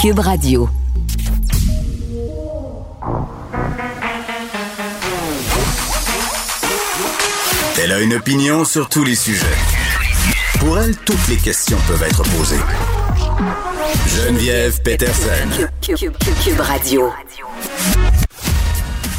Cube Radio. Elle a une opinion sur tous les sujets. Pour elle, toutes les questions peuvent être posées. Geneviève Peterson. Cube, Radio.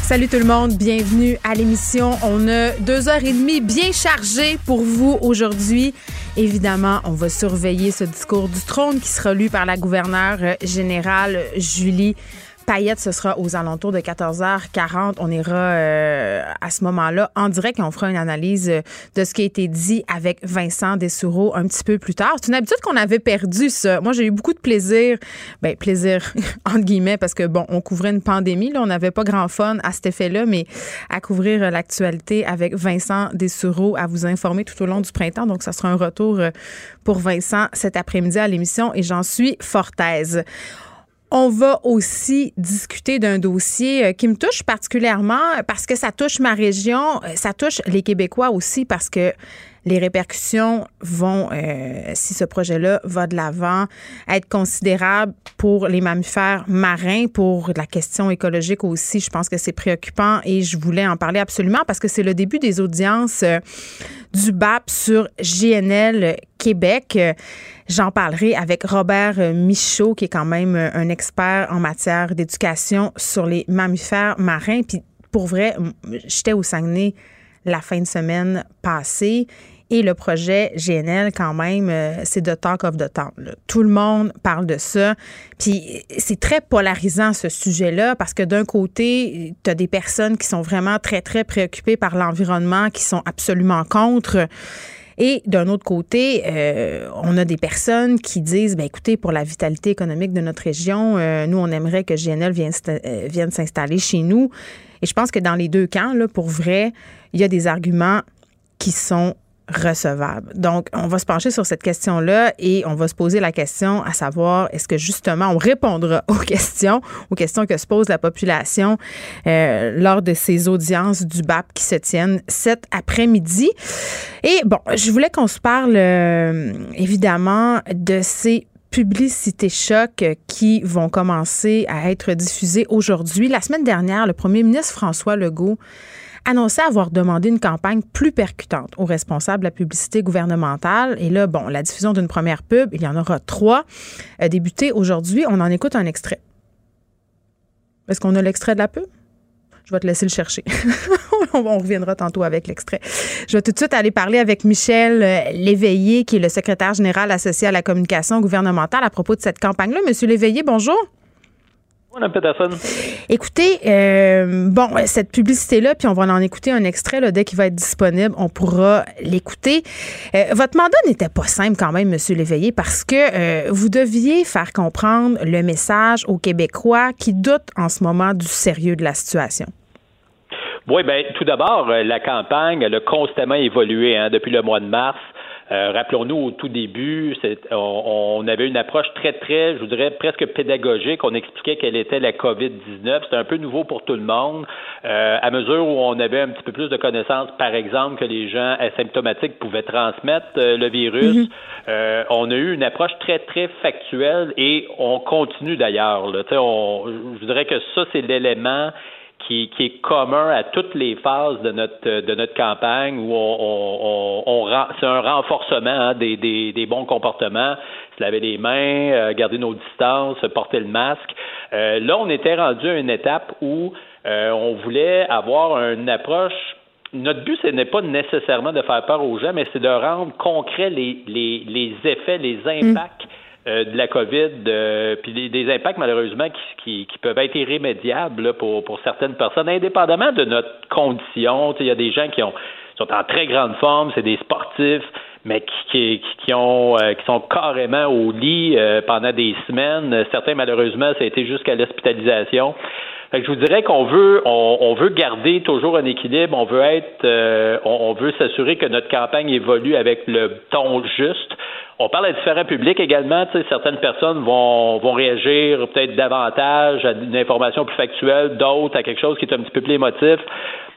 Salut tout le monde, bienvenue à l'émission. On a deux heures et demie bien chargées pour vous aujourd'hui. Évidemment, on va surveiller ce discours du trône qui sera lu par la gouverneure générale Julie Payette, ce sera aux alentours de 14h40. On ira euh, à ce moment-là en direct et on fera une analyse euh, de ce qui a été dit avec Vincent Dessoureau un petit peu plus tard. C'est une habitude qu'on avait perdue, ça. Moi, j'ai eu beaucoup de plaisir. Ben, plaisir, entre guillemets, parce que, bon, on couvrait une pandémie. On n'avait pas grand fun à cet effet-là, mais à couvrir l'actualité avec Vincent Dessoureau, à vous informer tout au long du printemps. Donc, ça sera un retour euh, pour Vincent cet après-midi à l'émission et j'en suis fort aise. On va aussi discuter d'un dossier euh, qui me touche particulièrement parce que ça touche ma région, euh, ça touche les Québécois aussi parce que les répercussions vont, euh, si ce projet-là va de l'avant, être considérables pour les mammifères marins, pour la question écologique aussi. Je pense que c'est préoccupant et je voulais en parler absolument parce que c'est le début des audiences euh, du BAP sur GNL Québec. J'en parlerai avec Robert Michaud, qui est quand même un expert en matière d'éducation sur les mammifères marins. Puis pour vrai, j'étais au Saguenay la fin de semaine passée et le projet GNL, quand même, euh, c'est de talk of the town. Tout le monde parle de ça. Puis c'est très polarisant, ce sujet-là, parce que d'un côté, tu as des personnes qui sont vraiment très, très préoccupées par l'environnement, qui sont absolument contre. Et d'un autre côté, euh, on a des personnes qui disent, ben écoutez, pour la vitalité économique de notre région, euh, nous, on aimerait que GNL vienne, vienne s'installer chez nous. Et je pense que dans les deux camps, là, pour vrai, il y a des arguments qui sont recevable. Donc, on va se pencher sur cette question-là et on va se poser la question à savoir est-ce que justement on répondra aux questions, aux questions que se pose la population euh, lors de ces audiences du BAP qui se tiennent cet après-midi. Et bon, je voulais qu'on se parle euh, évidemment de ces publicités choc qui vont commencer à être diffusées aujourd'hui. La semaine dernière, le premier ministre François Legault annonçait avoir demandé une campagne plus percutante aux responsables de la publicité gouvernementale. Et là, bon, la diffusion d'une première pub, il y en aura trois, a débuté aujourd'hui. On en écoute un extrait. Est-ce qu'on a l'extrait de la pub? Je vais te laisser le chercher. on reviendra tantôt avec l'extrait. Je vais tout de suite aller parler avec Michel euh, Léveillé, qui est le secrétaire général associé à la communication gouvernementale à propos de cette campagne-là. Monsieur Léveillé, bonjour. Écoutez, euh, bon, cette publicité-là, puis on va en écouter un extrait là, dès qu'il va être disponible, on pourra l'écouter. Euh, votre mandat n'était pas simple quand même, Monsieur Léveillé, parce que euh, vous deviez faire comprendre le message aux Québécois qui doutent en ce moment du sérieux de la situation. Oui, bien, tout d'abord, la campagne elle a constamment évolué hein, depuis le mois de mars. Euh, rappelons-nous, au tout début, on, avait une approche très, très, je vous dirais, presque pédagogique. On expliquait quelle était la COVID-19. C'était un peu nouveau pour tout le monde. Euh, à mesure où on avait un petit peu plus de connaissances, par exemple, que les gens asymptomatiques pouvaient transmettre euh, le virus, mm-hmm. on a eu une approche très, très factuelle et on continue d'ailleurs. Je dirais que ça, c'est l'élément qui, est commun à toutes les phases de notre de notre campagne où on, on, c'est un renforcement hein, des, des, bons comportements, se laver les mains, euh, garder nos distances, porter le masque. Euh, là, on était rendu à une étape où euh, on voulait avoir une approche notre but, ce n'est pas nécessairement de faire peur aux gens, mais c'est de rendre concret les, les, les effets, les impacts euh, de la COVID, euh, puis des, impacts malheureusement qui, qui, peuvent être irrémédiables pour, pour certaines personnes, indépendamment de notre condition. Il y a des gens qui ont, sont en très grande forme, c'est des sportifs, mais qui, qui, qui ont euh, qui sont carrément au lit pendant des semaines. Certains, malheureusement, ça a été jusqu'à l'hospitalisation. Je vous dirais qu'on veut on, on, veut garder toujours un équilibre, on veut être on, on, veut s'assurer que notre campagne évolue avec le ton juste. On parle à différents publics également. Certaines personnes vont, vont réagir peut-être davantage à une information plus factuelle, d'autres à quelque chose qui est un petit peu plus émotif.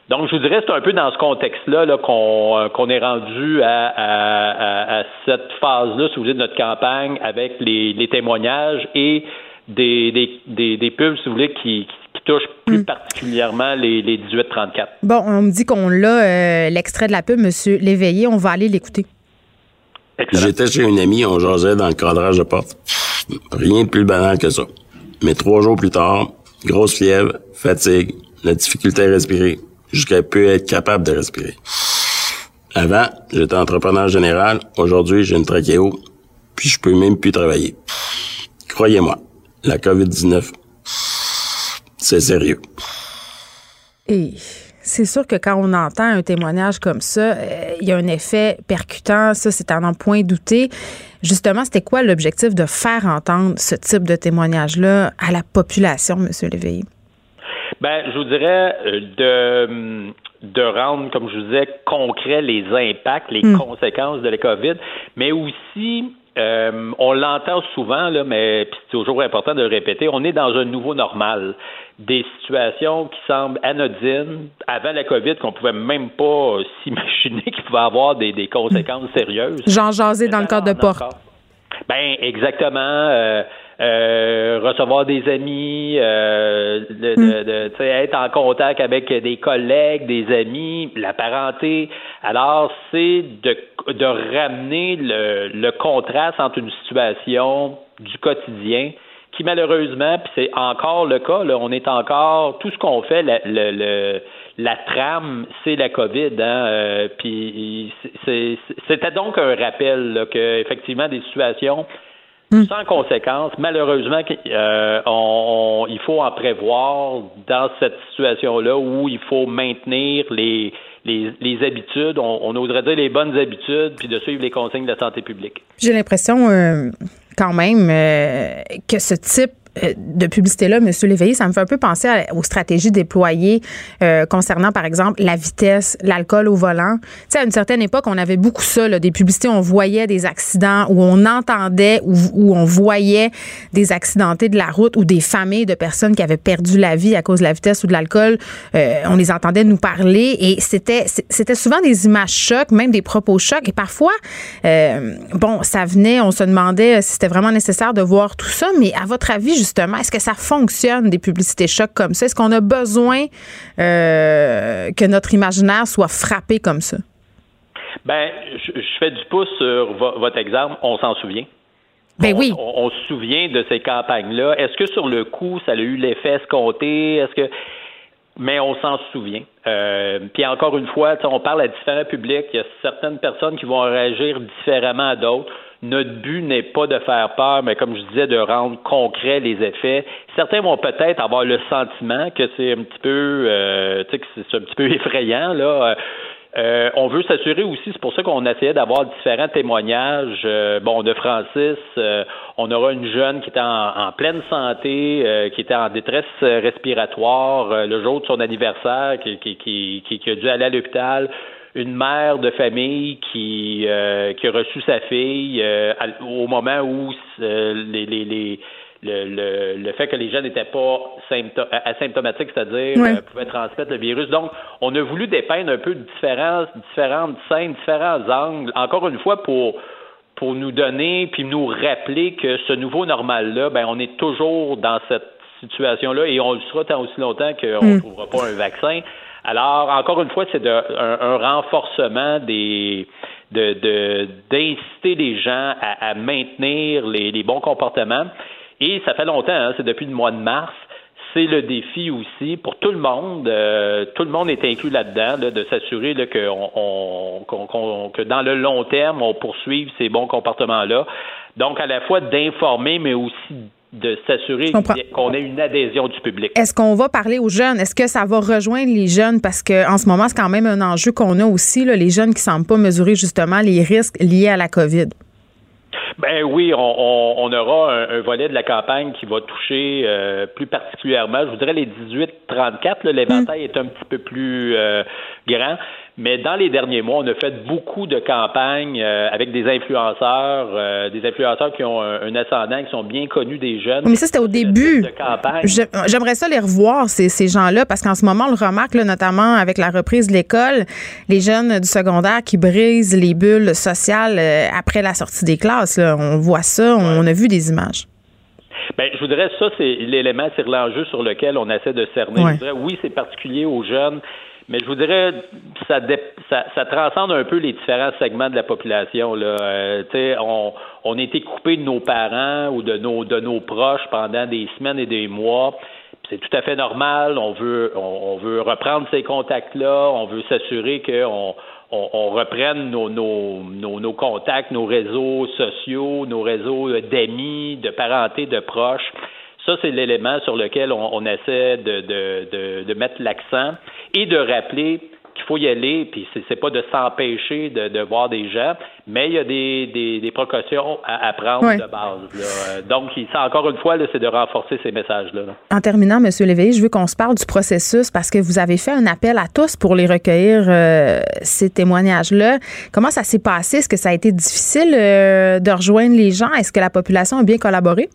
Donc, je vous dirais, c'est un peu dans ce contexte-là -là, qu'on euh, qu'on est rendu à, à, à, cette phase-là, si vous voulez, de notre campagne avec les, les témoignages et des, des, des, pubs, si vous voulez, qui, qui touchent plus hmm. particulièrement les, les 18-34. Bon, on me dit qu'on l'a, l'extrait de la pub, Monsieur Léveillé. On va aller l'écouter. J'étais chez une amie, on jasait dans le cadrage de porte. Rien de plus banal que ça. Mais trois jours plus tard, grosse fièvre, fatigue, la difficulté à respirer, jusqu'à peu être capable de respirer. Avant, j'étais entrepreneur général. Aujourd'hui, j'ai une trachéo, puis je peux même plus travailler. Croyez-moi, la COVID-19, c'est sérieux. Et c'est sûr que quand on entend un témoignage comme ça, euh, il y a un effet percutant. Ça, c'est à n'en point douter. Justement, c'était quoi l'objectif de faire entendre ce type de témoignage-là à la population, M. Léveillé? Ben, je vous dirais euh, de de rendre, comme je vous disais, concret les impacts, les hmm. conséquences de la COVID, mais aussi euh, on l'entend souvent, là, mais c'est toujours important de le répéter, on est dans un nouveau normal. Des situations qui semblent anodines avant la COVID, qu'on pouvait même pas s'imaginer qu'il pouvait avoir des, des conséquences sérieuses. Jean Jasé dans le cadre de Port. Ben exactement. Euh, euh, recevoir des amis, euh, de, hmm. être en contact avec des collègues, des amis, la parenté. Alors, c'est de, de ramener le, le contraste entre une situation du quotidien qui malheureusement, puis c'est encore le cas, là, on est encore, tout ce qu'on fait, la, le, la trame, c'est la COVID. Hein, euh, puis c'était donc un rappel là, que effectivement des situations Hmm. Sans conséquence, malheureusement, euh, on, il faut en prévoir dans cette situation-là où il faut maintenir les, les, habitudes, on, oserait dire les bonnes habitudes, puis de suivre les consignes de la santé publique. J'ai l'impression euh, quand même euh, que ce type de publicité-là, M. Léveillé, ça me fait un peu penser aux stratégies déployées euh, concernant, par exemple, la vitesse, l'alcool au volant. Tu sais, à une certaine époque, on avait beaucoup ça, là, des publicités, on voyait des accidents, où on entendait, où, on voyait des accidentés de la route ou des familles de personnes qui avaient perdu la vie à cause de la vitesse ou de l'alcool. Euh, on les entendait nous parler et c'était c'était souvent des images chocs, même des propos chocs. Et parfois, bon, ça venait, on se demandait si c'était vraiment nécessaire de voir tout ça, mais à votre avis, justement? Est-ce que ça fonctionne, des publicités chocs comme ça? Est-ce qu'on a besoin euh, que notre imaginaire soit frappé comme ça? Ben, je, fais du pouce sur votre exemple. On s'en souvient. Ben oui. On, se souvient de ces campagnes-là. Est-ce que sur le coup, ça a eu l'effet escompté? Est-ce que mais on s'en souvient. Euh, puis encore une fois, on parle à différents publics. Il y a certaines personnes qui vont réagir différemment à d'autres. Notre but n'est pas de faire peur, mais comme je disais, de rendre concret les effets. Certains vont peut-être avoir le sentiment que c'est un petit peu, euh, tu sais, que c'est un petit peu effrayant là. Euh, on veut s'assurer aussi, c'est pour ça qu'on essayait d'avoir différents témoignages. Euh, bon, de Francis, on aura une jeune qui était en, pleine santé, qui était en détresse respiratoire le jour de son anniversaire, qui, a dû aller à l'hôpital une mère de famille qui, euh, qui a reçu sa fille euh, au moment où euh, les, les, les le, le, le, fait que les gens n'étaient pas asymptomatiques, c'est-à-dire pouvaient transmettre le virus. Donc, on a voulu dépeindre un peu différents, différentes scènes, différents angles, encore une fois pour pour nous donner puis nous rappeler que ce nouveau normal-là, ben on est toujours dans cette situation-là et on le sera tant aussi longtemps qu'on ne mm. trouvera pas un vaccin. Alors, encore une fois, c'est un, renforcement des de d'inciter les gens à, maintenir les, bons comportements. Et ça fait longtemps, hein, c'est depuis le mois de mars. C'est le défi aussi pour tout le monde. Euh, tout le monde est inclus là-dedans, de s'assurer que, on, que dans le long terme, on poursuive ces bons comportements-là. Donc, à la fois d'informer, mais aussi de s'assurer qu'on ait une adhésion du public. Est-ce qu'on va parler aux jeunes? Est-ce que ça va rejoindre les jeunes? Parce qu'en ce moment, c'est quand même un enjeu qu'on a aussi, les jeunes qui ne semblent pas mesurer justement les risques liés à la COVID. Ben oui, on, aura un, volet de la campagne qui va toucher euh, plus particulièrement, je voudrais les 18-34, l'éventail est un petit peu plus euh, grand. Mais dans les derniers mois, on a fait beaucoup de campagnes euh, avec des influenceurs, euh, des influenceurs qui ont un, ascendant, qui sont bien connus des jeunes. Mais ça, c'était au début. J'aimerais ça les revoir, ces, ces gens-là, parce qu'en ce moment, on le remarque, là, notamment avec la reprise de l'école, les jeunes du secondaire qui brisent les bulles sociales euh, après la sortie des classes. Là. On voit ça, on a vu des images. Ben, je voudrais, ça, c'est l'élément, c'est l'enjeu sur lequel on essaie de cerner. Je voudrais, oui, c'est particulier aux jeunes, mais je vous dirais, ça, ça, ça, transcende un peu les différents segments de la population. Là. Euh, on, on a été coupé de nos parents ou de nos, de nos proches pendant des semaines et des mois. C'est tout à fait normal. On veut, on, veut reprendre ces contacts-là. On veut s'assurer qu'on on, on, reprenne nos, nos, nos, nos, contacts, nos réseaux sociaux, nos réseaux d'amis, de parenté, de proches. Ça, c'est l'élément sur lequel on, on essaie de, de, de, de mettre l'accent et de rappeler qu'il faut y aller, puis c'est pas de s'empêcher de, de, voir des gens, mais il y a des, des, des précautions à, à prendre de base. Là. Donc, ça, encore une fois, c'est de renforcer ces messages-là. En terminant, M. Léveillé, je veux qu'on se parle du processus parce que vous avez fait un appel à tous pour les recueillir, euh, ces témoignages-là. Comment ça s'est passé? Est-ce que ça a été difficile euh, de rejoindre les gens? Est-ce que la population a bien collaboré?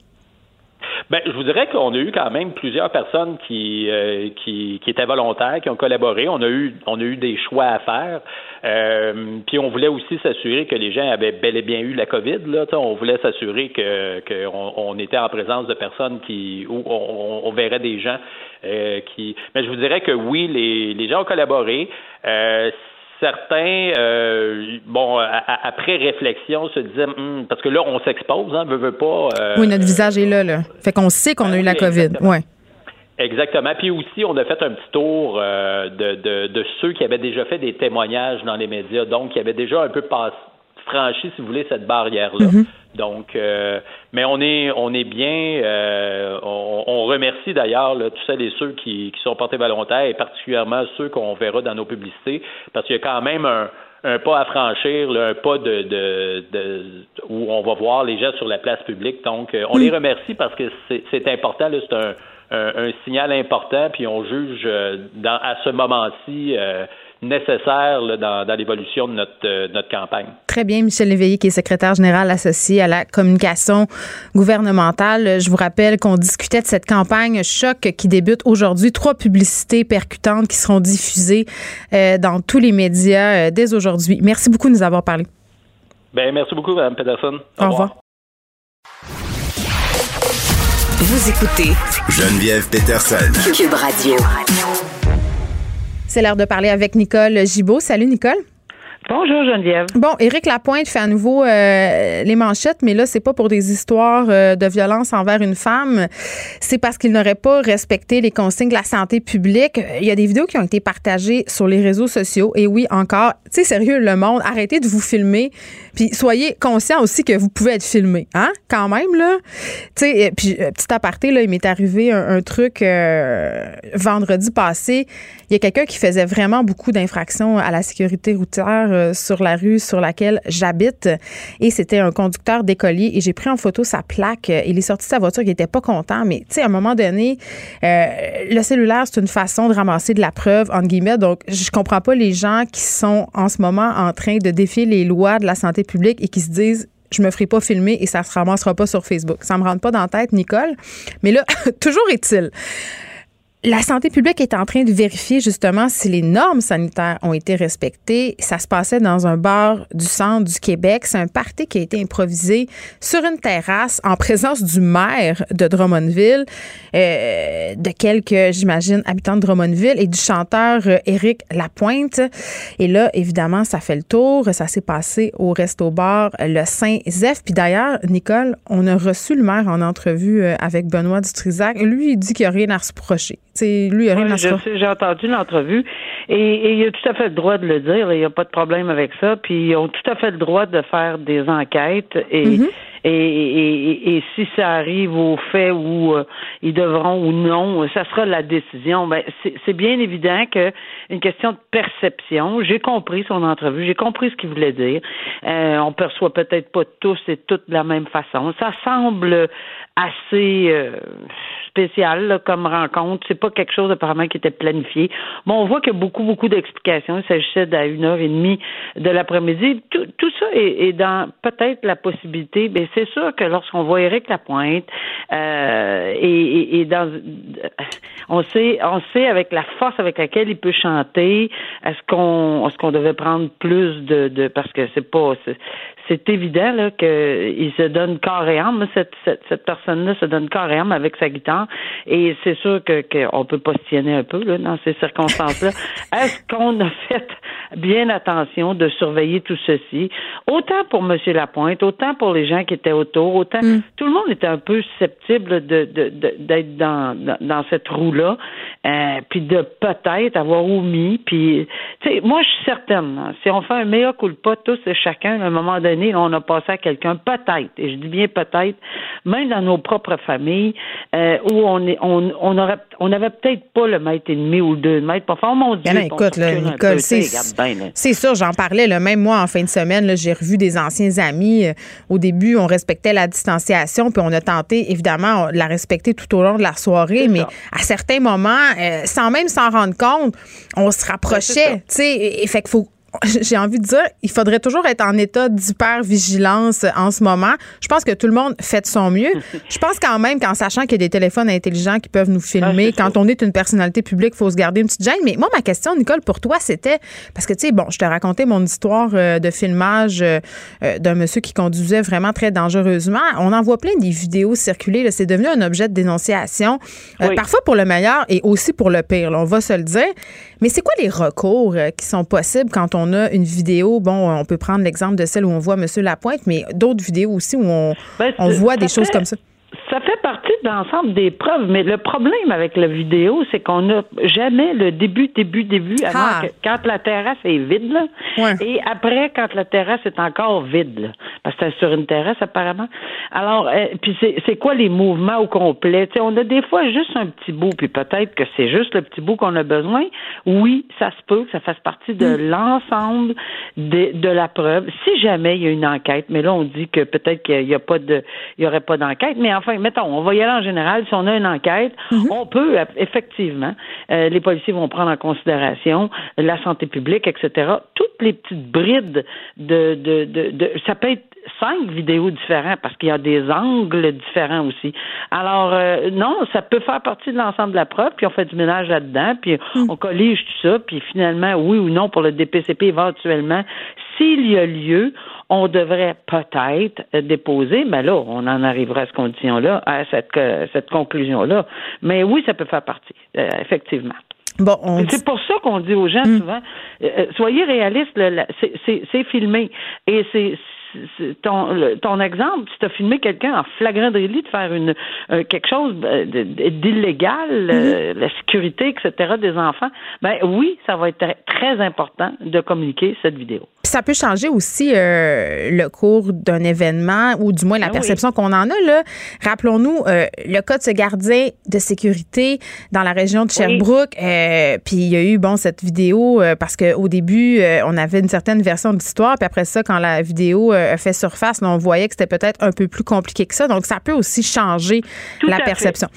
Ben, je vous dirais qu'on a eu quand même plusieurs personnes qui, euh, qui, qui, étaient volontaires, qui ont collaboré. On a eu, on a eu des choix à faire. Euh, puis on voulait aussi s'assurer que les gens avaient bel et bien eu la COVID. Là, on voulait s'assurer que qu'on on était en présence de personnes qui, où on, on verrait des gens euh, qui. Mais je vous dirais que oui, les, les gens ont collaboré. Certains, euh, bon, après réflexion, se disaient, hum, parce que là, on s'expose, hein, veut, veut pas. Euh, oui, notre visage est là, là. Fait qu'on sait qu'on a eu la COVID. Ouais. Exactement. Puis aussi, on a fait un petit tour euh, de, de, de, ceux qui avaient déjà fait des témoignages dans les médias, donc qui avaient déjà un peu passé, franchi, si vous voulez, cette barrière-là. Mm-hmm. Donc, euh, mais on est, on est bien. Euh, on, on, remercie d'ailleurs tous celles et ceux qui, qui sont portés volontaires et particulièrement ceux qu'on verra dans nos publicités, parce qu'il y a quand même un, un pas à franchir, là, un pas de, de, de, où on va voir les gens sur la place publique. Donc, euh, on les remercie parce que c'est important. C'est un, un, un, signal important, puis on juge euh, dans, à ce moment-ci. Euh, nécessaire dans, dans l'évolution de notre, euh, notre campagne. Très bien, Michel Léveillé, qui est secrétaire général associé à la communication gouvernementale. Je vous rappelle qu'on discutait de cette campagne choc qui débute aujourd'hui. Trois publicités percutantes qui seront diffusées euh, dans tous les médias euh, dès aujourd'hui. Merci beaucoup de nous avoir parlé. Ben, merci beaucoup, Mme Peterson. Au, Au revoir. Vous écoutez Geneviève Peterson. Cube Radio. C'est l'heure de parler avec Nicole Gibault. Salut Nicole. Bonjour Geneviève. Bon, Éric Lapointe fait à nouveau euh, les manchettes, mais là, c'est pas pour des histoires euh, de violence envers une femme. C'est parce qu'il n'aurait pas respecté les consignes de la santé publique. Il y a des vidéos qui ont été partagées sur les réseaux sociaux. Et oui, encore, tu sais, sérieux, le monde, arrêtez de vous filmer. Puis soyez conscient aussi que vous pouvez être filmé, hein, quand même, là. Tu sais, puis euh, petit aparté, là, il m'est arrivé un, truc vendredi passé. Il y a quelqu'un qui faisait vraiment beaucoup d'infractions à la sécurité routière euh, sur la rue sur laquelle j'habite. Et c'était un conducteur d'écolier. Et j'ai pris en photo sa plaque. Il est sorti de sa voiture. Il n'était pas content. Mais, tu sais, à un moment donné, euh, le cellulaire, c'est une façon de ramasser de la preuve, entre guillemets. Donc, je comprends pas les gens qui sont en ce moment en train de défier les lois de la santé publique et qui se disent je me ferai pas filmer et ça se ramassera pas sur Facebook. Ça me rentre pas dans la tête, Nicole. Mais là, toujours est-il la santé publique est en train de vérifier justement si les normes sanitaires ont été respectées. Ça se passait dans un bar du centre du Québec. C'est un party qui a été improvisé sur une terrasse en présence du maire de Drummondville, euh, de quelques, j'imagine, habitants de Drummondville et du chanteur euh, Éric Lapointe. Et là, évidemment, ça fait le tour. Ça s'est passé au resto-bar Le Saint-Zeph. Puis d'ailleurs, Nicole, on a reçu le maire en entrevue euh, avec Benoît Dutrisac. Lui, il dit qu'il n'y a rien à reprocher lui, il a rien J'ai entendu l'entrevue et, il a tout à fait le droit de le dire. Il n'y a pas de problème avec ça. Puis ils ont tout à fait le droit de faire des enquêtes et. Mm-hmm. Et, et, si ça arrive au fait où euh, ils devront ou non, ça sera la décision. Ben, c'est bien évident que une question de perception. J'ai compris son entrevue, j'ai compris ce qu'il voulait dire. Euh, on perçoit peut-être pas tous et toutes de la même façon. Ça semble assez euh, spécial comme rencontre. C'est pas quelque chose apparemment qui était planifié. Bon, on voit qu'il y a beaucoup, beaucoup d'explications. Il s'agissait d'à une heure et demie de l'après-midi. Tout, tout, ça est, est dans peut-être la possibilité. Mais c'est sûr que lorsqu'on voit Éric Lapointe euh, et, et, dans on sait, on sait avec la force avec laquelle il peut chanter. Est-ce qu'on, est-ce qu'on devait prendre plus de, de parce que c'est pas, c'est, évident là qu'il se donne corps et âme cette, cette, cette personne personne-là se donne carrément avec sa guitare. Et c'est sûr que qu'on peut postillonner un peu là, dans ces circonstances-là. Est-ce qu'on a fait bien attention de surveiller tout ceci? Autant pour M. Lapointe, autant pour les gens qui étaient autour, autant mm. tout le monde était un peu susceptible de, d'être dans, dans, cette roue-là, euh, puis de peut-être avoir omis, puis tu sais, moi je suis certaine, hein, si on fait un meilleur coup pas tous et chacun, à un moment donné, on a passé à quelqu'un, peut-être, et je dis bien peut-être, même dans nos propres familles, euh, où on est, on, on aurait, on n'avait peut-être pas le mètre et demi ou deux mètres. Faire mon Dieu, écoute, là, Nicole, c'est sûr, j'en parlais, là, même moi en fin de semaine, j'ai revu des anciens amis. Euh, au début, on respectait la distanciation, puis on a tenté évidemment de la respecter tout au long de la soirée, mais à certains moments, euh, sans même s'en rendre compte, on se rapprochait, tu sais, et, fait qu'il faut j'ai envie de dire, il faudrait toujours être en état d'hyper-vigilance en ce moment. Je pense que tout le monde fait de son mieux. Je pense quand même qu'en sachant qu'il y a des téléphones intelligents qui peuvent nous filmer, quand on est une personnalité publique, il faut se garder une petite gêne. Mais moi, ma question, Nicole, pour toi, c'était, parce que, tu sais, bon, je te racontais mon histoire euh, de filmage euh, euh, d'un monsieur qui conduisait vraiment très dangereusement. On en voit plein des vidéos circuler. C'est devenu un objet de dénonciation, parfois pour le meilleur et aussi pour le pire. on va se le dire. Mais c'est quoi les recours qui sont possibles quand on on a une vidéo, bon, on peut prendre l'exemple de celle où on voit M. Lapointe, mais d'autres vidéos aussi où on, ben, on voit des choses comme ça. Ça fait partie de l'ensemble des preuves, mais le problème avec la vidéo, c'est qu'on n'a jamais le début, début, début, avant ah. que, quand la terrasse est vide, là, et après quand la terrasse est encore vide, là, parce que c'est sur une terrasse apparemment. Alors, euh, puis c'est quoi les mouvements au complet? On a des fois juste un petit bout, puis peut-être que c'est juste le petit bout qu'on a besoin. Oui, ça se peut que ça fasse partie de mm. l'ensemble de, de la preuve. Si jamais il y a une enquête, mais là on dit que peut-être qu'il n'y a pas de, il y aurait pas d'enquête, mais enfin, mettons, on va y aller en général. Si on a une enquête, mhm. on peut effectivement, euh, les policiers vont prendre en considération la santé publique, etc. Toutes les petites brides de, de, de, de ça peut être cinq vidéos différentes parce qu'il y a des angles différents aussi. Alors euh, non, ça peut faire partie de l'ensemble de la preuve, puis on fait du ménage là-dedans, puis mhm. on collige tout ça, puis finalement, oui ou non pour le DPCP éventuellement, s'il y a lieu, on devrait peut-être déposer, mais là, on en arrivera à cette condition-là, à cette, euh, cette conclusion-là. Mais oui, ça peut faire partie, euh, effectivement. Bon, c'est pour ça qu'on dit aux gens hmm. souvent, euh, soyez réalistes, c'est filmé et ton, ton exemple, si tu as filmé quelqu'un en flagrant délit de faire une euh, quelque chose d'illégal, euh, mm-hmm. la sécurité, etc. des enfants, ben oui, ça va être très important de communiquer cette vidéo. ça peut changer aussi euh, le cours d'un événement ou du moins la ben perception qu'on en a. Là. Rappelons-nous le cas de ce gardien de sécurité dans la région de Sherbrooke. puis il y a eu bon cette vidéo parce qu'au début on avait une certaine version de l'histoire, puis après ça quand la vidéo euh, fait surface, on voyait que c'était peut-être un peu plus compliqué que ça. Donc, ça peut aussi changer la perception.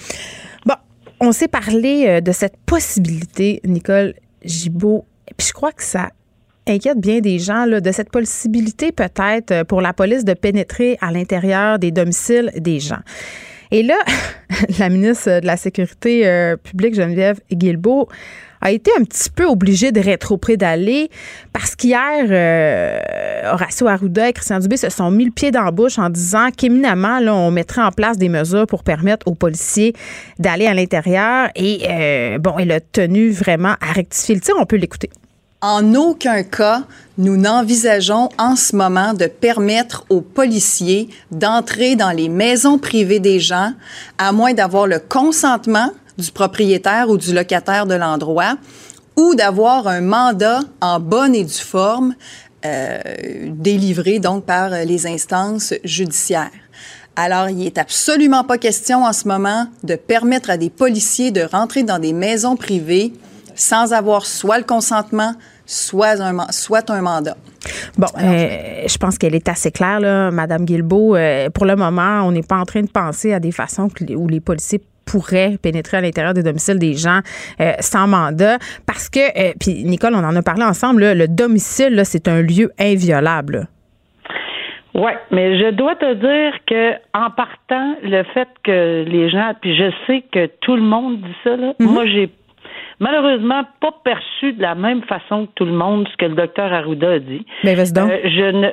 Bon, on s'est parlé euh, de cette possibilité, Nicole Gibault, puis je crois que ça inquiète bien des gens de cette possibilité peut-être euh, pour la police de pénétrer à l'intérieur des domiciles des gens. Et là, la ministre de la Sécurité publique, Geneviève Guilbeault, a été un petit peu obligé de rétro-pédaler parce qu'hier, euh, Horacio Arruda et Christian Dubé se sont mis le pied dans la bouche en disant qu'éminemment, là, on mettrait en place des mesures pour permettre aux policiers d'aller à l'intérieur. Et euh, bon, il a tenu vraiment à rectifier le tir. On peut l'écouter. En aucun cas, nous n'envisageons en ce moment de permettre aux policiers d'entrer dans les maisons privées des gens, à moins d'avoir le consentement du propriétaire ou du locataire de l'endroit ou d'avoir un mandat en bonne et due forme euh, délivré donc par les instances judiciaires. Alors, il est absolument pas question en ce moment de permettre à des policiers de rentrer dans des maisons privées sans avoir soit le consentement, soit un, soit un mandat. Bon, euh, je pense qu'elle est assez claire, là, Madame Guilbeault. Euh, pour le moment, on n'est pas en train de penser à des façons où les policiers pourrait pénétrer à l'intérieur des domiciles des gens euh, sans mandat parce que euh, puis Nicole on en a parlé ensemble le domicile c'est un lieu inviolable. Oui, mais je dois te dire que en partant, le fait que les gens, puis je sais que tout le monde dit ça, là, mm-hmm. moi j'ai malheureusement pas perçu de la même façon que tout le monde ce que le docteur Arruda a dit. Mais ben, donc. Euh, je ne,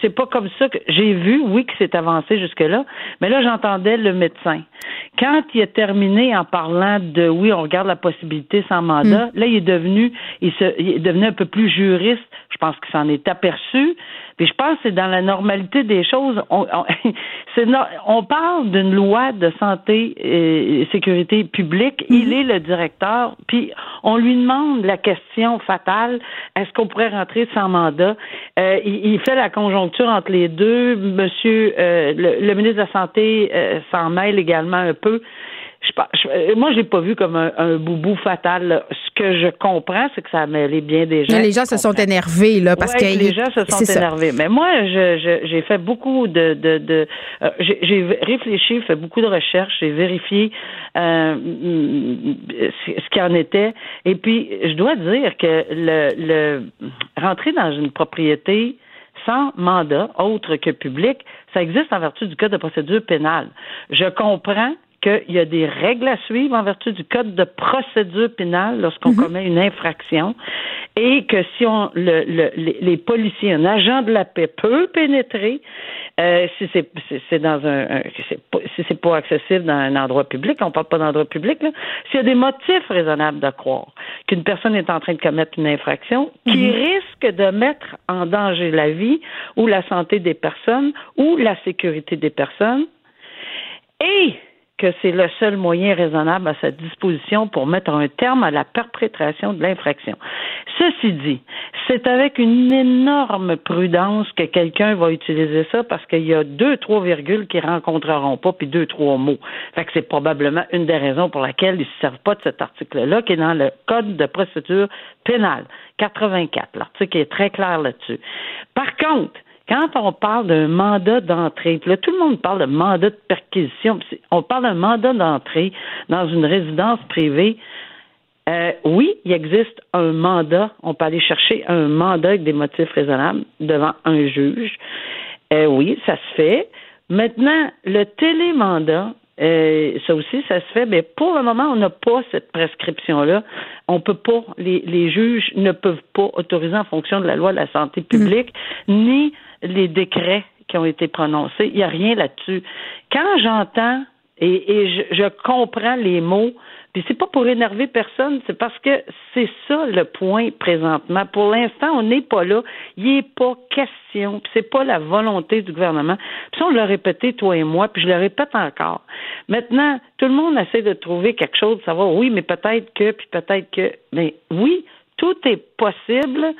c'est, pas comme ça que j'ai vu, oui, que c'est avancé jusque-là, mais là, j'entendais le médecin. Quand il a terminé en parlant de oui, on regarde la possibilité sans mandat, mm. là, il est devenu, il, se, il est devenu un peu plus juriste. Je pense qu'il s'en est aperçu. Puis je pense que c'est dans la normalité des choses. On, on, parle d'une loi de santé et sécurité publique. Il mm-hmm. est le directeur. Puis on lui demande la question fatale est-ce qu'on pourrait rentrer sans mandat? Euh, il, fait la conjoncture entre les deux. Monsieur euh, le, ministre de la santé euh, s'en mêle également un peu je, je, moi, je l'ai pas vu comme un, boubou fatal. Ce que je comprends, c'est que ça a mêlé bien des gens. les gens se sont énervés, là, parce que. Les gens se sont énervés. Mais moi, j'ai fait beaucoup de. de, de euh, j'ai réfléchi, fait beaucoup de recherches, j'ai vérifié euh, ce qui en était. Et puis, je dois dire que le, le rentrer dans une propriété sans mandat autre que public, ça existe en vertu du code de procédure pénale. Je comprends qu'il y a des règles à suivre en vertu du code de procédure pénale lorsqu'on mhm. commet une infraction et que si on le, les, policiers, un agent de la paix peut pénétrer, euh, si c'est dans un, si c'est pas accessible dans un endroit public, on parle pas d'endroit public, s'il y a des motifs raisonnables de croire qu'une personne est en train de commettre une infraction qui mhm. risque de mettre en danger la vie ou la santé des personnes ou la sécurité des personnes, et que c'est le seul moyen raisonnable à sa disposition pour mettre un terme à la perpétration de l'infraction. Ceci dit, c'est avec une énorme prudence que quelqu'un va utiliser ça parce qu'il y a deux, trois virgules qui rencontreront pas, puis deux, trois mots. Fait que c'est probablement une des raisons pour laquelle ils ne se servent pas de cet article-là, qui est dans le Code de procédure pénale, 84. L'article est très clair là-dessus. Par contre, quand on parle d'un mandat d'entrée, là, tout le monde parle de mandat de perquisition, on parle d'un mandat d'entrée dans une résidence privée. Euh, oui, il existe un mandat. On peut aller chercher un mandat avec des motifs raisonnables devant un juge. Euh, oui, ça se fait. Maintenant, le télémandat, euh, ça aussi, ça se fait, mais pour le moment, on n'a pas cette prescription-là. On peut pas, les, les, juges ne peuvent pas autoriser en fonction de la loi de la santé publique, ni les décrets qui ont été prononcés. Il n'y a rien là-dessus. Quand j'entends et, je, comprends les mots, puis c'est pas pour énerver personne, c'est parce que c'est ça le point présentement. Pour l'instant, on n'est pas là. Il n'est pas question. Puis c'est pas la volonté du gouvernement. Puis ça, on l'a répété, toi et moi, puis je le répète encore. Maintenant, tout le monde essaie de trouver quelque chose, de savoir oui, mais peut-être que, puis peut-être que. Mais oui, tout est possible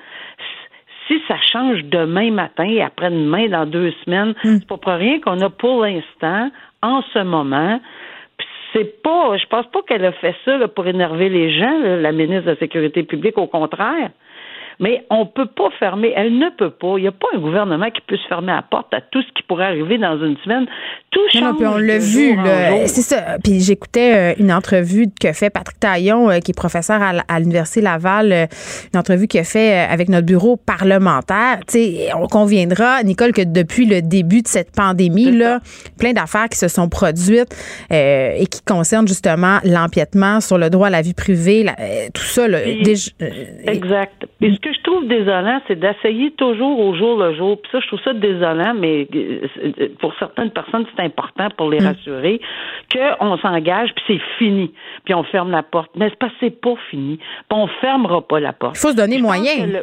si ça change demain matin et après-demain, dans deux semaines, hmm. c'est pas pour rien qu'on a pour l'instant, en ce moment, c'est pas, je pense pas qu'elle a fait ça pour énerver les gens, la ministre de la Sécurité publique, au contraire. Mais on ne peut pas fermer, elle ne peut pas. Il n'y a pas un gouvernement qui puisse fermer la porte à tout ce qui pourrait arriver dans une semaine. Tout change. on l'a vu, c'est ça. Puis j'écoutais euh, une entrevue que fait Patrick Taillon, euh, qui est professeur à, l'Université Laval, euh, une entrevue qu'il a fait avec notre bureau parlementaire. Tu sais, on conviendra, Nicole, que depuis le début de cette pandémie-là, plein d'affaires qui se sont produites et qui concernent justement l'empiètement sur le droit à la vie privée, tout ça. Là, exact que je trouve désolant, c'est d'essayer toujours au jour le jour. Puis ça, je trouve ça désolant, mais euh, pour certaines personnes, c'est important pour les mm. rassurer qu'on s'engage, puis c'est fini. Puis on ferme la porte. Mais c'est pas, c'est pas fini. Puis on fermera pas la porte. Il faut se donner moyen.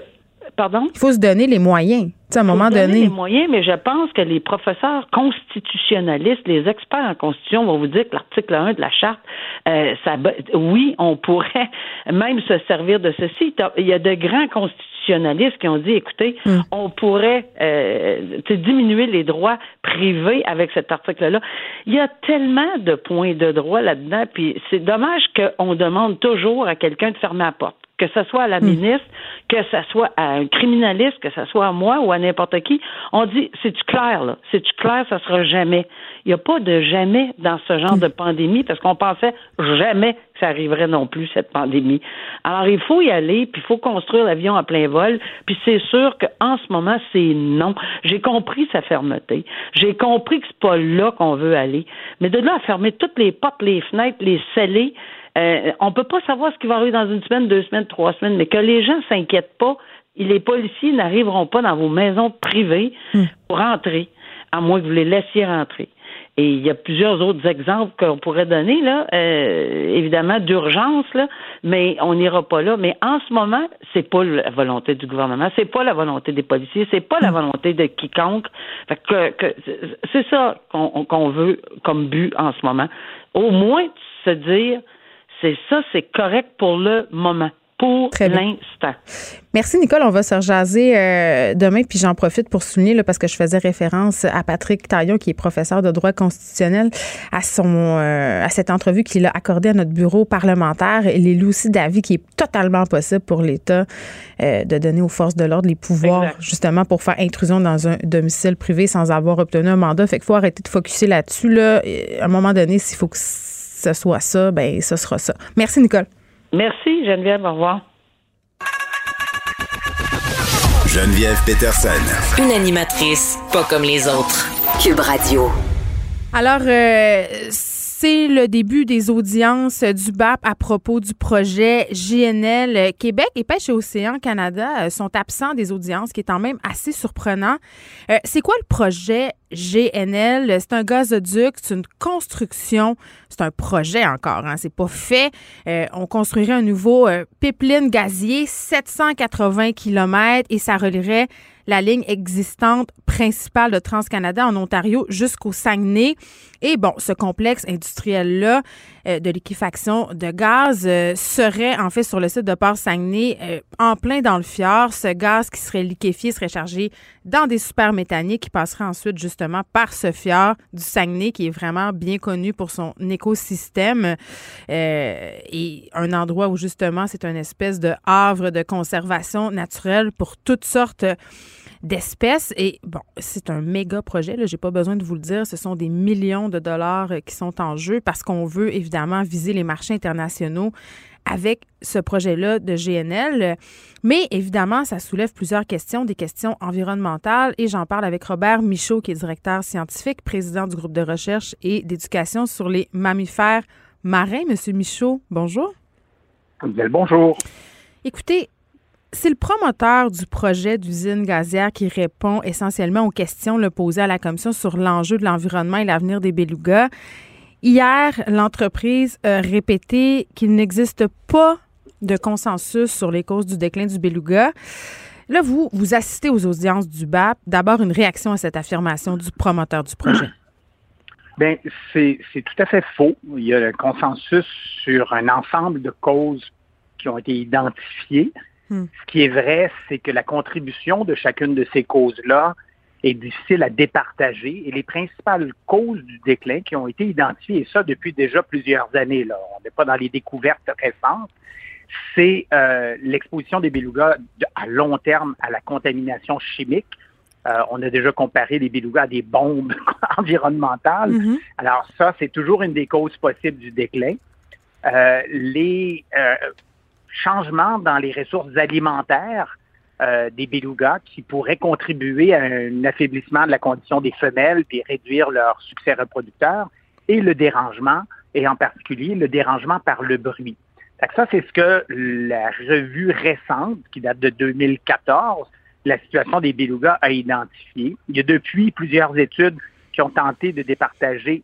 Pardon? Il faut se donner les moyens à un moment donné. les moyens, mais je pense que les professeurs constitutionnalistes, les experts en constitution vont vous dire que l'article 1 de la charte, euh, ça, oui, on pourrait même se servir de ceci. Il y a de grands constitutionnalistes qui ont dit, écoutez, hmm. on pourrait euh, diminuer les droits privés avec cet article-là. Il y a tellement de points de droit là-dedans, puis c'est dommage qu'on demande toujours à quelqu'un de fermer la porte que ce soit à la hmm. ministre, que ce soit à un criminaliste, que ce soit à moi ou à n'importe qui, on dit, c'est-tu clair, là? C'est-tu clair, ça sera jamais? Il n'y a pas de jamais dans ce genre de pandémie parce qu'on pensait jamais que ça arriverait non plus, cette pandémie. Alors, il faut y aller, puis il faut construire l'avion à plein vol, puis c'est sûr qu'en ce moment, c'est non. J'ai compris sa fermeté. J'ai compris que c'est pas là qu'on veut aller. Mais de là à fermer toutes les portes, les fenêtres, les sceller, Euh, on peut pas savoir ce qui va arriver dans une semaine, deux semaines, trois semaines, mais que les gens s'inquiètent pas. Les policiers n'arriveront pas dans vos maisons privées hmm. pour entrer, à moins que vous les laissiez rentrer. Et il y a plusieurs autres exemples qu'on pourrait donner, là, euh, évidemment, d'urgence, là, mais on n'ira pas là. Mais en ce moment, c'est pas la volonté du gouvernement, c'est pas la volonté des policiers, c'est pas la hmm. volonté de quiconque. Fait que, que c'est ça qu'on veut comme but en ce moment. Au moins se dire, c'est ça, c'est correct pour le moment pour l'instant. Merci, Nicole. On va se rejaser euh, demain. Puis j'en profite pour souligner, là, parce que je faisais référence à Patrick Taillon, qui est professeur de droit constitutionnel, à, son, euh, à cette entrevue qu'il a accordée à notre bureau parlementaire. Il est aussi d'avis qui est totalement possible pour l'État euh, de donner aux forces de l'ordre les pouvoirs, justement, pour faire intrusion dans un domicile privé sans avoir obtenu un mandat. Fait qu'il faut arrêter de focuser là-dessus. Là. À un moment donné, s'il faut que ce soit ça, ben ce sera ça. Merci, Nicole. Merci, Geneviève. Au revoir. Geneviève Peterson. Une animatrice pas comme les autres. Cube Radio. Alors, euh, c'est le début des audiences du BAP à propos du projet GNL. Québec et Pêche et Océan Canada euh, sont absents des audiences, ce qui est quand même assez surprenant. Euh, c'est quoi le projet GNL? C'est un gazoduc, c'est une construction, c'est un projet encore, hein, c'est pas fait. Euh, on construirait un nouveau pipeline gazier, 780 km, et ça relierait la ligne existante principale de TransCanada en Ontario jusqu'au Saguenay. Et bon, ce complexe industriel-là euh, de liquéfaction de gaz euh, serait en fait sur le site de Port-Saguenay euh, en plein dans le fjord. Ce gaz qui serait liquéfié serait chargé dans des super méthaniques qui passerait ensuite justement par ce fjord du Saguenay qui est vraiment bien connu pour son écosystème et un endroit où justement c'est une espèce de havre de conservation naturelle pour toutes sortes d'espèces. Et bon, c'est un méga projet, là, j'ai pas besoin de vous le dire. Ce sont des millions de dollars euh, qui sont en jeu parce qu'on veut évidemment viser les marchés internationaux avec ce projet-là de GNL. Mais évidemment, ça soulève plusieurs questions, des questions environnementales. Et j'en parle avec Robert Michaud, qui est directeur scientifique, président du groupe de recherche et d'éducation sur les mammifères marins. Monsieur Michaud, bonjour. Bonjour. Écoutez, c'est le promoteur du projet d'usine gazière qui répond essentiellement aux questions le posées à la commission sur l'enjeu de l'environnement et l'avenir des belugas. Hier, l'entreprise a répété qu'il n'existe pas de consensus sur les causes du déclin du beluga. Là, vous, vous assistez aux audiences du BAP. D'abord, une réaction à cette affirmation du promoteur du projet. Bien, c'est tout à fait faux. Il y a un consensus sur un ensemble de causes qui ont été identifiées. Hmm. Ce qui est vrai, c'est que la contribution de chacune de ces causes-là est difficile à départager et les principales causes du déclin qui ont été identifiées, et ça depuis déjà plusieurs années, là, on n'est pas dans les découvertes récentes, c'est euh, l'exposition des belugas à long terme à la contamination chimique. Euh, on a déjà comparé les belugas à des bombes environnementales. Mm-hmm. Alors ça, c'est toujours une des causes possibles du déclin. Euh, les changement dans les ressources alimentaires euh, des belugas qui pourraient contribuer à un affaiblissement de la condition des femelles et réduire leur succès reproducteur et le dérangement, et en particulier le dérangement par le bruit. Ça, c'est ce que la revue récente, qui date de 2014, la situation des belugas a identifié. Il y a depuis plusieurs études qui ont tenté de départager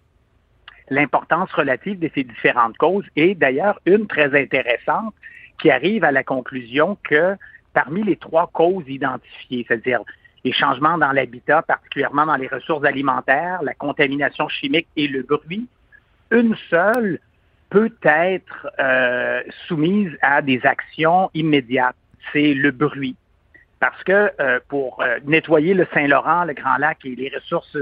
l'importance relative de ces différentes causes et d'ailleurs une très intéressante, qui arrive à la conclusion que parmi les trois causes identifiées, c'est-à-dire les changements dans l'habitat, particulièrement dans les ressources alimentaires, la contamination chimique et le bruit, une seule peut être euh, soumise à des actions immédiates. C'est le bruit. Parce que euh, pour euh, nettoyer le Saint-Laurent, le Grand Lac et les ressources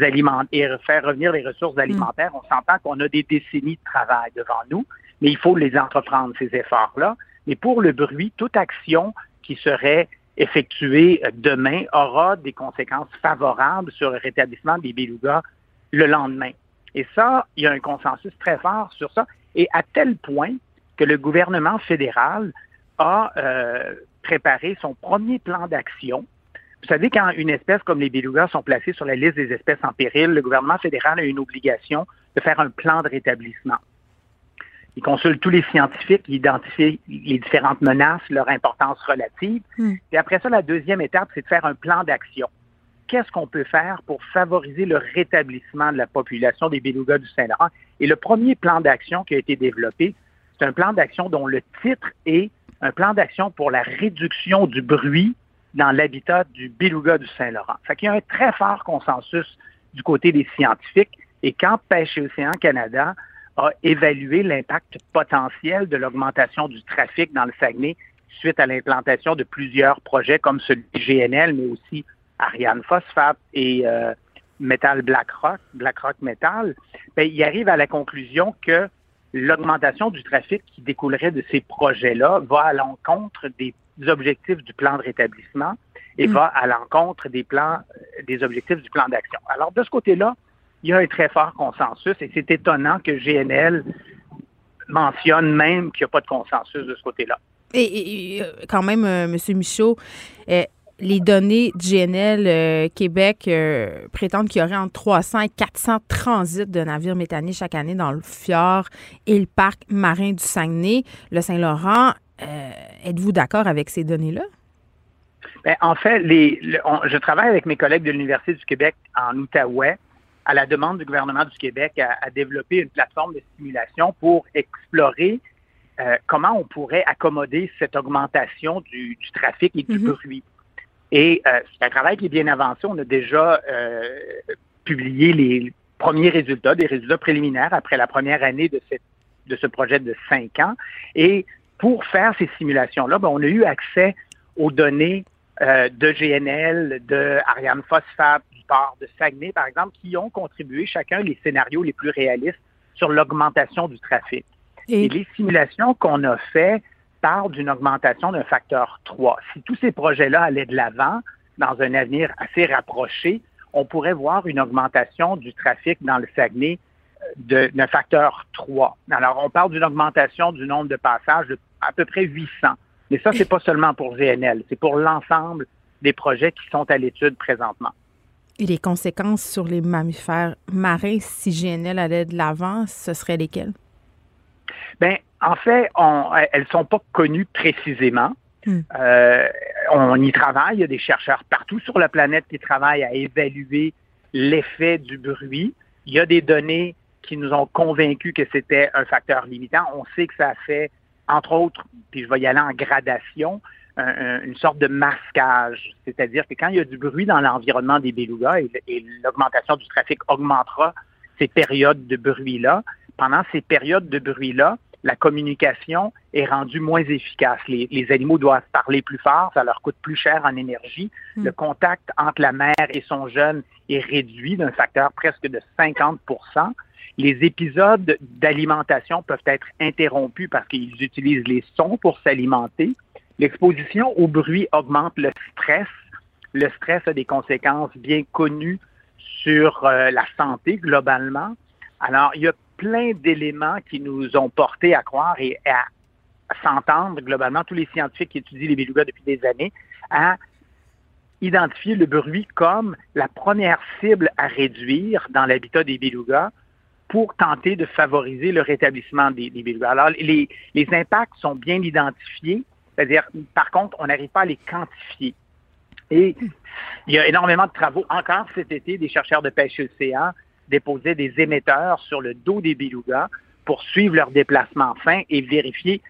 alimentaires et faire revenir les ressources alimentaires, on s'entend qu'on a des décennies de travail devant nous mais il faut les entreprendre, ces efforts-là. Mais pour le bruit, toute action qui serait effectuée demain aura des conséquences favorables sur le rétablissement des belugas le lendemain. Et ça, il y a un consensus très fort sur ça, et à tel point que le gouvernement fédéral a euh, préparé son premier plan d'action. Vous savez, quand une espèce comme les belugas sont placées sur la liste des espèces en péril, le gouvernement fédéral a une obligation de faire un plan de rétablissement. Il consulte tous les scientifiques, il identifie les différentes menaces, leur importance relative. Hmm. Et après ça, la deuxième étape, c'est de faire un plan d'action. Qu'est-ce qu'on peut faire pour favoriser le rétablissement de la population des belugas du Saint-Laurent? Et le premier plan d'action qui a été développé, c'est un plan d'action dont le titre est un plan d'action pour la réduction du bruit dans l'habitat du beluga du Saint-Laurent. Fait qu'il y a un très fort consensus du côté des scientifiques. Et quand Pêche et Océan Canada a évalué l'impact potentiel de l'augmentation du trafic dans le Saguenay suite à l'implantation de plusieurs projets comme celui de GNL, mais aussi Ariane Phosphate et euh, Metal BlackRock, BlackRock Metal, ben, il arrive à la conclusion que l'augmentation du trafic qui découlerait de ces projets-là va à l'encontre des objectifs du plan de rétablissement et mm. va à l'encontre des plans, des objectifs du plan d'action. Alors, de ce côté-là, il y a un très fort consensus et c'est étonnant que GNL mentionne même qu'il n'y a pas de consensus de ce côté-là. Et, euh, quand même, euh, M. Michaud, les données de GNL Québec prétendent qu'il y aurait entre 300 et 400 transits de navires méthaniers chaque année dans le fjord et le parc marin du Saguenay. Le Saint-Laurent euh, êtes-vous d'accord avec ces données-là? Ben, en fait, je travaille avec mes collègues de l'Université du Québec en Outaouais à la demande du gouvernement du Québec à, développer une plateforme de simulation pour explorer euh, comment on pourrait accommoder cette augmentation du, trafic et du mm-hmm. bruit. Et euh, c'est un travail qui est bien avancé. On a déjà publié les premiers résultats, des résultats préliminaires après la première année de, de ce projet de cinq ans. Et pour faire ces simulations-là, ben, on a eu accès aux données euh, de GNL, de Ariane Phosphate, de Saguenay, par exemple, qui ont contribué chacun les scénarios les plus réalistes sur l'augmentation du trafic. Et, les simulations qu'on a fait parlent d'une augmentation d'un facteur 3. Si tous ces projets-là allaient de l'avant dans un avenir assez rapproché, on pourrait voir une augmentation du trafic dans le Saguenay d'un facteur 3. Alors, on parle d'une augmentation du nombre de passages de à peu près 800. Mais ça, c'est pas seulement pour GNL, c'est pour l'ensemble des projets qui sont à l'étude présentement. Et les conséquences sur les mammifères marins, si GNL allait de l'avant, ce seraient lesquelles? Bien, en fait, elles ne sont pas connues précisément. Hmm. Euh, on y travaille. Il y a des chercheurs partout sur la planète qui travaillent à évaluer l'effet du bruit. Il y a des données qui nous ont convaincus que c'était un facteur limitant. On sait que ça a fait, entre autres, puis je vais y aller en gradation, une sorte de masquage. C'est-à-dire que quand il y a du bruit dans l'environnement des belugas et, l'augmentation du trafic augmentera ces périodes de bruit-là, pendant ces périodes de bruit-là, la communication est rendue moins efficace. Les, les, animaux doivent parler plus fort, ça leur coûte plus cher en énergie. Hmm. Le contact entre la mère et son jeune est réduit d'un facteur presque de 50% les épisodes d'alimentation peuvent être interrompus parce qu'ils utilisent les sons pour s'alimenter. L'exposition au bruit augmente le stress. Le stress a des conséquences bien connues sur euh, la santé globalement. Alors, il y a plein d'éléments qui nous ont portés à croire et à, s'entendre globalement, tous les scientifiques qui étudient les belugas depuis des années, à identifier le bruit comme la première cible à réduire dans l'habitat des belugas pour tenter de favoriser le rétablissement des, des Alors, les, les impacts sont bien identifiés, c'est-à-dire, par contre, on n'arrive pas à les quantifier. Et il y a énormément de travaux. Encore cet été, des chercheurs de pêche océan déposaient des émetteurs sur le dos des belugas pour suivre leur déplacement fin et vérifier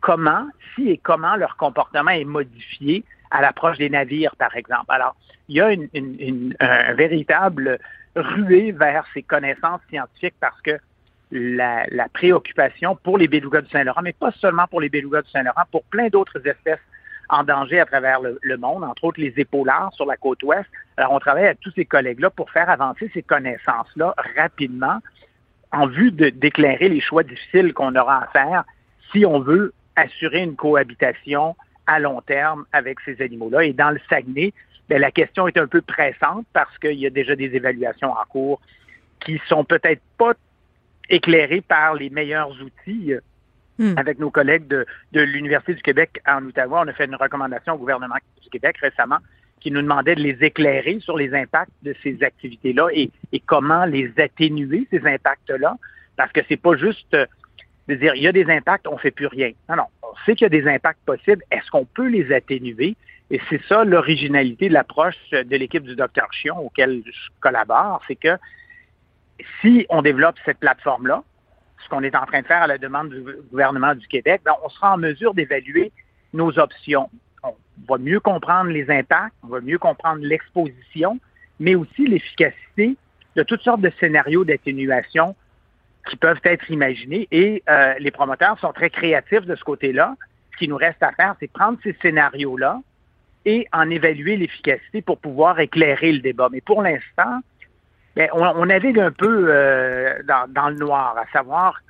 comment, si et comment leur comportement est modifié à l'approche des navires, par exemple. Alors, il y a une, une, un véritable ruer vers ces connaissances scientifiques parce que la, préoccupation pour les belugas du Saint-Laurent, mais pas seulement pour les belugas du Saint-Laurent, pour plein d'autres espèces en danger à travers le, monde, entre autres les épaulards sur la côte ouest. Alors, on travaille avec tous ces collègues-là pour faire avancer ces connaissances-là rapidement en vue d'éclairer les choix difficiles qu'on aura à faire si on veut assurer une cohabitation à long terme avec ces animaux-là. Et dans le Saguenay, ben, la question est un peu pressante parce qu'il y a déjà des évaluations en cours qui sont peut-être pas éclairées par les meilleurs outils. Hmm. Avec nos collègues de, l'Université du Québec en Ottawa, on a fait une recommandation au gouvernement du Québec récemment qui nous demandait de les éclairer sur les impacts de ces activités-là et, comment les atténuer, ces impacts-là, parce que c'est pas juste de dire il y a des impacts, on ne fait plus rien. Non, non, on sait qu'il y a des impacts possibles. Est-ce qu'on peut les atténuer? Et c'est ça l'originalité de l'approche de l'équipe du Dr Chion auquel je collabore, c'est que si on développe cette plateforme-là, ce qu'on est en train de faire à la demande du gouvernement du Québec, ben, on sera en mesure d'évaluer nos options. On va mieux comprendre les impacts, on va mieux comprendre l'exposition, mais aussi l'efficacité de toutes sortes de scénarios d'atténuation qui peuvent être imaginés. Et euh, les promoteurs sont très créatifs de ce côté-là. Ce qui nous reste à faire, c'est prendre ces scénarios-là et en évaluer l'efficacité pour pouvoir éclairer le débat. Mais pour l'instant, ben, on, navigue un peu euh, dans, le noir, à savoir,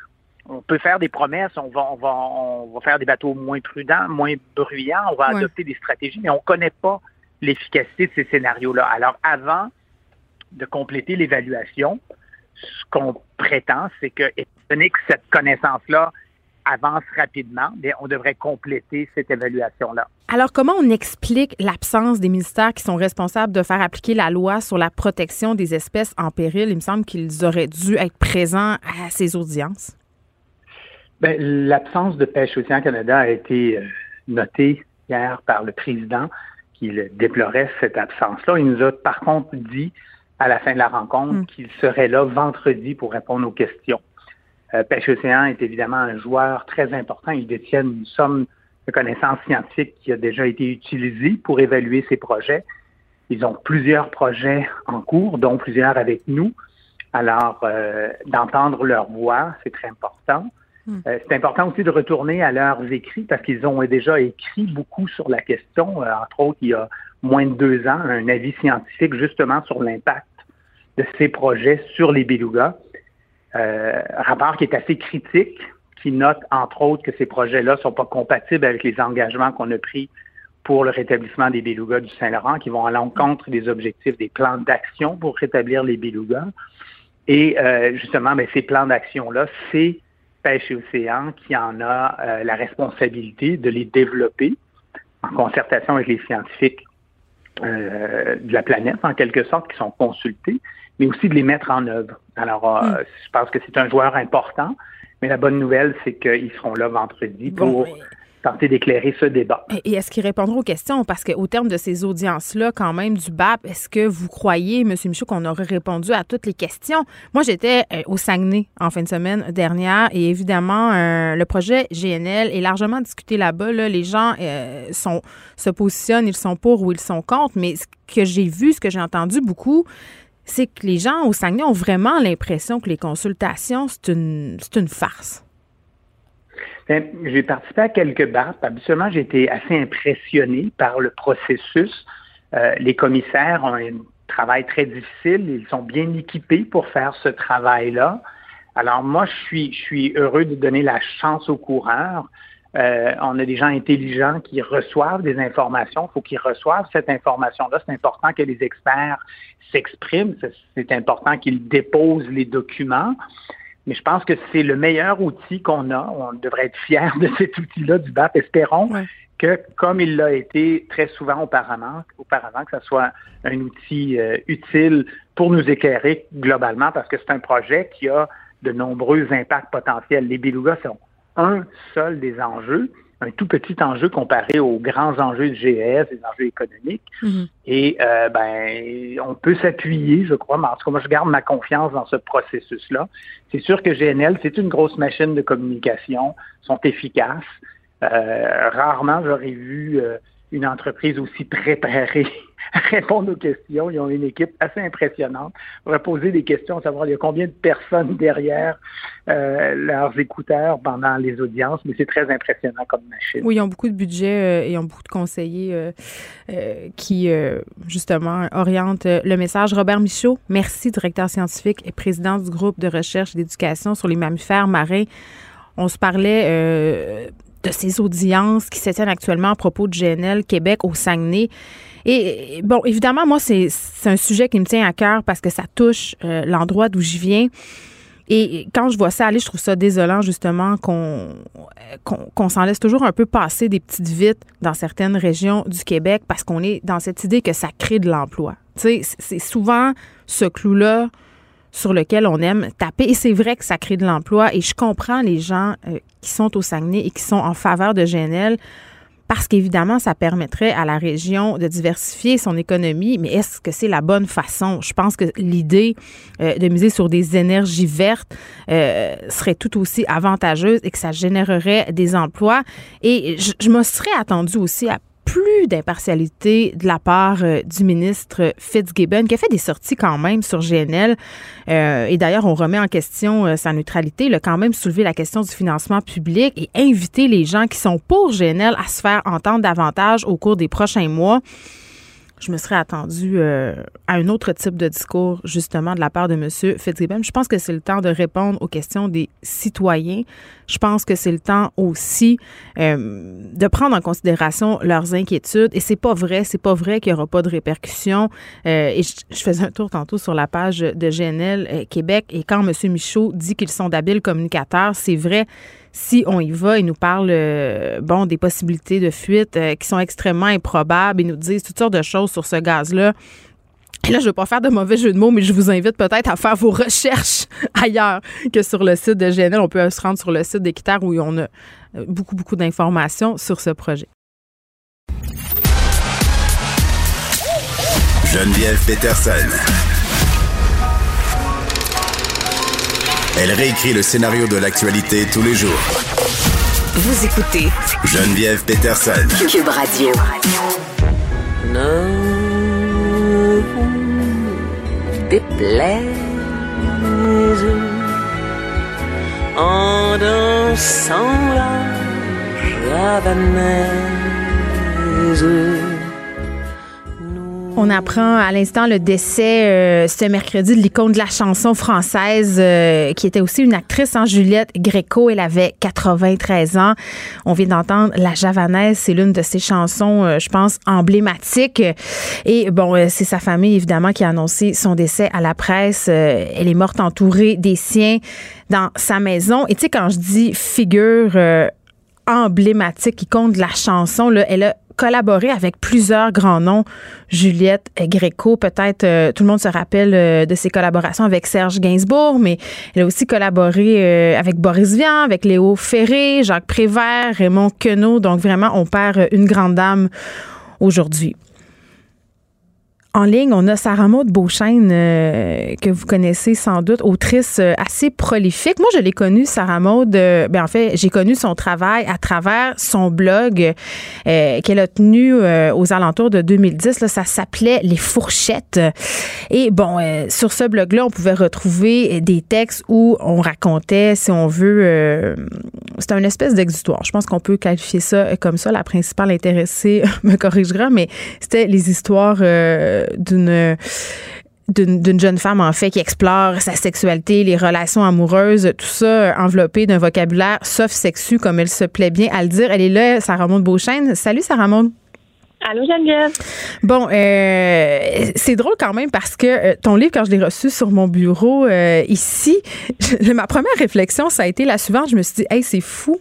on peut faire des promesses, on va, on va, on va faire des bateaux moins prudents, moins bruyants, on va adopter des stratégies, mais on ne connaît pas l'efficacité de ces scénarios-là. Alors, avant de compléter l'évaluation, ce qu'on prétend, c'est que, étant donné que cette connaissance-là avance rapidement, bien, on devrait compléter cette évaluation-là. Alors, comment on explique l'absence des ministères qui sont responsables de faire appliquer la loi sur la protection des espèces en péril? Il me semble qu'ils auraient dû être présents à ces audiences. Bien, l'absence de Pêche Océan Canada a été euh, notée hier par le président qui déplorait cette absence-là. Il nous a par contre dit à la fin de la rencontre hmm. qu'il serait là vendredi pour répondre aux questions. Euh, Pêche Océan est évidemment un joueur très important. Ils détiennent une somme de connaissances scientifiques qui a déjà été utilisée pour évaluer ces projets. Ils ont plusieurs projets en cours, dont plusieurs avec nous. Alors, euh, d'entendre leur voix, c'est très important. Hmm. Euh, c'est important aussi de retourner à leurs écrits parce qu'ils ont déjà écrit beaucoup sur la question. entre autres, il y a moins de deux ans, un avis scientifique justement sur l'impact de ces projets sur les belugas. Euh, rapport qui est assez critique, qui note entre autres que ces projets-là sont pas compatibles avec les engagements qu'on a pris pour le rétablissement des belugas du Saint-Laurent, qui vont à l'encontre des objectifs des plans d'action pour rétablir les belugas. Et euh, justement, ben, ces plans d'action-là, c'est Pêche et Océan qui en a euh, la responsabilité de les développer en concertation avec les scientifiques euh, de la planète, en quelque sorte, qui sont consultés, mais aussi de les mettre en œuvre. Alors, euh, hmm. je pense que c'est un joueur important, mais la bonne nouvelle, c'est qu'ils seront là vendredi pour tenter d'éclairer ce débat. Et est-ce qu'ils répondront aux questions? Parce qu'au terme de ces audiences-là, quand même, du BAP, est-ce que vous croyez, M. Michaud, qu'on aurait répondu à toutes les questions? Moi, j'étais euh, au Saguenay en fin de semaine dernière et évidemment, euh, le projet GNL est largement discuté là-bas. Les gens euh, sont, se positionnent, ils sont pour ou ils sont contre, mais ce que j'ai vu, ce que j'ai entendu beaucoup, c'est que les gens au Saguenay ont vraiment l'impression que les consultations, c'est une, une farce. Ben, j'ai participé à quelques BAP. Habituellement, j'ai été assez impressionné par le processus. Euh, les commissaires ont un travail très difficile. Ils sont bien équipés pour faire ce travail-là. Alors moi, je suis, je suis heureux de donner la chance aux coureurs. Euh, on a des gens intelligents qui reçoivent des informations. Il faut qu'ils reçoivent cette information-là. C'est important que les experts s'expriment. C'est important qu'ils déposent les documents. Mais je pense que c'est le meilleur outil qu'on a. On devrait être fiers de cet outil-là du BAP. Espérons que, comme il l'a été très souvent auparavant, auparavant que ce soit un outil euh, utile pour nous éclairer globalement, parce que c'est un projet qui a de nombreux impacts potentiels. Les belugas sont un seul des enjeux, un tout petit enjeu comparé aux grands enjeux du GES, des enjeux économiques. Mhm. Et euh, ben, on peut s'appuyer, je crois, mais en tout cas, moi, je garde ma confiance dans ce processus-là. C'est sûr que GNL, c'est une grosse machine de communication, sont efficaces. Euh, rarement, j'aurais vu euh, une entreprise aussi préparée répondre aux questions. Ils ont une équipe assez impressionnante. On va poser des questions, savoir il y a combien de personnes derrière euh, leurs écouteurs pendant les audiences, mais c'est très impressionnant comme machine. Oui, ils ont beaucoup de budget euh, et ils ont beaucoup de conseillers euh, qui, justement, orientent le message. Robert Michaud, merci, directeur scientifique et président du groupe de recherche et d'éducation sur les mammifères marins. On se parlait de ces audiences qui se tiennent actuellement à propos de GNL Québec au Saguenay. Et bon, évidemment, moi, c'est un sujet qui me tient à cœur parce que ça touche euh, l'endroit d'où je viens. Et quand je vois ça aller, je trouve ça désolant, justement, qu'on qu'on s'en laisse toujours un peu passer des petites vites dans certaines régions du Québec parce qu'on est dans cette idée que ça crée de l'emploi. Tu sais, c'est souvent ce clou-là sur lequel on aime taper. Et c'est vrai que ça crée de l'emploi. Et je comprends les gens euh, qui sont au Saguenay et qui sont en faveur de GNL parce qu'évidemment, ça permettrait à la région de diversifier son économie. Mais est-ce que c'est la bonne façon? Je pense que l'idée euh, de miser sur des énergies vertes euh, serait tout aussi avantageuse et que ça générerait des emplois. Et je, je me serais attendue aussi à plus d'impartialité de la part euh, du ministre Fitzgibbon, qui a fait des sorties quand même sur GNL. Euh, et d'ailleurs, on remet en question euh, sa neutralité. Il a quand même soulevé la question du financement public et invité les gens qui sont pour GNL à se faire entendre davantage au cours des prochains mois je me serais attendue euh, à un autre type de discours, justement, de la part de M. Fitzgibbon. Je pense que c'est le temps de répondre aux questions des citoyens. Je pense que c'est le temps aussi euh, de prendre en considération leurs inquiétudes. Et c'est pas vrai, c'est pas vrai qu'il n'y aura pas de répercussions. Euh, et je, je, faisais un tour tantôt sur la page de GNL Québec. Et quand M. Michaud dit qu'ils sont d'habiles communicateurs, c'est vrai si on y va, ils nous parlent euh, bon des possibilités de fuite euh, qui sont extrêmement improbables. Ils nous disent toutes sortes de choses sur ce gaz-là. Et là, je ne veux pas faire de mauvais jeu de mots, mais je vous invite peut-être à faire vos recherches ailleurs que sur le site de GNL. On peut se rendre sur le site d'Équiterre où on a euh, beaucoup, beaucoup d'informations sur ce projet. Geneviève Peterson. Elle réécrit le scénario de l'actualité tous les jours. Vous écoutez Geneviève Peterson. Cube Radio. Ne vous déplaise en dansant la javanaise. On apprend à l'instant le décès euh, ce mercredi de l'icône de la chanson française euh, qui était aussi une actrice, hein, Juliette Gréco. Elle avait 93 ans. On vient d'entendre La Javanaise. C'est l'une de ses chansons, euh, je pense, emblématiques. Et bon, c'est sa famille, évidemment, qui a annoncé son décès à la presse. Elle est morte entourée des siens dans sa maison. Et tu sais, quand je dis figure emblématique, icône de la chanson, là, elle a collaboré avec plusieurs grands noms. Juliette Gréco, peut-être euh, tout le monde se rappelle euh, de ses collaborations avec Serge Gainsbourg, mais elle a aussi collaboré euh, avec Boris Vian, avec Léo Ferré, Jacques Prévert, Raymond Queneau. Donc vraiment, on perd une grande dame aujourd'hui. En ligne, on a Sarah Maud Beauchesne, euh, que vous connaissez sans doute, autrice euh, assez prolifique. Moi, je l'ai connue, Sarah Maud. Euh, ben, en fait, j'ai connu son travail à travers son blog qu'elle a tenu aux alentours de 2010. Là, ça s'appelait Les Fourchettes. Et bon, sur ce blog-là, on pouvait retrouver des textes où on racontait, si on veut, c'était une espèce d'exutoire. Je pense qu'on peut qualifier ça comme ça. La principale intéressée me corrigera, mais c'était les histoires d'une d'une jeune femme, en fait, qui explore sa sexualité, les relations amoureuses, tout ça enveloppé d'un vocabulaire sauf sexu, comme elle se plaît bien à le dire. Elle est là, Sarah Maud Beauchesne. Salut, Sarah Maud. Allô, Geneviève. Bon, euh, c'est drôle quand même parce que euh, ton livre, quand je l'ai reçu sur mon bureau euh, ici, je, ma première réflexion, ça a été la suivante. Je me suis dit, hey, c'est fou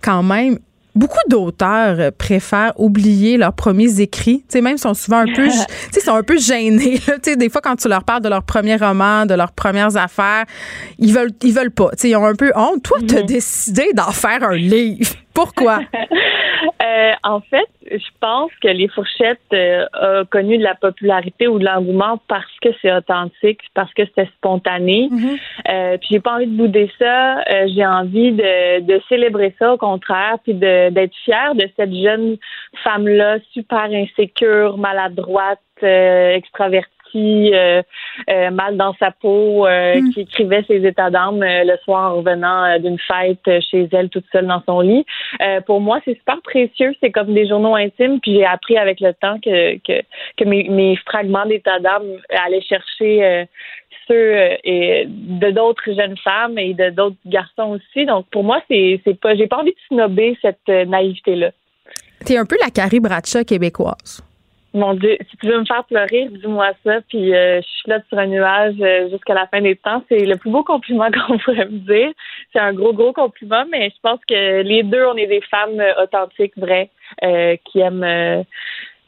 quand même beaucoup d'auteurs euh, préfèrent oublier leurs premiers écrits. Tu sais, même sont souvent un peu, tu sais, sont un peu gênés. Tu sais, des fois quand tu leur parles de leur premier roman, de leurs premières affaires, ils veulent, ils veulent pas. Tu sais, ils ont un peu honte. Toi, tu as décidé d'en faire un livre. Pourquoi? euh, en fait, je pense que les fourchettes euh, ont connu de la popularité ou de l'engouement parce que c'est authentique, parce que c'était spontané. Mm-hmm. euh, puis j'ai pas envie de bouder ça. Euh, j'ai envie de, de, célébrer ça au contraire, puis d'être fière de cette jeune femme-là, super insécure, maladroite, euh, extravertie euh, euh, mal dans sa peau, euh, Mm. qui écrivait ses états d'âme le soir en revenant d'une fête chez elle toute seule dans son lit. Pour moi, c'est super précieux. C'est comme des journaux intimes. Puis j'ai appris avec le temps que que, que mes, mes fragments d'état d'âme allaient chercher ceux et de d'autres jeunes femmes et de d'autres garçons aussi. Donc pour moi, c'est pas j'ai pas envie de snobber cette naïveté là. T'es un peu la Carrie Bradshaw québécoise. Mon Dieu, si tu veux me faire pleurer, dis-moi ça, puis euh, je flotte sur un nuage euh, jusqu'à la fin des temps. C'est le plus beau compliment qu'on pourrait me dire. C'est un gros, gros compliment, mais je pense que les deux, on est des femmes euh, authentiques, vraies, euh, qui aiment euh,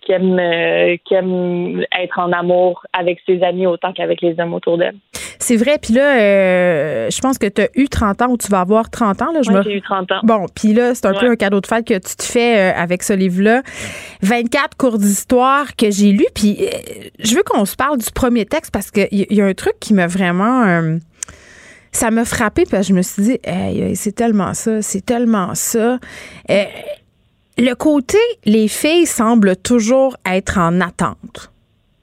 qui aiment, euh, qui aiment être en amour avec ses amis autant qu'avec les hommes autour d'elles. C'est vrai. Puis là, euh, je pense que tu as eu 30 ans ou tu vas avoir 30 ans. Là, je j'ai eu 30 ans. Bon, puis là, c'est un peu un cadeau de fête que tu te fais euh, avec ce livre-là. 24 cours d'histoire que j'ai lu. Puis euh, je veux qu'on se parle du premier texte parce qu'il y, y, a un truc qui m'a vraiment ça m'a frappé parce que je me suis dit, hey, c'est tellement ça, c'est tellement ça. Euh, le côté, les filles semblent toujours être en attente.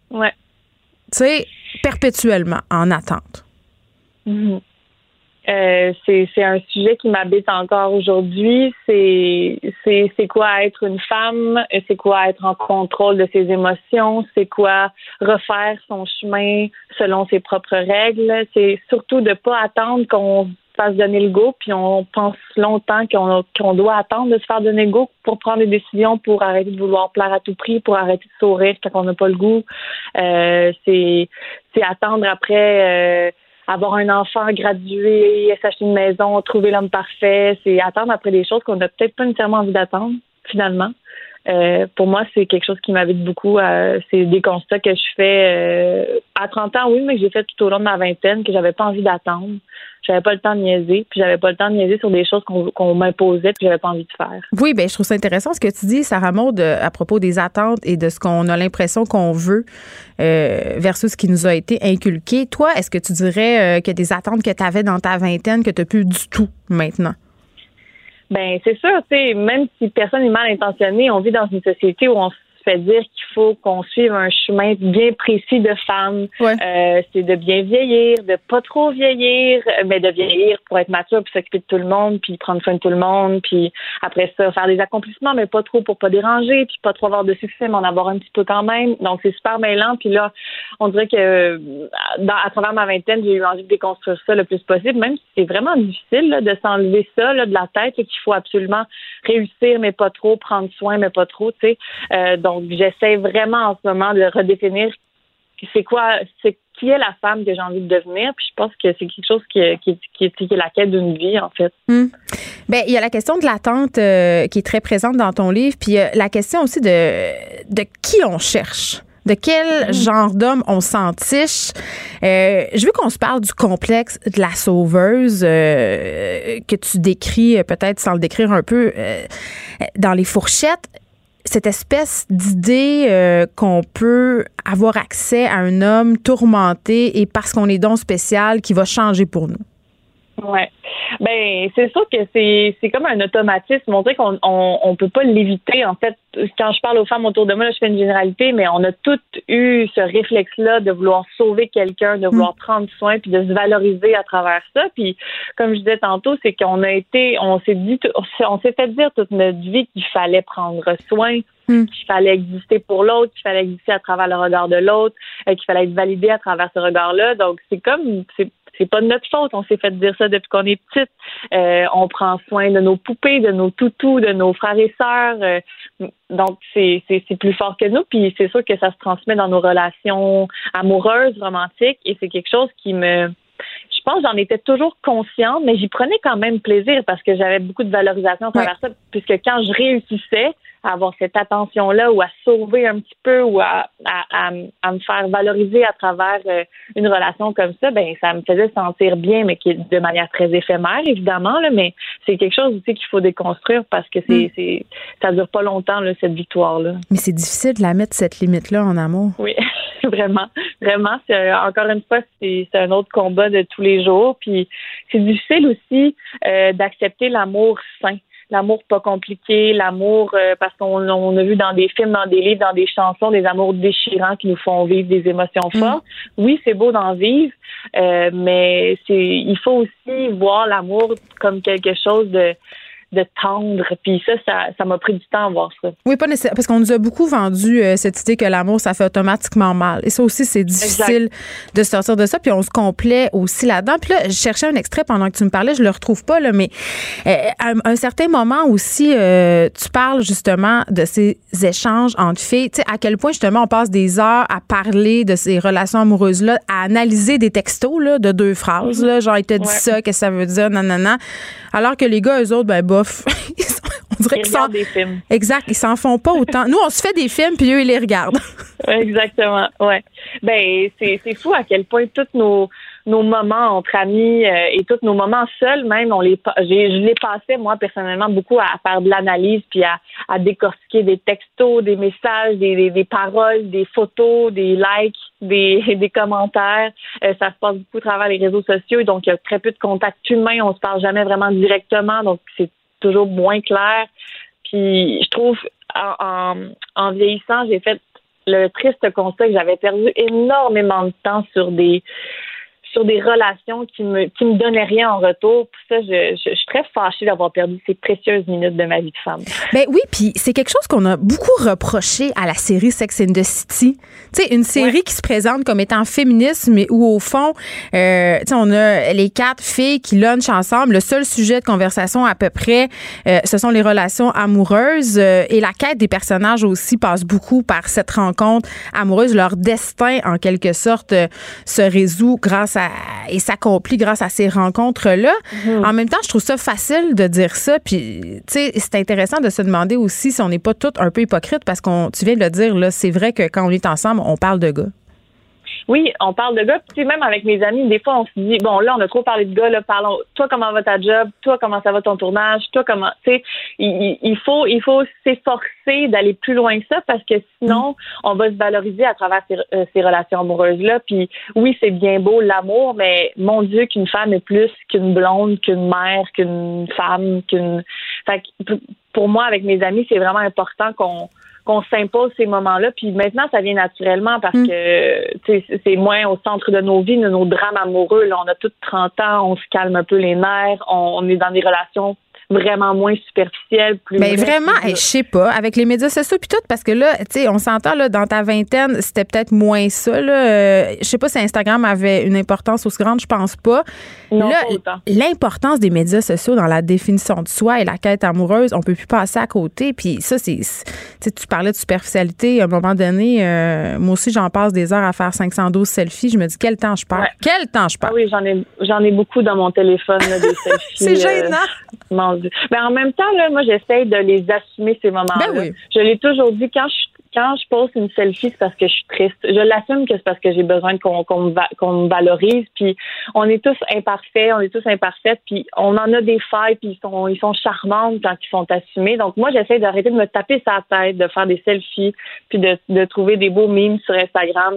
Ouais. Tu sais, perpétuellement en attente. Mm-hmm. Euh, c'est un sujet qui m'habite encore aujourd'hui. C'est quoi être une femme, c'est quoi être en contrôle de ses émotions, c'est quoi refaire son chemin selon ses propres règles? C'est surtout de pas attendre qu'on fasse donner le go, puis on pense longtemps qu'on qu'on doit attendre de se faire donner le go pour prendre des décisions, pour arrêter de vouloir plaire à tout prix, pour arrêter de sourire quand on n'a pas le goût. Euh, c'est c'est attendre après. Euh, avoir un enfant, graduer, s'acheter une maison, trouver l'homme parfait, c'est attendre après des choses qu'on n'a peut-être pas nécessairement envie d'attendre, finalement. Euh, pour moi, c'est quelque chose qui m'habite beaucoup. Euh, c'est des constats que je fais euh, à 30 ans, oui, mais que j'ai fait tout au long de ma vingtaine, que j'avais pas envie d'attendre. J'avais pas le temps de niaiser, puis j'avais pas le temps de niaiser sur des choses qu'on m'imposait, puis j'avais pas envie de faire. Oui, ben je trouve ça intéressant ce que tu dis, Sarah Maud, à propos des attentes et de ce qu'on a l'impression qu'on veut versus ce qui nous a été inculqué. Toi, est-ce que tu dirais que des attentes que tu avais dans ta vingtaine que tu n'as plus du tout maintenant? Ben c'est sûr, tu sais, même si personne n'est mal intentionné, on vit dans une société où on se fait dire qu'il faut qu'on suive un chemin bien précis de femme. Euh, c'est de bien vieillir, de pas trop vieillir, mais de vieillir pour être mature, puis s'occuper de tout le monde, puis prendre soin de tout le monde, puis après ça, faire des accomplissements, mais pas trop pour pas déranger, puis pas trop avoir de succès, mais en avoir un petit peu quand même. Donc, c'est super mêlant. Puis là, on dirait que dans, à travers ma vingtaine, j'ai eu envie de déconstruire ça le plus possible, même si c'est vraiment difficile là, de s'enlever ça là, de la tête, qu'il faut absolument réussir, mais pas trop, prendre soin, mais pas trop, tu sais. Euh, donc, j'essaie vraiment en ce moment de redéfinir c'est quoi, c'est qui est la femme que j'ai envie de devenir. Puis je pense que c'est quelque chose qui, qui, qui, est la quête d'une vie, en fait. Hmm. Bien, il y a la question de l'attente euh, qui est très présente dans ton livre, puis euh, la question aussi de, de qui on cherche. De quel hmm. genre d'homme on s'entiche? Euh, je veux qu'on se parle du complexe de la sauveuse que tu décris, peut-être sans le décrire un peu, dans les fourchettes cette espèce d'idée euh, qu'on peut avoir accès à un homme tourmenté et parce qu'on est donc spécial qui va changer pour nous. Ouais. Ben, c'est sûr que c'est c'est comme un automatisme. On dirait qu'on on, on peut pas l'éviter. En fait, quand je parle aux femmes autour de moi, là, je fais une généralité, mais on a toutes eu ce réflexe-là de vouloir sauver quelqu'un, de vouloir mm. prendre soin, puis de se valoriser à travers ça. Puis, comme je disais tantôt, c'est qu'on a été, on s'est dit, on s'est fait dire toute notre vie qu'il fallait prendre soin mm. qu'il fallait exister pour l'autre, qu'il fallait exister à travers le regard de l'autre, euh, qu'il fallait être validé à travers ce regard-là. Donc, c'est comme, c'est c'est pas de notre faute. On s'est fait dire ça depuis qu'on est petite. Euh, on prend soin de nos poupées, de nos toutous, de nos frères et sœurs. Euh, donc, c'est, c'est, plus fort que nous. Puis c'est sûr que ça se transmet dans nos relations amoureuses, romantiques. Et c'est quelque chose qui me... Je pense j'en étais toujours consciente, mais j'y prenais quand même plaisir parce que j'avais beaucoup de valorisation à travers ça. Puisque quand je réussissais, à avoir cette attention-là ou à sauver un petit peu ou à, à, à, me faire valoriser à travers euh, une relation comme ça, ben ça me faisait sentir bien, mais qui de manière très éphémère, évidemment, là, mais c'est quelque chose aussi qu'il faut déconstruire parce que c'est, mm. c'est ça dure pas longtemps, là, cette victoire-là. Mais c'est difficile de la mettre, cette limite-là, en amour. Oui, vraiment. Vraiment. C'est, encore une fois, c'est, c'est un autre combat de tous les jours. Puis c'est difficile aussi euh, d'accepter l'amour sain l'amour pas compliqué, l'amour euh, parce qu'on on a vu dans des films, dans des livres, dans des chansons, des amours déchirants qui nous font vivre des émotions mm. fortes. Oui, c'est beau d'en vivre, euh, mais c'est il faut aussi voir l'amour comme quelque chose de de tendre. Puis ça, ça, m'a pris du temps à voir ça. Oui, pas nécessairement. Parce qu'on nous a beaucoup vendu euh, cette idée que l'amour, ça fait automatiquement mal. Et ça aussi, c'est difficile de sortir de ça. Puis on se complaît aussi là-dedans. Puis là, je cherchais un extrait pendant que tu me parlais. Je le retrouve pas, là, mais euh, à un certain moment aussi, euh, tu parles justement de ces échanges entre filles. Tu sais, à quel point justement on passe des heures à parler de ces relations amoureuses-là, à analyser des textos là, de deux phrases. Là, genre, il te dit ça, qu'est-ce que ça veut dire, nanana. Alors que les gars, eux autres, ben, bah, on dirait qu'ils s'en des films. Exact, ils s'en font pas autant. Nous, on se fait des films puis eux ils les regardent. Exactement, ouais. Ben c'est fou à quel point toutes nos nos moments entre amis euh, et tous nos moments seuls même, on les je les passais moi personnellement beaucoup à, faire de l'analyse puis à, à, décortiquer des textos, des messages, des, des, paroles, des photos, des likes, des, des commentaires. Euh, ça se passe beaucoup à travers les réseaux sociaux, donc il y a très peu de contact humain, on se parle jamais vraiment directement, donc c'est toujours moins clair. Puis je trouve en, en vieillissant, j'ai fait le triste constat que j'avais perdu énormément de temps sur des sur des relations qui me qui me donnaient rien en retour. Puis ça, je, je, suis très fâchée d'avoir perdu ces précieuses minutes de ma vie de femme. Ben oui, puis c'est quelque chose qu'on a beaucoup reproché à la série Sex and the City. Tu sais, une série qui se présente comme étant féministe, mais où au fond, euh, tu sais, on a les quatre filles qui lunchent ensemble. Le seul sujet de conversation à peu près, euh, ce sont les relations amoureuses euh, et la quête des personnages aussi passe beaucoup par cette rencontre amoureuse. Leur destin, en quelque sorte, se résout grâce à et s'accomplit grâce à ces rencontres-là. Mhm. En même temps, je trouve ça facile de dire ça. Puis, tu sais, c'est intéressant de se demander aussi si on n'est pas toutes un peu hypocrite parce qu'on, tu viens de le dire, là, c'est vrai que quand on est ensemble, on parle de gars. Oui, on parle de gars. Puis même avec mes amis, des fois, on se dit bon, là, on a trop parlé de gars. Là, parlons. Toi, comment va ta job? Toi, comment ça va ton tournage? Toi, comment Tu sais, il, faut, il faut s'efforcer d'aller plus loin que ça parce que sinon, on va se valoriser à travers ces, euh, ces relations amoureuses là. Puis oui, c'est bien beau l'amour, mais mon Dieu, qu'une femme est plus qu'une blonde, qu'une mère, qu'une femme, qu'une. Fait que pour moi, avec mes amis, c'est vraiment important qu'on qu'on s'impose ces moments-là. Puis maintenant, ça vient naturellement parce mm. que c'est moins au centre de nos vies, de nos drames amoureux. Là, on a tous 30 ans, on se calme un peu les nerfs, on est dans des relations vraiment moins superficielle, plus. Mais vraiment, je sais pas, avec les médias sociaux puis tout, parce que là, tu sais, on s'entend là dans ta vingtaine, c'était peut-être moins ça. Là. Euh, je sais pas si Instagram avait une importance aussi grande, je pense pas. Non, l'importance des médias sociaux dans la définition de soi et la quête amoureuse, on peut plus passer à côté. Puis ça, c'est, tu parlais de superficialité. À un moment donné, euh, moi aussi, j'en passe des heures à faire 512 selfies. Je me dis quel temps je perds. Quel temps je perds. Ah oui, j'en ai, j'en ai beaucoup dans mon téléphone des selfies. c'est gênant. Euh, mais en même temps, là, moi, j'essaie de les assumer ces moments-là. Ben je l'ai toujours dit quand je quand je pose une selfie, c'est parce que je suis triste. Je l'assume que c'est parce que j'ai besoin qu'on qu'on me, valorise. Puis on est tous imparfaits, on est tous imparfaits. Puis on en a des failles, puis ils sont ils sont charmantes quand ils sont assumés. Donc moi, j'essaie d'arrêter de me taper sa tête, de faire des selfies, puis de, trouver des beaux memes sur Instagram.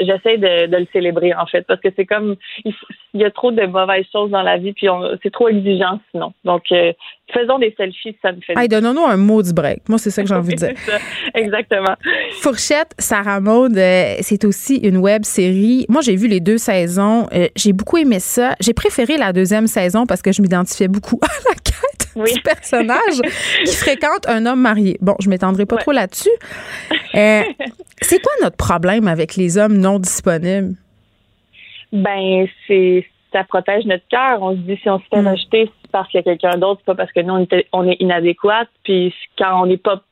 J'essaie de, de le célébrer en fait, parce que c'est comme il, y a trop de mauvaises choses dans la vie, puis c'est trop exigeant sinon. Donc euh, faisons des selfies, ça me fait. Hey, donnons-nous un mot du break. Moi, c'est ça que j'ai envie de dire. Exactement. Fourchette, Sarah Maud, euh, c'est aussi une web série. Moi, j'ai vu les deux saisons. Euh, j'ai beaucoup aimé ça. J'ai préféré la deuxième saison parce que je m'identifiais beaucoup à la quête du personnage qui fréquente un homme marié. Bon, je m'étendrai pas trop là-dessus. Euh, c'est quoi notre problème avec les hommes non disponibles? Ben, c'est ça protège notre cœur. On se dit si on se fait mm. rejeter, c'est parce qu'il y a quelqu'un d'autre, pas parce que nous on, on est inadéquate. Puis quand on n'est pas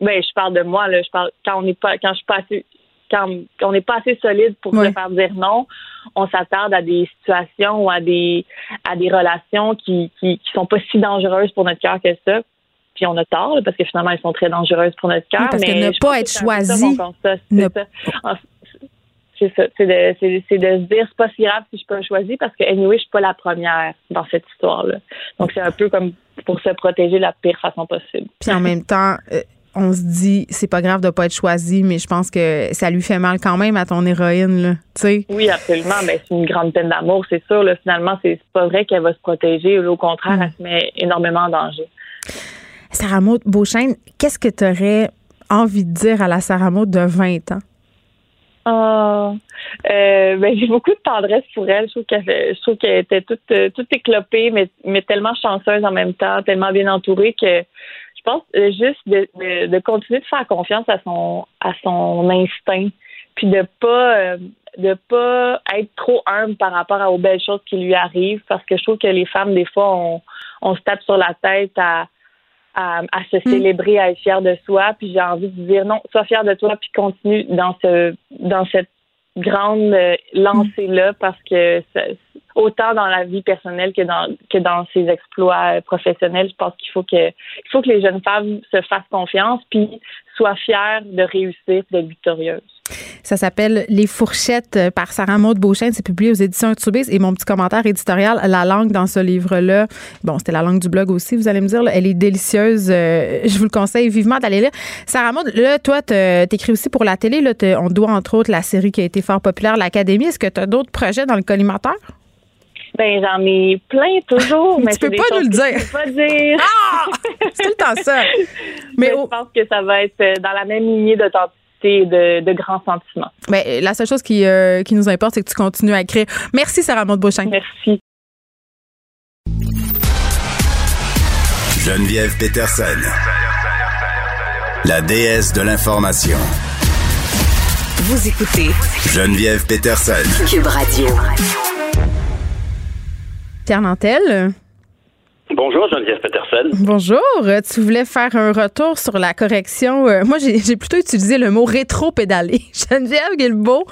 ben, je parle de moi, là. Je parle quand on n'est pas quand je suis pas assez quand on n'est pas assez solide pour se faire dire non, on s'attarde à des situations ou à des à des relations qui, qui, qui sont pas si dangereuses pour notre cœur que ça. Puis on a tort parce que finalement elles sont très dangereuses pour notre cœur. parce mais que ne pas être choisi. C'est ça. C'est de, c'est, de se dire c'est pas si grave si je peux choisir parce que anyway, je suis pas la première dans cette histoire-là. Donc c'est un peu comme pour se protéger de la pire façon possible. Puis en même temps, euh, on se dit c'est pas grave de pas être choisi, mais je pense que ça lui fait mal quand même à ton héroïne, là. sais. Oui, absolument. Mais c'est une grande peine d'amour, c'est sûr. Là, finalement, c'est pas vrai qu'elle va se protéger. Au contraire, mm. elle se met énormément en danger. Sarah Maud Beauchesne, qu'est-ce que tu aurais envie de dire à la Sarah Maud de 20 ans? Oh, euh, ben, j'ai beaucoup de tendresse pour elle. Je trouve qu'elle, je trouve qu'elle était toute, toute éclopée, mais, mais tellement chanceuse en même temps, tellement bien entourée que je pense euh, juste de, de, continuer de faire confiance à son à son instinct, puis de pas euh, de pas être trop humble par rapport aux belles choses qui lui arrivent, parce que je trouve que les femmes des fois on, on se tape sur la tête à à, se mm. célébrer, à être fière de soi, puis j'ai envie de dire non, sois fière de toi, puis continue dans ce dans cette grande euh, lancée là, parce que ça, autant dans la vie personnelle que dans que dans ses exploits professionnels. Je pense qu'il faut que il faut que les jeunes femmes se fassent confiance puis soient fières de réussir, d'être victorieuses. Ça s'appelle Les fourchettes euh, par Sarah Maud Beauchesne. C'est publié aux éditions Tubis. Et mon petit commentaire éditorial, la langue dans ce livre-là, bon, c'était la langue du blog aussi, vous allez me dire, elle est délicieuse. Euh, je vous le conseille vivement d'aller lire. Sarah Maud, là, toi, t'écris aussi pour la télé. Là, on doit, entre autres, la série qui a été fort populaire, l'Académie. Est-ce que tu as d'autres projets dans le collimateur? Ben, j'en ai plein toujours, mais tu peux pas nous le dire. peux pas dire. Ah! C'est tout le temps ça. Mais, je pense que ça va être dans la même lignée d'authenticité de, de grands sentiments. Mais la seule chose qui, euh, qui nous importe, c'est que tu continues à écrire. Merci, Sarah Maud Beauchamp. Merci. Geneviève Peterson, la déesse de l'information. Vous écoutez Geneviève Peterson, Cube Radio. Pierre Nantel. Bonjour, Geneviève Peterson. Bonjour. Tu voulais faire un retour sur la correction. Euh, moi, j'ai plutôt utilisé le mot rétro-pédaler. Geneviève Guilbeault,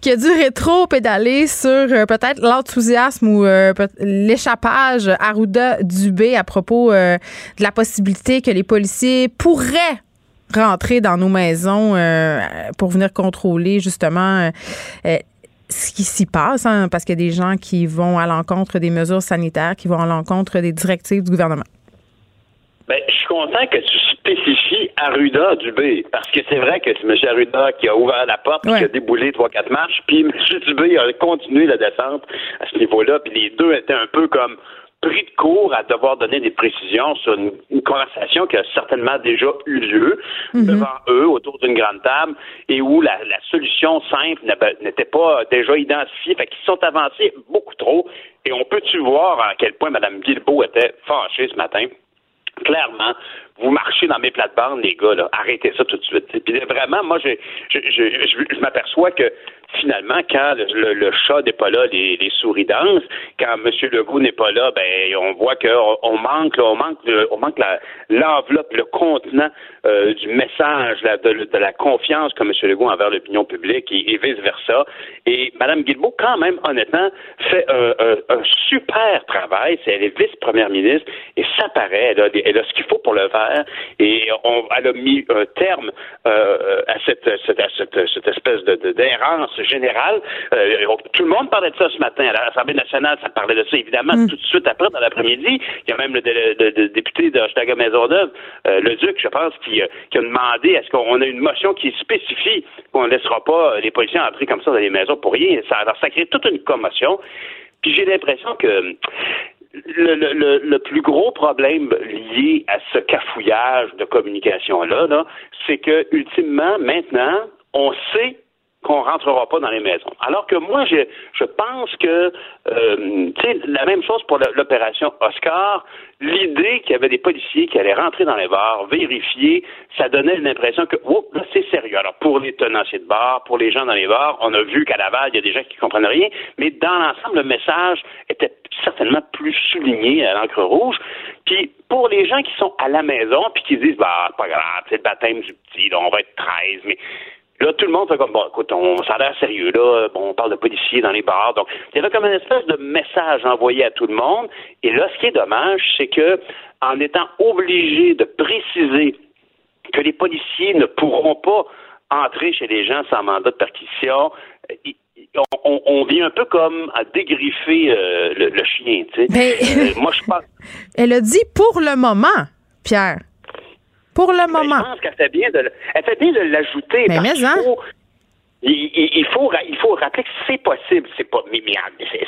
qui a dû rétro-pédaler sur euh, peut-être l'enthousiasme ou euh, l'échappage Arruda Dubé à propos de la possibilité que les policiers pourraient rentrer dans nos maisons pour venir contrôler justement ce qui s'y passe, hein, parce qu'il y a des gens qui vont à l'encontre des mesures sanitaires, qui vont à l'encontre des directives du gouvernement. Ben, je suis content que tu spécifies Arruda Dubé, parce que c'est vrai que c'est M. Arruda qui a ouvert la porte, qui a déboulé trois, quatre marches, puis M. Dubé a continué la descente à ce niveau-là, puis les deux étaient un peu comme pris de court à devoir donner des précisions sur une, conversation qui a certainement déjà eu lieu mhm. devant eux autour d'une grande table et où la, solution simple n'était pas déjà identifiée. Fait qu'ils sont avancés beaucoup trop. Et on peut-tu voir à quel point Mme Guilbeault était fâchée ce matin? Clairement, vous marchez dans mes plates-bandes, les gars, là. arrêtez ça tout de suite. Puis vraiment, moi, je, je, je, je m'aperçois que finalement, quand le, chat n'est pas là, les, souris dansent. Quand M. Legault n'est pas là, ben on voit qu'on on manque, on manque, on manque l'enveloppe, le contenant euh, du message, de, la confiance que M. Legault envers l'opinion publique et, vice versa. Et Mme Guilbeault, quand même, honnêtement, fait un, super travail. Elle est vice-première ministre et ça paraît, elle a, ce qu'il faut pour le faire. Et on, elle a mis un terme euh, à cette, cette, espèce de d'errance général. Euh, tout le monde parlait de ça ce matin. À l'Assemblée nationale, ça parlait de ça, évidemment, mm. tout de suite après, dans l'après-midi. Il y a même le, député de Hochelaga Maisonneuve, euh, le Duc, je pense, qui, euh, qui a demandé est-ce qu'on a une motion qui spécifie qu'on ne laissera pas les policiers entrer comme ça dans les maisons pour rien? Ça, alors, ça crée toute une commotion. Puis j'ai l'impression que le, le, le, plus gros problème lié à ce cafouillage de communication-là, -là, c'est que, ultimement, maintenant, on sait qu'on rentrera pas dans les maisons. Alors que moi, je, je pense que, euh, tu sais, la même chose pour l'opération Oscar, l'idée qu'il y avait des policiers qui allaient rentrer dans les bars, vérifier, ça donnait l'impression que, oh, là, c'est sérieux. Alors, pour les tenanciers de bars, pour les gens dans les bars, on a vu qu'à Laval, il y a des gens qui comprennent rien, mais dans l'ensemble, le message était certainement plus souligné à l'encre rouge. Puis, pour les gens qui sont à la maison, puis qui disent, bah, pas grave, c'est le baptême du petit, on va être 13, mais Là, tout le monde fait comme, bon, écoute, on, ça a l'air sérieux, là. Bon, on parle de policiers dans les bars. Donc, il y avait comme une espèce de message envoyé à tout le monde. Et là, ce qui est dommage, c'est que, en étant obligé de préciser que les policiers ne pourront pas entrer chez les gens sans mandat de perquisition, on, vient un peu comme à dégriffer euh, le, chien, tu sais. Euh, moi, je pense. Elle a dit pour le moment, Pierre. Pour le ben, moment. je pense qu'elle fait bien de, elle fait bien de l'ajouter. Mais, mais hein? Il, faut, il faut rappeler que c'est possible. C'est pas, mais,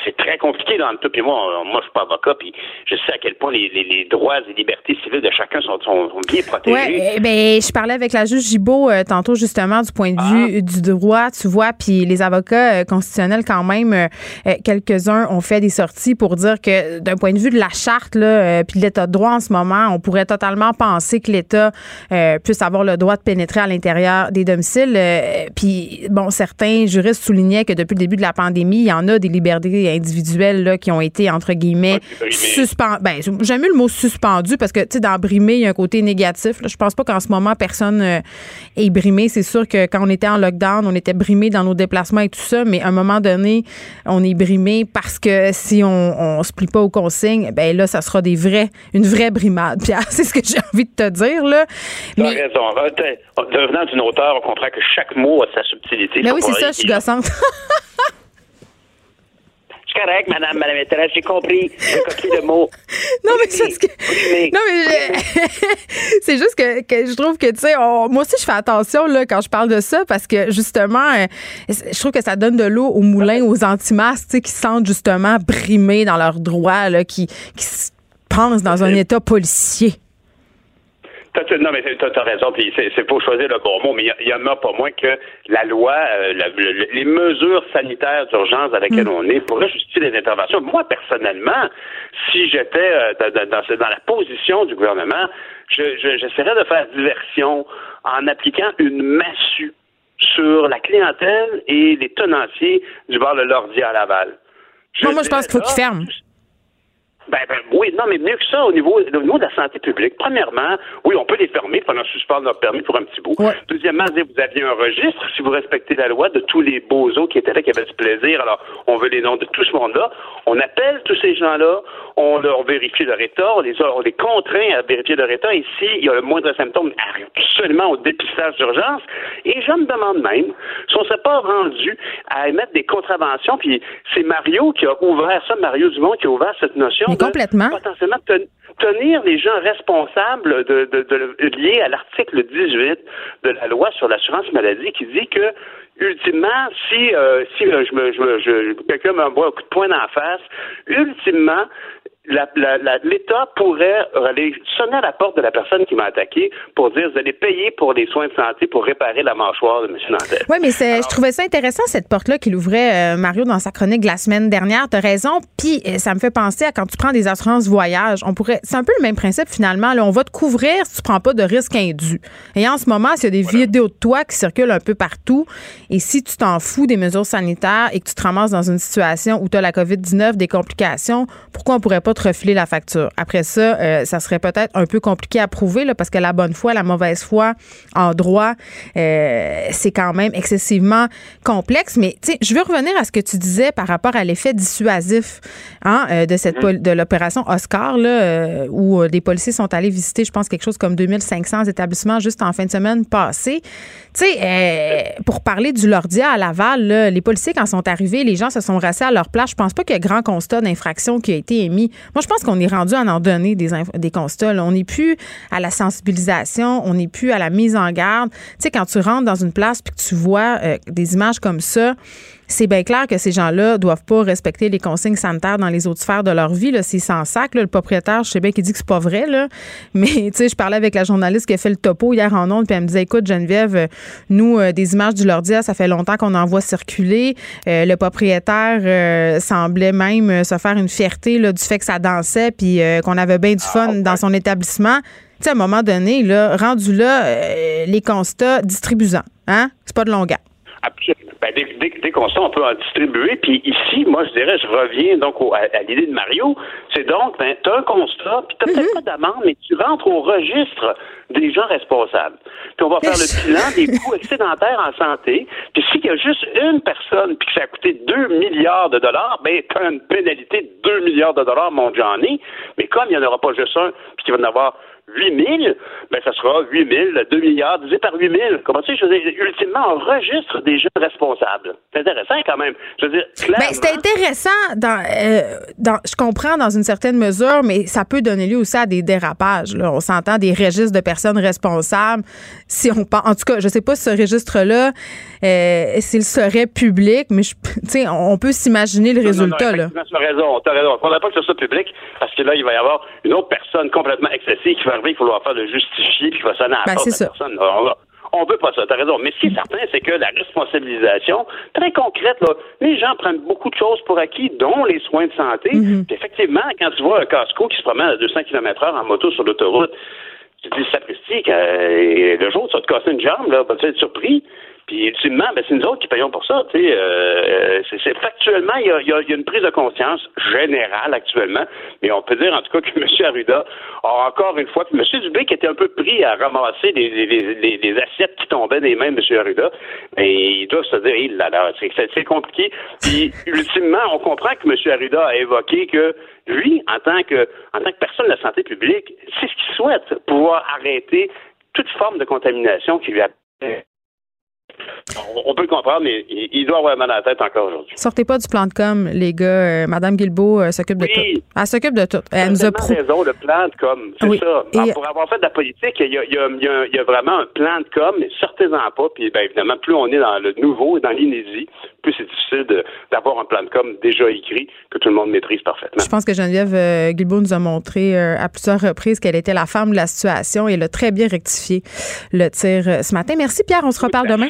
c'est très compliqué dans le tout. Puis moi, moi, je suis pas avocat, puis je sais à quel point les, droits et libertés civiles de chacun sont, bien protégés. Oui, eh ben, je parlais avec la juge Gibault euh, tantôt justement du point de ah. vue du droit, tu vois, puis les avocats euh, constitutionnels quand même, euh, quelques-uns ont fait des sorties pour dire que d'un point de vue de la charte là, puis de l'état de droit en ce moment, on pourrait totalement penser que l'État puisse avoir le droit de pénétrer à l'intérieur des domiciles. puis bon bon, certains juristes soulignaient que depuis le début de la pandémie, il y en a des libertés individuelles là, qui ont été, entre guillemets, suspendues. Ben, j'aime mieux le mot suspendu parce que, tu sais, dans brimé, il y a un côté négatif. Là. Je pense pas qu'en ce moment, personne euh, est brimé. C'est sûr que quand on était en lockdown, on était brimé dans nos déplacements et tout ça, mais à un moment donné, on est brimé parce que si on, on se plie pas aux consignes, ben là, ça sera des vrais, une vraie brimade. Pierre, c'est ce que j'ai envie de te dire, là. Mais... raison. Devenant d'une auteur, on comprend que chaque mot a sa subtilité. Mais ben oui, c'est ça, je suis gossante. C'est correct, madame, madame maîtresse, j'ai compris. J'ai compris le mot. non, mais c'est que... Non, mais c'est juste que, que, je trouve que, tu sais, moi aussi, je fais attention là, quand je parle de ça parce que, justement, euh, je trouve que ça donne de l'eau aux moulins, aux anti-masques, tu sais, qui se sentent, justement, brimés dans leurs droits, là, qui, qui pensent dans un état policier non, mais tu as, raison, puis c'est pour choisir le bon mot, mais il y, en a pas moins que la loi, euh, les mesures sanitaires d'urgence à laquelle mm. on est pourraient justifier des interventions. Moi, personnellement, si j'étais euh, dans, la position du gouvernement, j'essaierais de faire diversion en appliquant une massue sur la clientèle et les tenanciers du bar de l'ordi à Laval. moi, je pense qu'il faut qu'ils ferment. Ben, ben, oui, non, mais mieux que ça, au niveau, au niveau de la santé publique, premièrement, oui, on peut les fermer pendant suspendre leur permis pour un petit bout. Deuxièmement, vous aviez un registre, si vous respectez la loi, de tous les beaux os qui étaient là, qui avaient du plaisir. Alors, on veut les noms de tout ce monde-là. On appelle tous ces gens-là, on leur vérifie leur état, on les, on les contraint à vérifier leur état. Et s'il y a le moindre symptôme, absolument au dépistage d'urgence. Et je me demande même si on ne s'est pas rendu à émettre des contraventions. Puis c'est Mario qui a ouvert ça, Mario Dumont qui a ouvert cette notion complètement. potentiellement tenir les gens responsables de, de, liés à l'article 18 de la loi sur l'assurance maladie qui dit que ultimement, si euh, si euh, je me, je, je quelqu'un m'envoie un coup de poing dans la face, ultimement, l'État pourrait aller sonner à la porte de la personne qui m'a attaqué pour dire vous allez payer pour les soins de santé pour réparer la mâchoire de M. Nantel. Oui, mais je trouvais ça intéressant, cette porte-là qu'il ouvrait, euh, Mario, dans sa chronique de la semaine dernière. Tu as raison. Puis euh, ça me fait penser à quand tu prends des assurances voyage. On pourrait. C'est un peu le même principe finalement. Là, on va te couvrir si tu prends pas de risque indu. Et en ce moment, s'il y a des vidéos de toi qui circulent un peu partout, et si tu t'en fous des mesures sanitaires et que tu te ramasses dans une situation où tu as la COVID-19, des complications, pourquoi on pourrait pas refiler la facture. Après ça, euh, ça serait peut-être un peu compliqué à prouver là, parce que la bonne foi, la mauvaise foi en droit, euh, c'est quand même excessivement complexe. Mais tu sais, je veux revenir à ce que tu disais par rapport à l'effet dissuasif hein, euh, de cette de l'opération Oscar là, où les policiers sont allés visiter, je pense quelque chose comme 2500 établissements juste en fin de semaine passée. Tu sais, pour parler du Lordia à Laval, les policiers quand sont arrivés, les gens se sont rassés à leur place. Je pense pas qu'il y ait grand constat d'infraction qui a été émis. Moi, je pense qu'on est rendu à en donner des, des constats. On n'est plus à la sensibilisation, on n'est plus à la mise en garde. Tu sais, quand tu rentres dans une place puis que tu vois euh, des images comme ça, c'est bien clair que ces gens-là doivent pas respecter les consignes sanitaires dans les autres sphères de leur vie. C'est sans sac. Le propriétaire, je sais bien qu'il dit que c'est pas vrai, là. mais tu sais, je parlais avec la journaliste qui a fait le topo hier en ondes, puis elle me disait, écoute, Geneviève, euh, nous, euh, des images du Lordia, ça fait longtemps qu'on en voit circuler. Euh, le propriétaire semblait même se faire une fierté là, du fait que ça dansait, puis qu'on avait bien du ah, fun dans son établissement. Tu sais, à un moment donné, là, rendu là, les constats distribuants, hein? C'est pas de longueur. Absolument. Ben, dès, dès, qu'on sait, on peut en distribuer. Puis ici, moi, je dirais, je reviens donc à, l'idée de Mario. C'est donc, ben, tu as un constat, puis tu n'as peut-être mhm. pas d'amende, mais tu rentres au registre des gens responsables. Puis on va faire le bilan des coûts excédentaires en santé. Puis s'il y a juste une personne, puis que ça a coûté 2 milliards de dollars, ben, tu as une pénalité de 2 milliards de dollars, mon Johnny. Mais comme il n'y en aura pas juste un, puis qu'il va y en avoir 8 000, ben, ça sera 8 000, 2 milliards divisé par 8 000. Comment tu sais, je veux dire, ultimement, on registre des jeunes responsables. C'est intéressant quand même. Je veux dire, clairement. Ben, c'est intéressant dans, euh, dans, je comprends dans une certaine mesure, mais ça peut donner lieu aussi à des dérapages. Là. On s'entend des registres de personnes responsables. Si on en tout cas, je sais pas si ce registre-là, euh, s'il serait public, mais je, on peut s'imaginer le résultat. Non, non, tu as raison, tu as raison. Il ne pas que ce soit public parce que là, il va y avoir une autre personne complètement excessive qui va il faut leur faire le justifier, puis il va sonner à la ben, personne. On veut pas ça, t'as raison. Mais ce qui est certain, c'est que la responsabilisation, très concrète, là, les gens prennent beaucoup de choses pour acquis, dont les soins de santé. Mhm. effectivement, quand tu vois un casco qui se promène à 200 km heure en moto sur l'autoroute, tu te dis, sapristi, euh, le jour où tu vas te casser une jambe, là, vas-tu être surpris? Puis ultimement, ben, c'est nous autres qui payons pour ça. Tu sais, euh, c'est, factuellement, il y, a, y, a, une prise de conscience générale actuellement, mais on peut dire en tout cas que M. Arruda a encore une fois, M. Dubé qui était un peu pris à ramasser des, des, des, assiettes qui tombaient des mains de M. Arruda, mais il doit se dire, il là, là, c'est, c'est compliqué. Puis ultimement, on comprend que M. Arruda a évoqué que lui, en tant que en tant que personne de la santé publique, c'est ce qu'il souhaite, pouvoir arrêter toute forme de contamination qui lui a on, peut le comprendre, mais il, doit avoir mal à la tête encore aujourd'hui. Sortez pas du plan de com, les gars. Euh, Madame Guilbeault euh, s'occupe de tout. Elle s'occupe de tout. Elle nous a raison, le plan de com, c'est ça. Pour avoir fait de la politique, il y, a, vraiment un plan de com, mais sortez-en pas. Puis, bien évidemment, plus on est dans le nouveau et dans l'inédit, plus c'est difficile d'avoir un plan de com déjà écrit que tout le monde maîtrise parfaitement. Je pense que Geneviève euh, Guilbeault nous a montré à plusieurs reprises qu'elle était la femme de la situation et elle a très bien rectifié le tir ce matin. Merci, Pierre. On se reparle demain.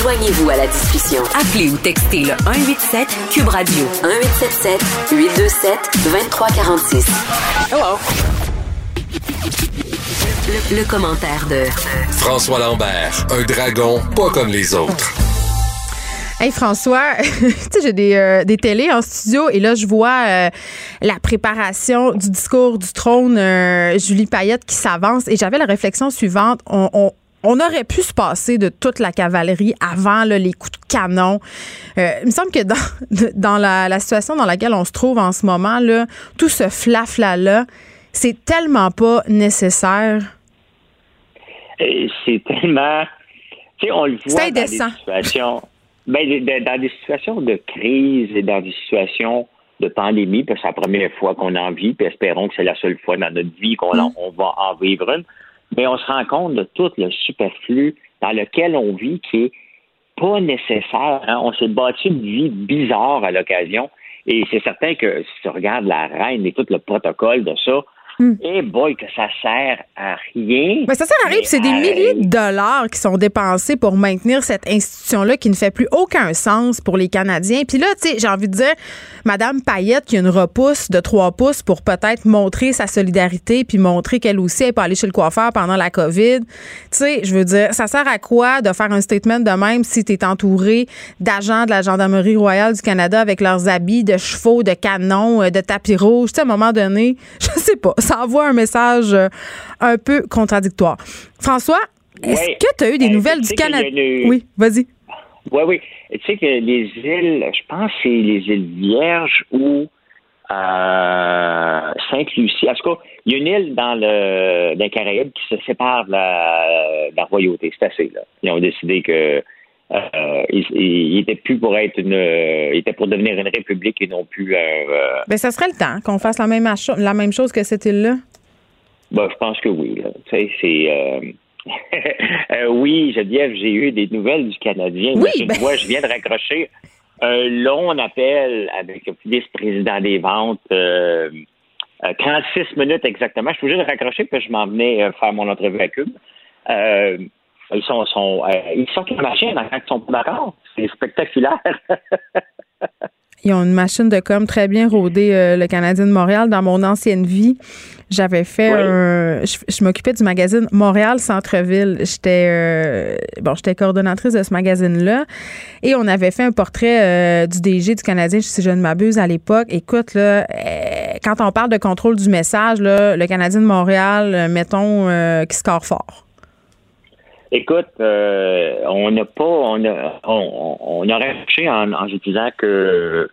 Joignez-vous à la discussion. Appelez ou textez le 187 Cube Radio 1877 827 2346. Hello. Le, le, commentaire de François Lambert, un dragon pas comme les autres. Hey François, tu sais, j'ai des, euh, des télés en studio et là, je vois euh, la préparation du discours du trône, euh, Julie Payette qui s'avance et j'avais la réflexion suivante. on, on on aurait pu se passer de toute la cavalerie avant les coups de canon. Euh, il me semble que dans, dans la, situation dans laquelle on se trouve en ce moment, là, tout ce flafla-là, c'est tellement pas nécessaire. C'est tellement. Tu sais, on le voit dans des situations. Ben, dans des situations de crise et dans des situations de pandémie, parce que c'est la première fois qu'on en vit, puis espérons que c'est la seule fois dans notre vie qu'on mm. va en vivre une mais on se rend compte de tout le superflu dans lequel on vit qui est pas nécessaire. Hein. On s'est bâti une vie bizarre à l'occasion. Et c'est certain que si tu regardes la reine et tout le protocole de ça, Hmm. Et boy, que ça sert à rien. Mais ça sert à rien, c'est des milliers de dollars qui sont dépensés pour maintenir cette institution-là qui ne fait plus aucun sens pour les Canadiens. Puis là, tu sais, j'ai envie de dire, Madame Payette qui a une repousse de trois pouces pour peut-être montrer sa solidarité puis montrer qu'elle aussi, elle peut aller chez le coiffeur pendant la COVID. Tu sais, je veux dire, ça sert à quoi de faire un statement de même si tu es entouré d'agents de la Gendarmerie royale du Canada avec leurs habits de chevaux, de canons, euh, de tapis rouges? Tu sais, à un moment donné, je sais pas ça envoie un message euh, un peu contradictoire. François, est-ce que tu as eu des ben, nouvelles du Canada? Oui, vas-y. Oui, oui. Tu sais que les îles, je pense que c'est les îles Vierges ou euh, Sainte-Lucie. En tout cas, il y a une île dans le dans les Caraïbes qui se sépare de la, royauté. C'est assez, là. Ils ont décidé que euh, il, était plus pour être une, il était pour devenir une république et non plus un. Euh, ben, ça serait le temps qu'on fasse la même, la même chose que cette île-là. Ben, je pense que oui. Tu sais, c'est. Euh, euh, oui, Geneviève, j'ai eu des nouvelles du Canadien. Oui, ben... je viens de raccrocher un long appel avec le vice-président des ventes. 36 minutes exactement. Je suis obligé de raccrocher parce que je m'en venais faire mon entrevue à Cube. Ils sont, sont euh, ils sortent la machine quand ils sont pas d'accord. C'est spectaculaire. Ils ont une machine de com très bien rodée, euh, le Canadien de Montréal. Dans mon ancienne vie, j'avais fait un. Je, m'occupais du magazine Montréal Centre-Ville. J'étais euh, bon, j'étais coordonnatrice de ce magazine-là. Et on avait fait un portrait du DG du Canadien, si je ne m'abuse, à l'époque. Écoute, là, quand on parle de contrôle du message, là, le Canadien de Montréal, mettons, qui score fort. Écoute, euh, on n'a pas, on a, on, on a réfléchi en, en utilisant que,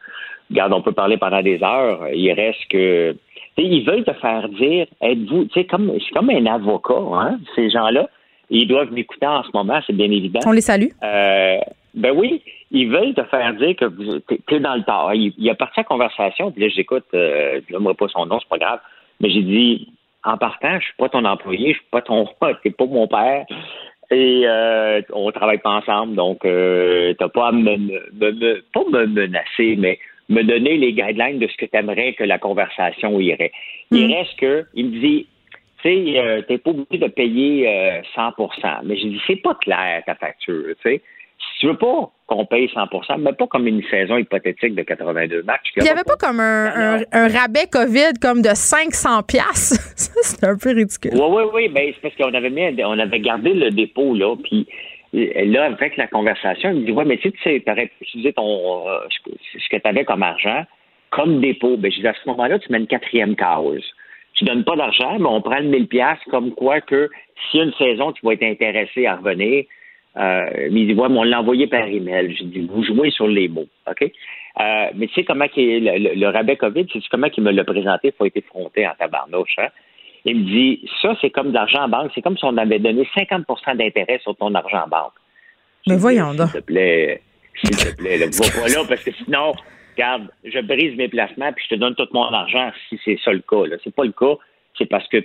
regarde, on peut parler pendant des heures. Il reste que, ils veulent te faire dire, êtes-vous, tu sais, comme, c'est comme un avocat, hein, ces gens-là. Ils doivent m'écouter en ce moment, c'est bien évident. On les salue. Euh, ben oui, ils veulent te faire dire que tu es dans le tort. Il, il a parti à conversation, puis là, j'écoute, euh, je n'aimerais pas son nom, c'est pas grave, mais j'ai dit, en partant, je suis pas ton employé, je suis pas ton, t'es pas mon père, et euh, on travaille pas ensemble, donc euh, t'as pas à me, me, pas me menacer, mais me donner les guidelines de ce que tu aimerais que la conversation irait. Il mm. reste que, il me dit, tu sais, euh, t'es pas obligé de payer 100% euh, Mais je dis, c'est pas clair ta facture, tu sais. Tu veux pas qu'on paye 100% mais pas comme une saison hypothétique de 82 matchs. Il n'y avait pas comme un, rabais COVID comme de 500 pièces. c'est un peu ridicule. Oui, oui, oui. Ben, c'est parce qu'on avait mis, on avait gardé le dépôt, là, puis là, avec la conversation, il me dit, ouais, mais tu sais, tu aurais utilisé ton, euh, ce que tu avais comme argent comme dépôt. Ben, je dis, à ce moment-là, tu mets une quatrième cause. Tu donnes pas d'argent, mais on prend le 1000 pièces comme quoi que si une saison, tu vas être intéressé à revenir, euh, mais il dit, ouais, mais on l'a envoyé par email. J'ai dit, vous jouez sur les mots, OK? Euh, mais tu sais comment le, le, rabais COVID, c'est comment qu'il me l'a présenté, il faut être effronté en tabarnouche, hein? Il me dit, ça, c'est comme de l'argent en banque, c'est comme si on avait donné 50% d'intérêt sur ton argent en banque. Mais voyons donc. S'il te plaît, s'il te plaît, ne va pas là, parce que sinon, regarde, je brise mes placements, puis je te donne tout mon argent si c'est ça le cas. Là. C'est pas le cas, c'est parce que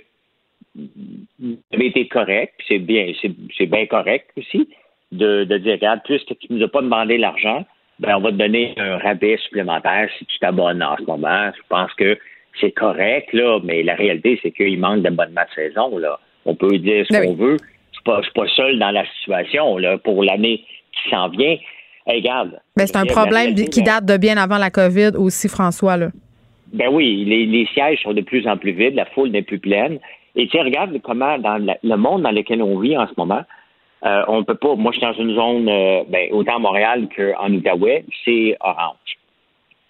avez été correct, puis c'est bien, c'est, bien correct aussi, de, de dire, regarde, puisque tu ne nous as pas demandé l'argent, ben on va te donner un rabais supplémentaire si tu t'abonnes en ce moment. Je pense que c'est correct, là, mais la réalité, c'est qu'il manque d'abonnement de saison. Là. On peut dire ce ben qu'on veut. Je ne suis pas seul dans la situation là, pour l'année qui s'en vient. regarde. Ben, c'est un problème qui date de bien avant la COVID aussi, François. Là. Ben oui, les, sièges sont de plus en plus vides, la foule n'est plus pleine. Et tu regarde comment dans le monde dans lequel on vit en ce moment, euh, on peut pas. Moi, je suis dans une zone, euh, ben, autant à Montréal qu'en Outaouais, c'est orange.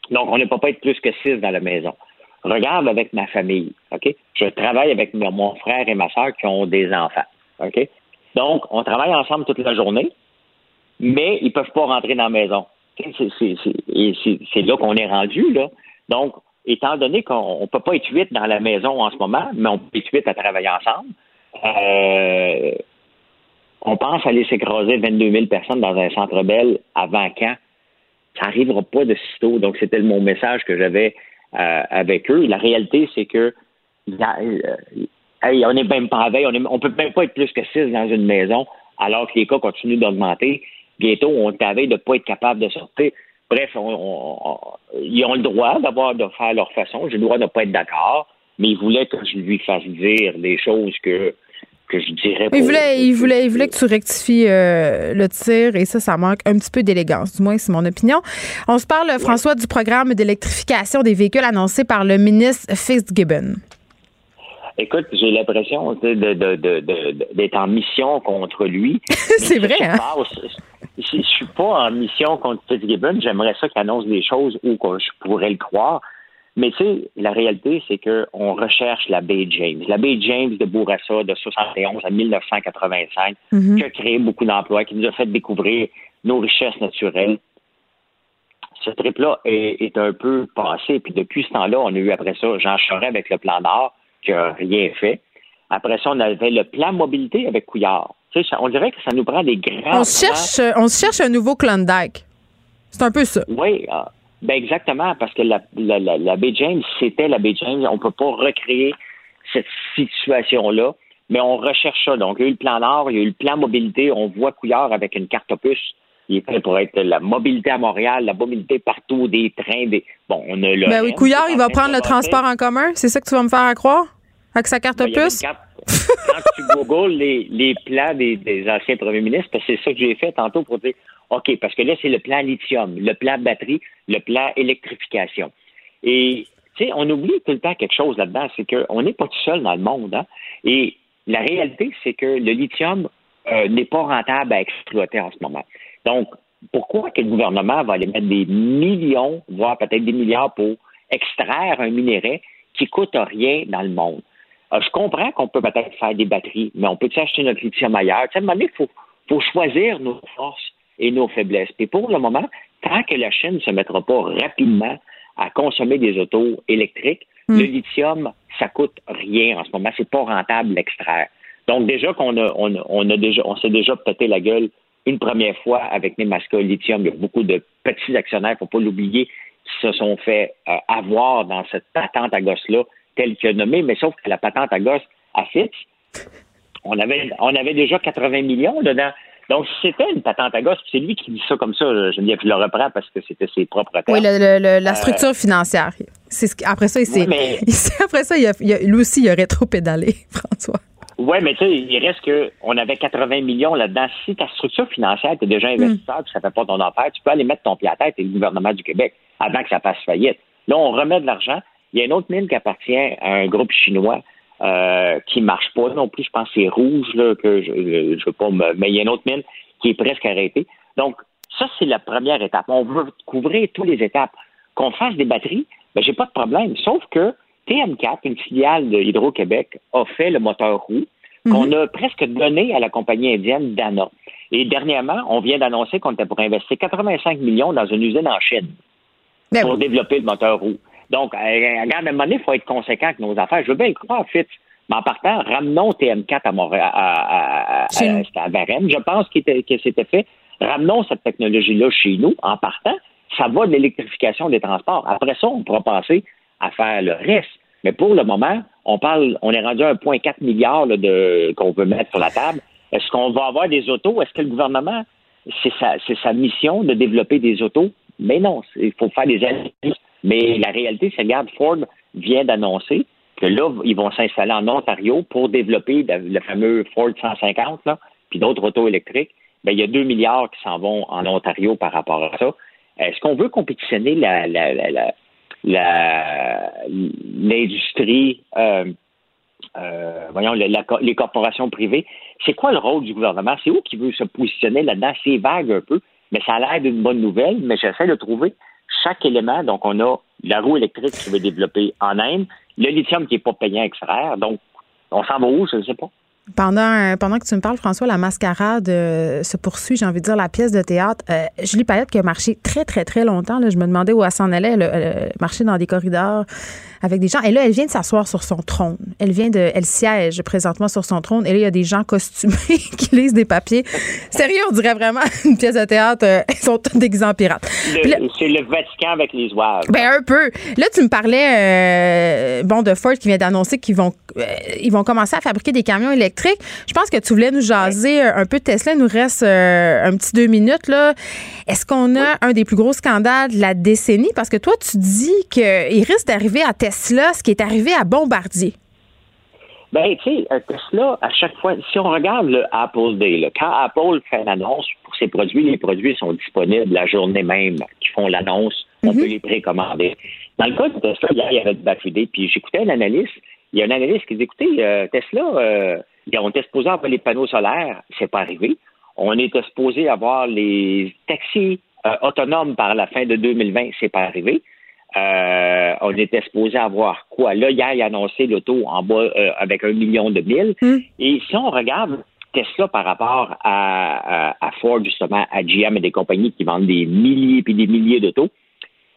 Donc, on ne peut pas être plus que six dans la maison. Regarde avec ma famille, OK? Je travaille avec mon frère et ma soeur qui ont des enfants, OK? Donc, on travaille ensemble toute la journée, mais ils ne peuvent pas rentrer dans la maison. C'est là qu'on est rendu, là. Donc, étant donné qu'on ne peut pas être huit dans la maison en ce moment, mais on peut être huit à travailler ensemble, euh, on pense aller s'écraser 22 000 personnes dans un centre belle avant quand? Ça n'arrivera pas de sitôt. Donc, c'était mon message que j'avais euh, avec eux. La réalité, c'est que euh, on n'est même pas veille, on ne peut même pas être plus que six dans une maison, alors que les cas continuent d'augmenter. Bientôt, on est de ne pas être capable de sortir. Bref, ils ont le droit d'avoir de faire leur façon. J'ai le droit de ne pas être d'accord, mais ils voulaient que je lui fasse dire des choses que que je dirais. Il voulait, il voulait, il voulait que tu rectifies euh, le tir et ça, ça manque un petit peu d'élégance. Du moins, c'est mon opinion. On se parle, François, du programme d'électrification des véhicules annoncé par le ministre Fitzgibbon. Écoute, j'ai l'impression d'être en mission contre lui. c'est vrai, hein? je ne suis pas en mission contre Fitzgibbon. J'aimerais ça qu'il annonce des choses où je pourrais le croire. Mais tu sais, la réalité, c'est qu'on recherche la baie James. La baie James de Bourassa de 71 à 1985, mhm. qui a créé beaucoup d'emplois, qui nous a fait découvrir nos richesses naturelles. Ce trip-là est, un peu passé. Puis depuis ce temps-là, on a eu après ça Jean Charest avec le plan d'or, qui n'a rien fait. Après ça, on avait le plan mobilité avec Couillard. Tu sais, on dirait que ça nous prend des grands. On cherche, on cherche un nouveau Klondike. C'est un peu ça. Oui, ah, ben exactement, parce que la, la, la, baie James, c'était la baie James. On ne peut pas recréer cette situation-là, mais on recherche ça. Donc, il y a eu le plan Nord, il y a eu le plan mobilité. On voit Couillard avec une carte opus. Il est fait pour être la mobilité à Montréal, la mobilité partout, des trains, des. Bon, on a le. Ben oui, Couillard, il va prendre le transport en commun. C'est ça que tu vas me faire croire? Avec sa carte ben, opus? Quand tu googles les, les plans des, des anciens premiers ministres, c'est ça que j'ai fait tantôt pour dire OK, parce que là, c'est le plan lithium, le plan batterie, le plan électrification. Et, tu sais, on oublie tout le temps quelque chose là-dedans, c'est qu'on n'est pas tout seul dans le monde. Hein? Et la réalité, c'est que le lithium euh, n'est pas rentable à exploiter en ce moment. Donc, pourquoi que le gouvernement va aller mettre des millions, voire peut-être des milliards pour extraire un minerai qui coûte rien dans le monde? Euh, je comprends qu'on peut peut-être faire des batteries, mais on peut acheter notre lithium ailleurs? Tu sais, à un moment donné, il faut, faut choisir nos forces et nos faiblesses. Et pour le moment, tant que la Chine ne se mettra pas rapidement à consommer des autos électriques, hmm. le lithium, ça coûte rien en ce moment. C'est pas rentable l'extraire. Donc déjà qu'on a, on, a déjà, on s'est déjà pété la gueule une première fois avec Nemaska Lithium. Il y a beaucoup de petits actionnaires, faut pas l'oublier, qui se sont fait euh, avoir dans cette patente à gosse-là, telle que nommée, mais sauf que la patente à gosse à Fitch, on avait, on avait déjà 80 millions dedans. Donc, c'était une patente à gosse, c'est lui qui dit ça comme ça, je je le reprends parce que c'était ses propres termes. Oui, la structure euh, financière. C'est ce, après ça, il après ça, il a, lui aussi, il aurait trop pédalé, François. Oui, mais tu sais, il reste que on avait 80 millions là-dedans. Si ta structure financière, tu es déjà hmm. investisseur, puis ça fait pas ton affaire, tu peux aller mettre ton pied à tête et le gouvernement du Québec avant que ça fasse faillite. Là, on remet de l'argent. Il y a une autre mine qui appartient à un groupe chinois euh, qui marche pas non plus. Je pense que c'est rouge, là, que je ne veux pas me... Mais il y a une autre mine qui est presque arrêtée. Donc, ça, c'est la première étape. On veut couvrir toutes les étapes. Qu'on fasse des batteries, ben, j'ai pas de problème. Sauf que TM4, une filiale de Hydro-Québec, a fait le moteur roue mhm. qu'on a presque donné à la compagnie indienne Dana. Et dernièrement, on vient d'annoncer qu'on était pour investir 85 millions dans une usine en Chine ben pour développer le moteur roue. Donc, euh, regarde, à un moment donné, il faut être conséquent avec nos affaires. Je veux bien le croire, Fitz. Mais en partant, ramenons TM4 à Montréal, à, à, Je pense que c'était fait. Ramenons cette technologie-là chez nous. En partant, ça va de l'électrification des transports. Après ça, on pourra passer à faire le reste. Mais pour le moment, on parle, on est rendu à 1,4 milliard de, qu'on veut mettre sur la table. Est-ce qu'on va avoir des autos? Est-ce que le gouvernement, c'est sa, mission de développer des autos? Mais non, il faut faire des analyses. Mais la réalité, c'est regarde, Ford vient d'annoncer que là, ils vont s'installer en Ontario pour développer le fameux Ford 150, là, puis d'autres autos électriques. Bien, il y a 2 milliards qui s'en vont en Ontario par rapport à ça. Est-ce qu'on veut compétitionner la, l'industrie, euh, euh, voyons, les corporations privées. C'est quoi le rôle du gouvernement? C'est où qui veut se positionner là-dedans? C'est vague un peu, mais ça a l'air d'une bonne nouvelle, mais j'essaie de trouver chaque élément. Donc, on a la roue électrique qui va développer en Inde, le lithium qui n'est pas payant extraire. Donc, on s'en va où? Je ne sais pas. Pendant, pendant que tu me parles, François, la mascarade euh, se poursuit, j'ai envie de dire, la pièce de théâtre. Euh, Julie Payette qui a marché très, très, très longtemps. Là, je me demandais où elle s'en allait. Elle, elle, dans des corridors avec des gens. Et là, elle vient de s'asseoir sur son trône. Elle vient de, elle siège présentement sur son trône. Et là, il y a des gens costumés qui lisent des papiers. Sérieux, on dirait vraiment une pièce de théâtre. Euh, ils sont tous des pirates. C'est le Vatican avec les oies. Ben, un peu. Là, tu me parlais, euh, bon, de Ford qui vient d'annoncer qu'ils vont, euh, ils vont commencer à fabriquer des camions électriques. Je pense que tu voulais nous jaser un peu de Tesla. Il nous reste un petit deux minutes, là. Est-ce qu'on a un des plus gros scandales de la décennie? Parce que toi, tu dis qu'il risque d'arriver à Tesla Tesla, ce qui est arrivé à Bombardier? Ben, tu sais, euh, Tesla, à chaque fois, si on regarde le Apple Day, quand Apple fait l'annonce pour ses produits, les produits sont disponibles la journée même qu'ils font l'annonce, on mhm. peut les précommander. Dans le cas de Tesla, hier, il y avait de Bafidé, puis j'écoutais un analyste, il y a un analyste qui dit, écoutez, euh, Tesla, euh, on était supposé avoir les panneaux solaires, c'est pas arrivé. On était supposé avoir les taxis autonomes par la fin de 2020, c'est pas arrivé. Euh, on était supposé avoir quoi? Là, hier, il a annoncé l'auto en bas euh, avec un million de mille. Hmm. Et si on regarde Tesla par rapport à, Ford, justement, à GM et des compagnies qui vendent des milliers et des milliers d'autos,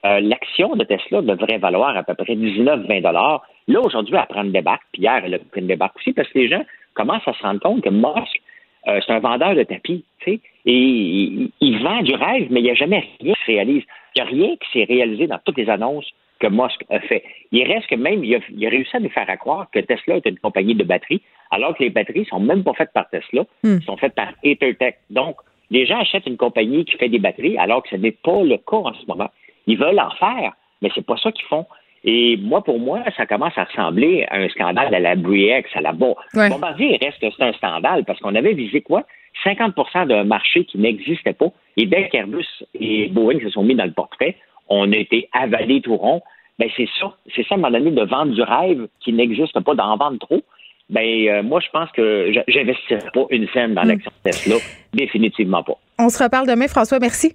euh, l'action de Tesla devrait valoir à peu près 19-20 dollars. Là, aujourd'hui, elle prend une débarque, puis hier, elle a pris une débarque aussi, parce que les gens commencent à se rendre compte que Musk, c'est un vendeur de tapis, tu sais, et il, vend du rêve, mais il n'y a jamais rien qui se réalise. Il n'y a rien qui s'est réalisé dans toutes les annonces que Musk a fait. Il reste que même, il a, réussi à nous faire croire que Tesla est une compagnie de batteries, alors que les batteries sont même pas faites par Tesla, hmm. sont faites par EtherTech. Donc, les gens achètent une compagnie qui fait des batteries, alors que ce n'est pas le cas en ce moment. Ils veulent en faire, mais c'est pas ça qu'ils font. Et moi, pour moi, ça commence à ressembler à un scandale à la Briex, à la Bon. Bombardier reste que c'est un scandale parce qu'on avait visé quoi? 50% d'un marché qui n'existait pas. Et dès qu'Airbus et Boeing se sont mis dans le portrait, on a été avalé tout rond. Ben, c'est ça. C'est ça, à un moment donné, de vendre du rêve qui n'existe pas, d'en vendre trop. Ben, euh, moi, je pense que j'investirais pas une scène dans hmm. l'action Tesla. Définitivement pas. On se reparle demain, François. Merci.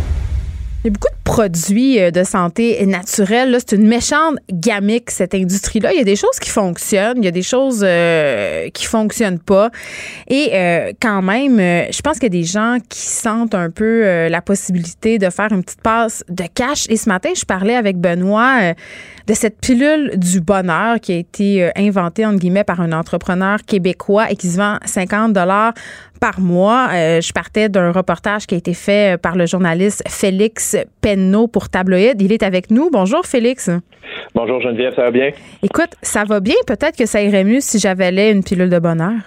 Il y a beaucoup de produits euh, de santé naturelle. C'est une méchante gamique, cette industrie-là. Il y a des choses qui fonctionnent, il y a des choses euh, qui fonctionnent pas. Et euh, quand même, je pense qu'il y a des gens qui sentent un peu la possibilité de faire une petite passe de cash. Et ce matin, je parlais avec Benoît de cette pilule du bonheur qui a été inventée, entre guillemets, par un entrepreneur québécois et qui se vend 50 dollars par mois. je partais d'un reportage qui a été fait par le journaliste Félix Penneau pour Tabloïd. Il est avec nous. Bonjour, Félix. Bonjour, Geneviève. Ça va bien? Écoute, ça va bien. Peut-être que ça irait mieux si j'avalais une pilule de bonheur.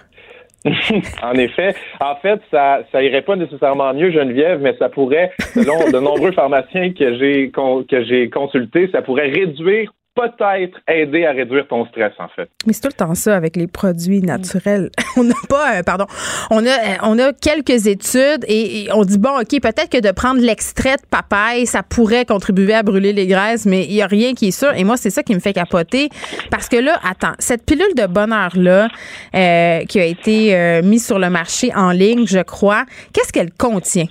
en effet. En fait, ça, ça irait pas nécessairement mieux, Geneviève, mais ça pourrait, selon de nombreux pharmaciens que j'ai, que j'ai consultés, ça pourrait réduire peut-être aider à réduire ton stress, en fait. Mais c'est tout le temps ça avec les produits naturels. on n'a pas, euh, pardon, on a, euh, on a quelques études et, on dit, bon, OK, peut-être que de prendre l'extrait de papaye, ça pourrait contribuer à brûler les graisses, mais il n'y a rien qui est sûr. Et moi, c'est ça qui me fait capoter. Parce que là, attends, cette pilule de bonheur-là, euh, qui a été mise sur le marché en ligne, je crois, qu'est-ce qu'elle contient?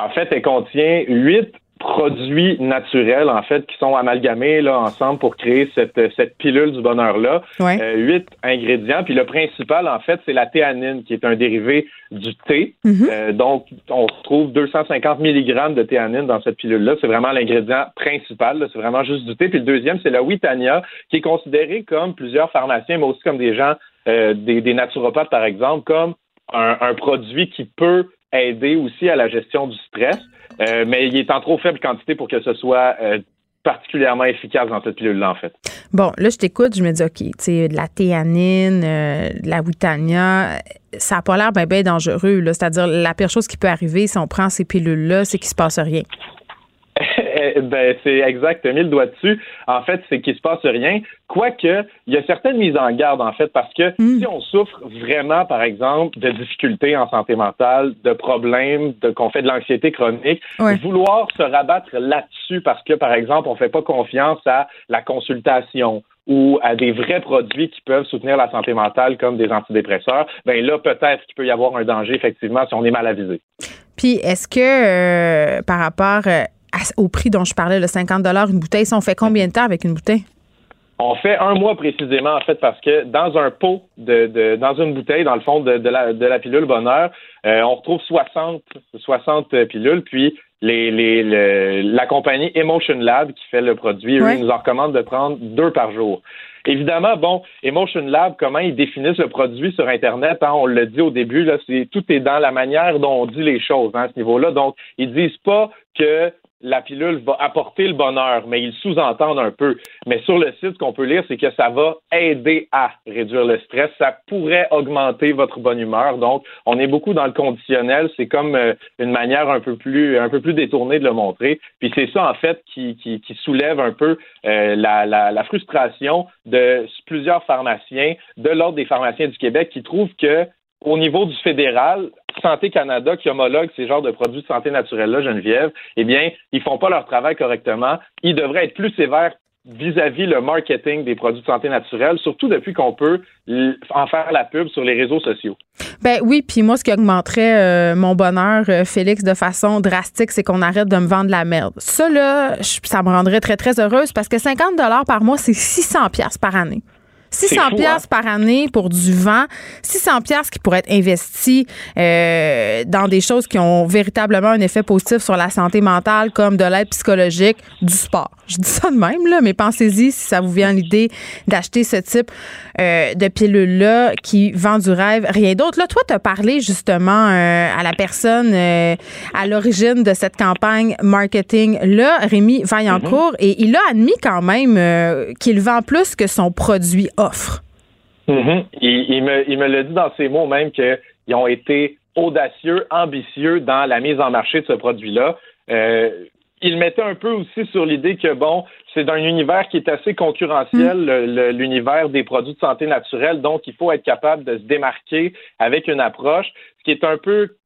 En fait, elle contient huit produits naturels, en fait, qui sont amalgamés là, ensemble pour créer cette, cette pilule du bonheur-là. Euh, huit ingrédients. Puis le principal, en fait, c'est la théanine, qui est un dérivé du thé. Mhm. Euh, donc, on trouve 250 mg de théanine dans cette pilule-là. C'est vraiment l'ingrédient principal. C'est vraiment juste du thé. Puis le deuxième, c'est la Witania, qui est considéré comme plusieurs pharmaciens, mais aussi comme des gens, euh, des, des naturopathes, par exemple, comme un, un produit qui peut aider aussi à la gestion du stress. Euh, mais il est en trop faible quantité pour que ce soit euh, particulièrement efficace dans cette pilule-là, en fait. Bon, là, je t'écoute, je me dis, OK, tu sais, de la théanine, euh, de la witania, ça n'a pas l'air bien, dangereux. C'est-à-dire, la pire chose qui peut arriver si on prend ces pilules-là, c'est qu'il ne se passe rien. Ben, c'est exact. Mis le doigt dessus. En fait, c'est qu'il se passe rien. Quoique, il y a certaines mises en garde, en fait, parce que hmm. si on souffre vraiment, par exemple, de difficultés en santé mentale, de problèmes, de qu'on fait de l'anxiété chronique, vouloir se rabattre là-dessus parce que, par exemple, on fait pas confiance à la consultation ou à des vrais produits qui peuvent soutenir la santé mentale comme des antidépresseurs, ben là, peut-être qu'il peut y avoir un danger, effectivement, si on est mal avisé. Puis, est-ce que, euh, par rapport euh, au prix dont je parlais, le 50 une bouteille. Ça, on fait combien de temps avec une bouteille? On fait un mois précisément, en fait, parce que dans un pot, de, dans une bouteille, dans le fond de, la, de la pilule Bonheur, euh, on retrouve 60, 60 pilules, puis les, les, la compagnie Emotion Lab qui fait le produit, eux, ils nous en recommandent de prendre deux par jour. Évidemment, bon, Emotion Lab, comment ils définissent le produit sur Internet, hein, on le dit au début, là, c'est tout est dans la manière dont on dit les choses hein, à ce niveau-là. Donc, ils disent pas que la pilule va apporter le bonheur, mais ils sous-entendent un peu. Mais sur le site, ce qu'on peut lire, c'est que ça va aider à réduire le stress. Ça pourrait augmenter votre bonne humeur. Donc, on est beaucoup dans le conditionnel. C'est comme euh, une manière un peu plus, un peu plus détournée de le montrer. Puis c'est ça, en fait, qui, soulève un peu euh, la, la, la frustration de plusieurs pharmaciens, de l'ordre des pharmaciens du Québec, qui trouvent que au niveau du fédéral, Santé Canada qui homologue ces genres de produits de santé naturelle-là, Geneviève, eh bien, ils font pas leur travail correctement. Ils devraient être plus sévères vis-à-vis le marketing des produits de santé naturelle, surtout depuis qu'on peut en faire la pub sur les réseaux sociaux. Ben oui, puis moi, ce qui augmenterait euh, mon bonheur, euh, Félix, de façon drastique, c'est qu'on arrête de me vendre la merde. Ça, là, ça me rendrait très, très heureuse parce que 50 par mois, c'est 600 par année. 600 pièces hein? par année pour du vent, 600 pièces qui pourraient être investis euh, dans des choses qui ont véritablement un effet positif sur la santé mentale, comme de l'aide psychologique, du sport. Je dis ça de même, là, mais pensez-y si ça vous vient l'idée d'acheter ce type euh, de pilule-là qui vend du rêve, rien d'autre. Là, toi, tu as parlé justement euh, à la personne à l'origine de cette campagne marketing-là, Rémi Vaillancourt, mm-hmm. et il a admis quand même qu'il vend plus que son produit offre. Mm-hmm. il, me, il me l'a dit dans ses mots même qu'ils ont été audacieux, ambitieux dans la mise en marché de ce produit-là. Euh, il mettait un peu aussi sur l'idée que, bon, c'est un univers qui est assez concurrentiel, mm. l'univers des produits de santé naturelle, donc il faut être capable de se démarquer avec une approche, ce qui est un peu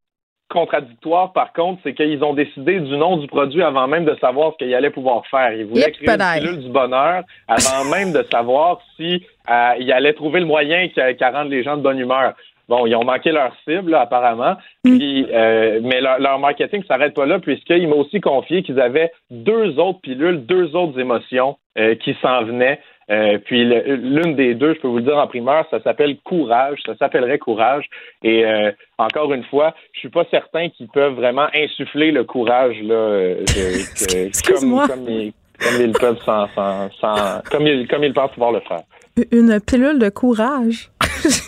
contradictoire, par contre, c'est qu'ils ont décidé du nom du produit avant même de savoir ce qu'ils allaient pouvoir faire. Ils voulaient créer une pilule du bonheur avant même de savoir si euh, ils allaient trouver le moyen qu'à rendre les gens de bonne humeur. Bon, ils ont manqué leur cible, apparemment. Mm. Puis, euh, mais leur, leur marketing ne s'arrête pas là, puisqu'ils m'ont aussi confié qu'ils avaient deux autres pilules, deux autres émotions euh, qui s'en venaient euh, puis l'une des deux, je peux vous le dire en primeur, ça s'appelle Courage, ça s'appellerait Courage. Et euh, encore une fois, je suis pas certain qu'ils peuvent vraiment insuffler le courage là, euh, comme, comme, ils, comme, ils, peuvent sans, sans, sans comme, ils, comme ils pensent pouvoir le faire. Une pilule de courage.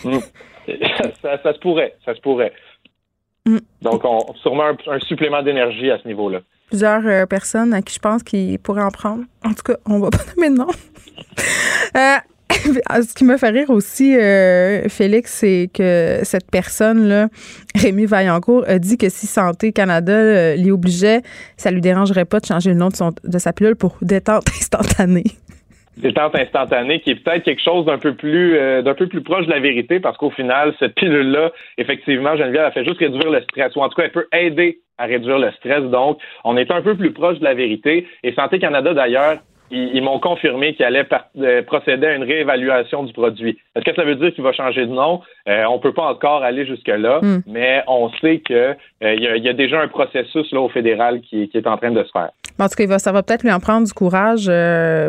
Mm. ça, ça, se pourrait, ça se pourrait. Mm. Donc, on, sûrement un, un supplément d'énergie à ce niveau-là plusieurs personnes à qui je pense qu'ils pourraient en prendre. En tout cas, on va pas nommer de nom. Euh, ce qui me fait rire aussi, euh, Félix, c'est que cette personne-là, Rémi Vaillancourt, a dit que si Santé Canada euh, l'y obligeait, ça lui dérangerait pas de changer le nom de, son, de sa pilule pour détente instantanée détente instantanée qui est peut-être quelque chose d'un peu plus euh, d'un peu plus proche de la vérité parce qu'au final cette pilule là effectivement Geneviève a fait juste réduire le stress ou en tout cas elle peut aider à réduire le stress. Donc on est un peu plus proche de la vérité. Et Santé Canada d'ailleurs ils, m'ont confirmé qu'ils allaient euh, procéder à une réévaluation du produit. Est-ce que ça veut dire qu'il va changer de nom? Euh, on peut pas encore aller jusque-là, hmm. mais on sait qu'il euh, y, a déjà un processus là, au fédéral qui, est en train de se faire. En tout cas, ça va peut-être lui en prendre du courage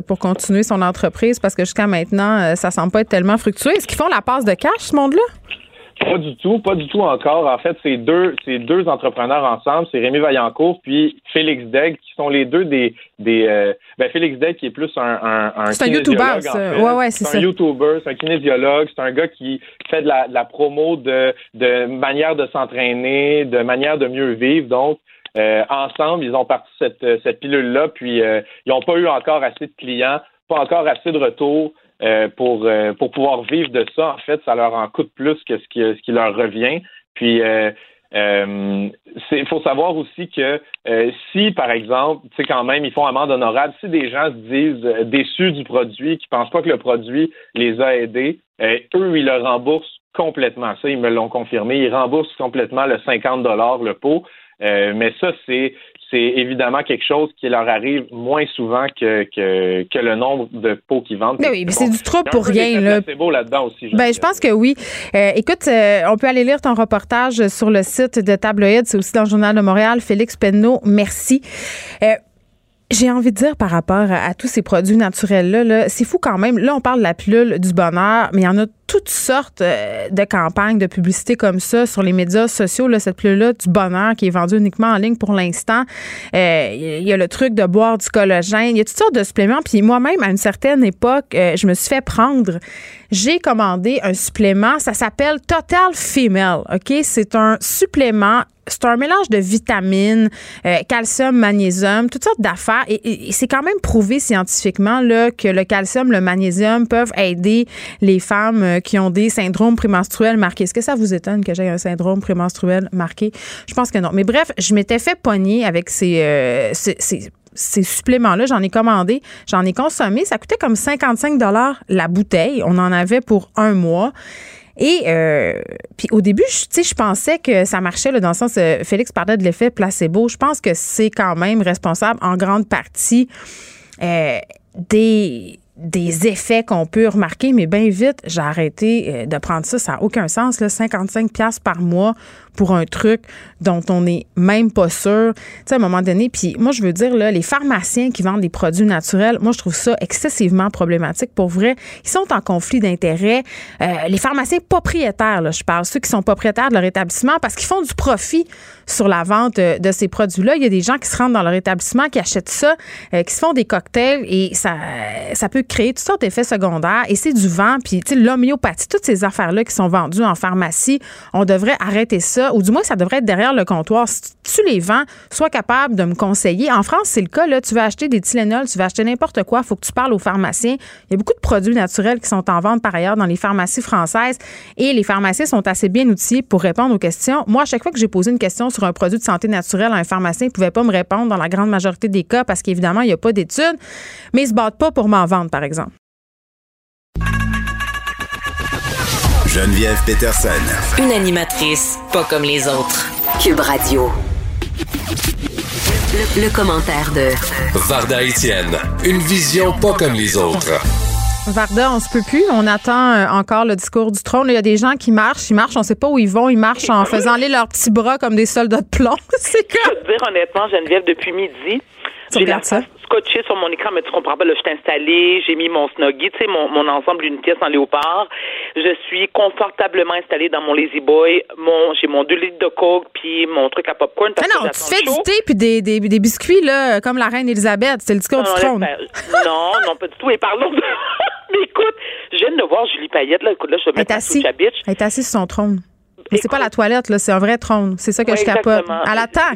pour continuer son entreprise parce que jusqu'à maintenant, ça semble pas être tellement fructueux. Est-ce qu'ils font la passe de cash, ce monde-là? Pas du tout, pas du tout encore. En fait, c'est deux, c'est deux entrepreneurs ensemble, c'est Rémi Vaillancourt puis Félix Degg, qui sont les deux des, des euh, ben Félix Degg qui est plus un, un, un c'est un YouTuber, ouais ouais, c'est ça. un YouTuber, c'est un kinésiologue, c'est un gars qui fait de la, de la promo de, de manière de s'entraîner, de manière de mieux vivre. Donc, euh, ensemble, ils ont parti cette, cette pilule-là, puis euh, ils n'ont pas eu encore assez de clients, pas encore assez de retours. Euh, pour, euh, pour pouvoir vivre de ça, en fait, ça leur en coûte plus que ce qui, ce qui leur revient. Puis, euh, il faut savoir aussi que si, par exemple, tu sais, quand même, ils font amende honorable, si des gens se disent déçus du produit, qui pensent pas que le produit les a aidés, eux, ils le remboursent complètement. Ça, ils me l'ont confirmé. Ils remboursent complètement le 50 le pot. mais ça, c'est c'est évidemment quelque chose qui leur arrive moins souvent que, que, le nombre de pots qu'ils vendent. Mais oui, mais c'est du trouble pour rien. Là. C'est beau là-dedans aussi. Ben, je pense que oui. Euh, écoute, euh, on peut aller lire ton reportage sur le site de Tabloïd. C'est aussi dans le Journal de Montréal. Félix Penneau, merci. Euh, j'ai envie de dire par rapport à, tous ces produits naturels-là, -là, c'est fou quand même. Là, on parle de la pilule du bonheur, mais il y en a toutes sortes euh, de campagnes de publicité comme ça sur les médias sociaux. Là, cette pilule-là du bonheur qui est vendue uniquement en ligne pour l'instant. Euh, il y a le truc de boire du collagène. Il y a toutes sortes de suppléments. Puis moi-même, à une certaine époque, euh, je me suis fait prendre. J'ai commandé un supplément. Ça s'appelle Total Female. OK? C'est un supplément c'est un mélange de vitamines, euh, calcium, magnésium, toutes sortes d'affaires. Et, c'est quand même prouvé scientifiquement là, que le calcium, le magnésium peuvent aider les femmes euh, qui ont des syndromes prémenstruels marqués. Est-ce que ça vous étonne que j'ai un syndrome prémenstruel marqué? Je pense que non. Mais bref, je m'étais fait pogner avec ces, euh, ces suppléments-là, j'en ai commandé, j'en ai consommé. Ça coûtait comme 55 la bouteille. On en avait pour un mois. Et euh, puis au début, je, je pensais que ça marchait là, dans le sens, euh, Félix parlait de l'effet placebo. Je pense que c'est quand même responsable en grande partie euh, des des effets qu'on peut remarquer, mais bien vite, j'ai arrêté de prendre ça. Ça n'a aucun sens. Là, 55 pièces par mois pour un truc dont on n'est même pas sûr. Tu sais, à un moment donné, puis moi, je veux dire, là, les pharmaciens qui vendent des produits naturels, moi, je trouve ça excessivement problématique. Pour vrai, ils sont en conflit d'intérêts. Euh, les pharmaciens propriétaires, je parle, ceux qui sont propriétaires de leur établissement parce qu'ils font du profit sur la vente de ces produits-là. Il y a des gens qui se rendent dans leur établissement, qui achètent ça, euh, qui se font des cocktails et ça, ça peut créer toutes sortes d'effets secondaires et c'est du vent. Puis, tu sais, l'homéopathie, toutes ces affaires-là qui sont vendues en pharmacie, on devrait arrêter ça ou du moins, ça devrait être derrière le comptoir. Si tu les vends, sois capable de me conseiller. En France, c'est le cas. Là, tu vas acheter des Tylenol, tu vas acheter n'importe quoi, il faut que tu parles aux pharmaciens. Il y a beaucoup de produits naturels qui sont en vente par ailleurs dans les pharmacies françaises et les pharmaciens sont assez bien outillés pour répondre aux questions. Moi, à chaque fois que j'ai posé une question sur un produit de santé naturelle un pharmacien ne pouvait pas me répondre dans la grande majorité des cas parce qu'évidemment, il n'y a pas d'études, mais ils se battent pas pour m'en vendre, par exemple. Geneviève Peterson. Une animatrice pas comme les autres. Cube Radio. Le, commentaire de Varda Etienne. Une vision pas comme les autres. Varda, on se peut plus. On attend euh, encore le discours du trône. Il y a des gens qui marchent, ils marchent, on sait pas où ils vont, ils marchent en faisant aller leurs petits bras comme des soldats de plomb. C'est quoi? Je veux dire honnêtement, Geneviève, depuis midi, tu regardes ça? Scotché sur mon écran, mais tu comprends pas, là, je suis installée, j'ai mis mon snuggie, tu sais, mon, mon ensemble une pièce en léopard. Je suis confortablement installée dans mon Lazy Boy. Mon, j'ai mon 2 litres de coke, puis mon truc à popcorn. Parce non, tu fais du thé puis des, des, des, biscuits, là, comme la reine Elisabeth. C'est le discours du trône. non, non, pas du tout. Et parlons de... mais écoute, je viens de voir Julie Payette, là. Écoute, là, je vais mettre assise. Elle est assise sur son trône. Mais c'est pas la toilette, là, c'est un vrai trône. C'est ça que je capote. Elle attend.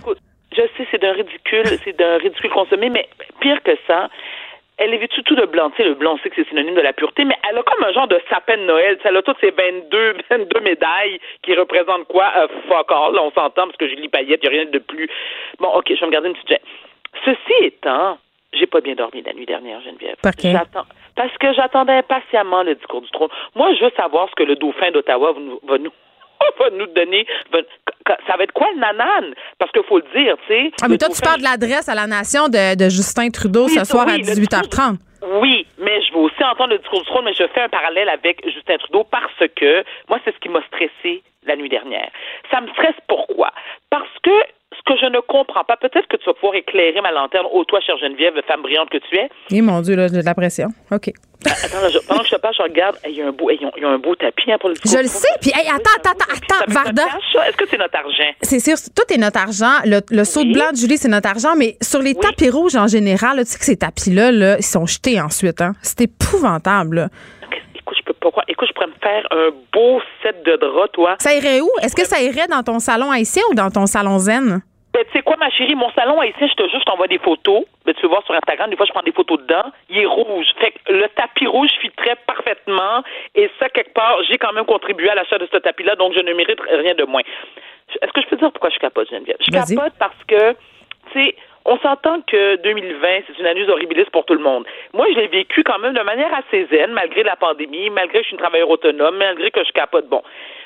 Je sais, c'est d'un ridicule, c'est d'un ridicule consommé, mais pire que ça, elle est vêtue tout de blanc. Tu sais, le blanc, on sait que c'est synonyme de la pureté, mais elle a comme un genre de sapin de Noël. elle a toutes ces 22, 22 médailles qui représentent quoi? Euh, fuck all, on s'entend, parce que Julie Payette, il n'y a rien de plus. Bon, OK, je vais me garder une petite... Ceci étant, j'ai pas bien dormi la nuit dernière, Geneviève. Parce que j'attendais impatiemment le discours du trône. Moi, je veux savoir ce que le dauphin d'Ottawa va nous va nous donner. ça va être quoi le nanan? Parce qu'il faut le dire, tu sais. Ah, mais toi, tu parles de l'adresse à la nation de, Justin Trudeau ce soir à 18h30. Oui, mais je veux aussi entendre le discours du trône, mais je fais un parallèle avec Justin Trudeau parce que moi, c'est ce qui m'a stressé la nuit dernière. Ça me stresse pourquoi? Parce que ce que je ne comprends pas, peut-être que tu vas pouvoir éclairer ma lanterne, ô toi, chère Geneviève, femme brillante que tu es. Oui, mon Dieu, là, j'ai de la pression. OK. Attends, pendant que je te parle, je regarde, il y a un beau, il y a un beau tapis hein, pour le Je le sais, puis attends, attends, attends, attends, Varda. Est-ce que c'est notre argent? C'est sûr, tout est notre argent. Le, saut de blanc de Julie, c'est notre argent, mais sur les tapis rouges en général, tu sais que ces tapis-là, là, ils sont jetés ensuite. Hein? C'est épouvantable. Là. Écoute, je peux pourquoi? Écoute, je pourrais me faire un beau set de draps, toi. Ça irait où? Est-ce que ça irait dans ton salon haïtien ou dans ton salon zen? Ben, tu sais quoi, ma chérie, mon salon ici, je te juste t'envoie des photos. Ben, tu vas voir sur Instagram, des fois, je prends des photos dedans. Il est rouge. Fait que le tapis rouge très parfaitement. Et ça, quelque part, j'ai quand même contribué à l'achat de ce tapis-là, donc je ne mérite rien de moins. Est-ce que je peux dire pourquoi je capote, Geneviève? Je capote parce que, tu sais, on s'entend que 2020, c'est une année horribiliste pour tout le monde. Moi, je l'ai vécu quand même de manière assez zen, malgré la pandémie, malgré que je suis une travailleuse autonome, malgré que je capote. Bon.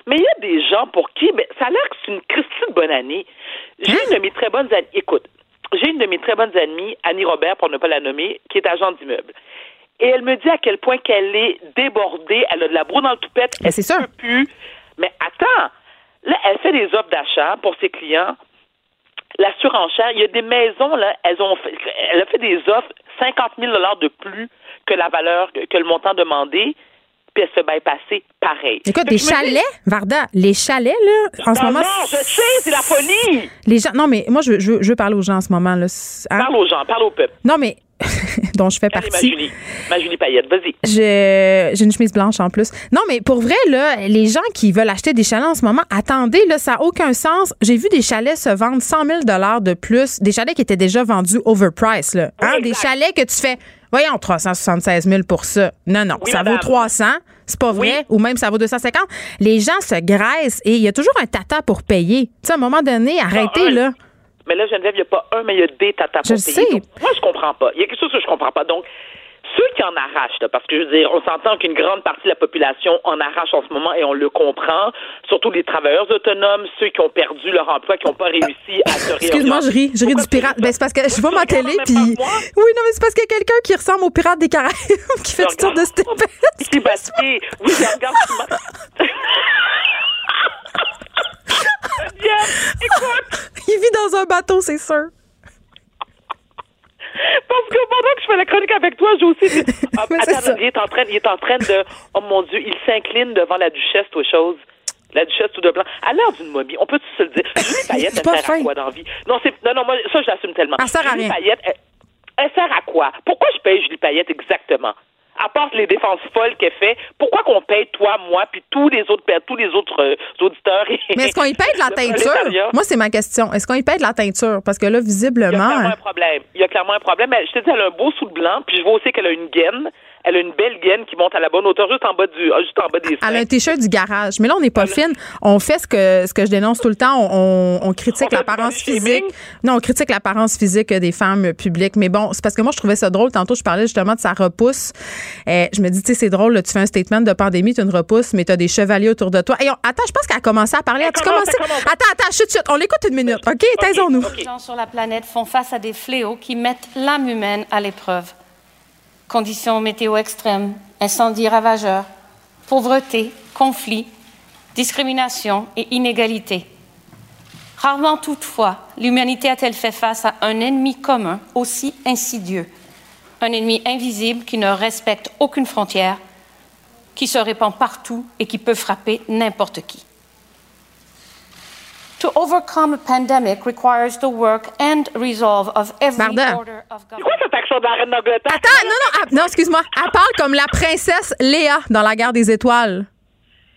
Mais il y a des gens pour qui, ben, ça a l'air que c'est une Christine bonne année. J'ai une de mes très bonnes amies, écoute, j'ai une de mes très bonnes amies, Annie Robert, pour ne pas la nommer, qui est agente d'immeuble. Et elle me dit à quel point qu'elle est débordée, elle a de la broue dans le toupette, elle ne peut plus. Mais attends, là, elle fait des offres d'achat pour ses clients. La surenchère, il y a des maisons, là, elles ont fait, elle a fait des offres 50 000 de plus que la valeur, que le montant demandé puis elle se bypasser pareil. Écoute, des chalets, Varda, les chalets, là, en ce moment. Non, je sais, c'est la folie. Les gens, non, mais moi, je, je, je veux parler aux gens en ce moment, là. Hein? Parle aux gens, parle au peuple. Non, mais dont je fais partie. Ma Julie, ma Julie Payette, vas-y. J'ai une chemise blanche en plus. Non, mais pour vrai, là, les gens qui veulent acheter des chalets en ce moment, attendez, là, ça n'a aucun sens. J'ai vu des chalets se vendre 100 000 de plus, des chalets qui étaient déjà vendus overpriced, là. Hein? des chalets que tu fais Voyons, 376 000 pour ça. Non, non, ça vaut 300. C'est pas vrai. Ou même ça vaut 250. Les gens se graissent et il y a toujours un tata pour payer. Tu sais, à un moment donné, arrêtez, là. Mais là, Geneviève, il n'y a pas un, mais il y a des tatas pour je payer. Sais. moi, je comprends pas. Il y a quelque chose que je comprends pas. Donc, ceux qui en arrachent, parce que je veux dire, on s'entend qu'une grande partie de la population en arrache en ce moment et on le comprend, surtout les travailleurs autonomes, ceux qui ont perdu leur emploi, qui n'ont pas réussi à se réorienter. Excuse-moi, je ris, je ris du pirate. Ben, c'est parce que je vois ma télé, puis. Oui, non, mais c'est parce qu'il y a quelqu'un qui ressemble au pirate des Caraïbes qui fait toutes sortes de stupéfiants. Sébastien, oui, regarde. écoute. Il vit dans un bateau, c'est sûr. Parce que pendant que je fais la chronique avec toi, j'ai aussi dit, ah, attends, il est en train, il est en train de, oh mon Dieu, il s'incline devant la duchesse, toi, chose. La duchesse tout de blanc. À l'heure d'une momie, on peut se le dire? Julie Payette, elle sert à quoi dans la vie? Non, c'est, non, non, moi, ça, je l'assume tellement. Elle sert à rien. Payette, elle sert à quoi? Pourquoi je paye Julie Payette exactement? À part les défenses folles qu'elle fait, pourquoi qu'on paye toi, moi, puis tous les autres tous les autres euh, auditeurs Mais est-ce qu'on y paye de la teinture? Moi, c'est ma question. Est-ce qu'on y paye de la teinture? Parce que là, visiblement. Il y a clairement un problème. Il y a clairement un problème. Je te dis, elle a un beau sou de blanc, puis je vois aussi qu'elle a une gaine. Elle a une belle gaine qui monte à la bonne hauteur, juste en bas du, ah, juste en bas des. Elle a un t-shirt du garage. Mais là, on n'est pas fine. On fait ce que ce que je dénonce tout le temps. On, on critique l'apparence physique. Non, on critique l'apparence physique des femmes publiques. Mais bon, c'est parce que moi, je trouvais ça drôle. Tantôt, je parlais justement de sa repousse. Euh, je me dis, tu sais, c'est drôle. tu fais un statement de pandémie, tu une repousse, mais tu as des chevaliers autour de toi. Et attends, je pense qu'elle a commencé à parler. As-tu commencé? Attends, attends, chut, chut. On l'écoute une minute. OK? Taisons-nous. Les gens sur la planète font face à des fléaux qui mettent l'âme humaine à l'épreuve conditions météo extrêmes, incendies ravageurs, pauvreté, conflits, discrimination et inégalité. Rarement toutefois, l'humanité a-t-elle fait face à un ennemi commun aussi insidieux, un ennemi invisible qui ne respecte aucune frontière, qui se répand partout et qui peut frapper n'importe qui? To overcome a pandemic requires the work and resolve of every order of government. quoi cette action de la reine d'Angleterre? Attends, non, non, ah, non, excuse-moi. Elle parle comme la princesse Léa dans La guerre des étoiles.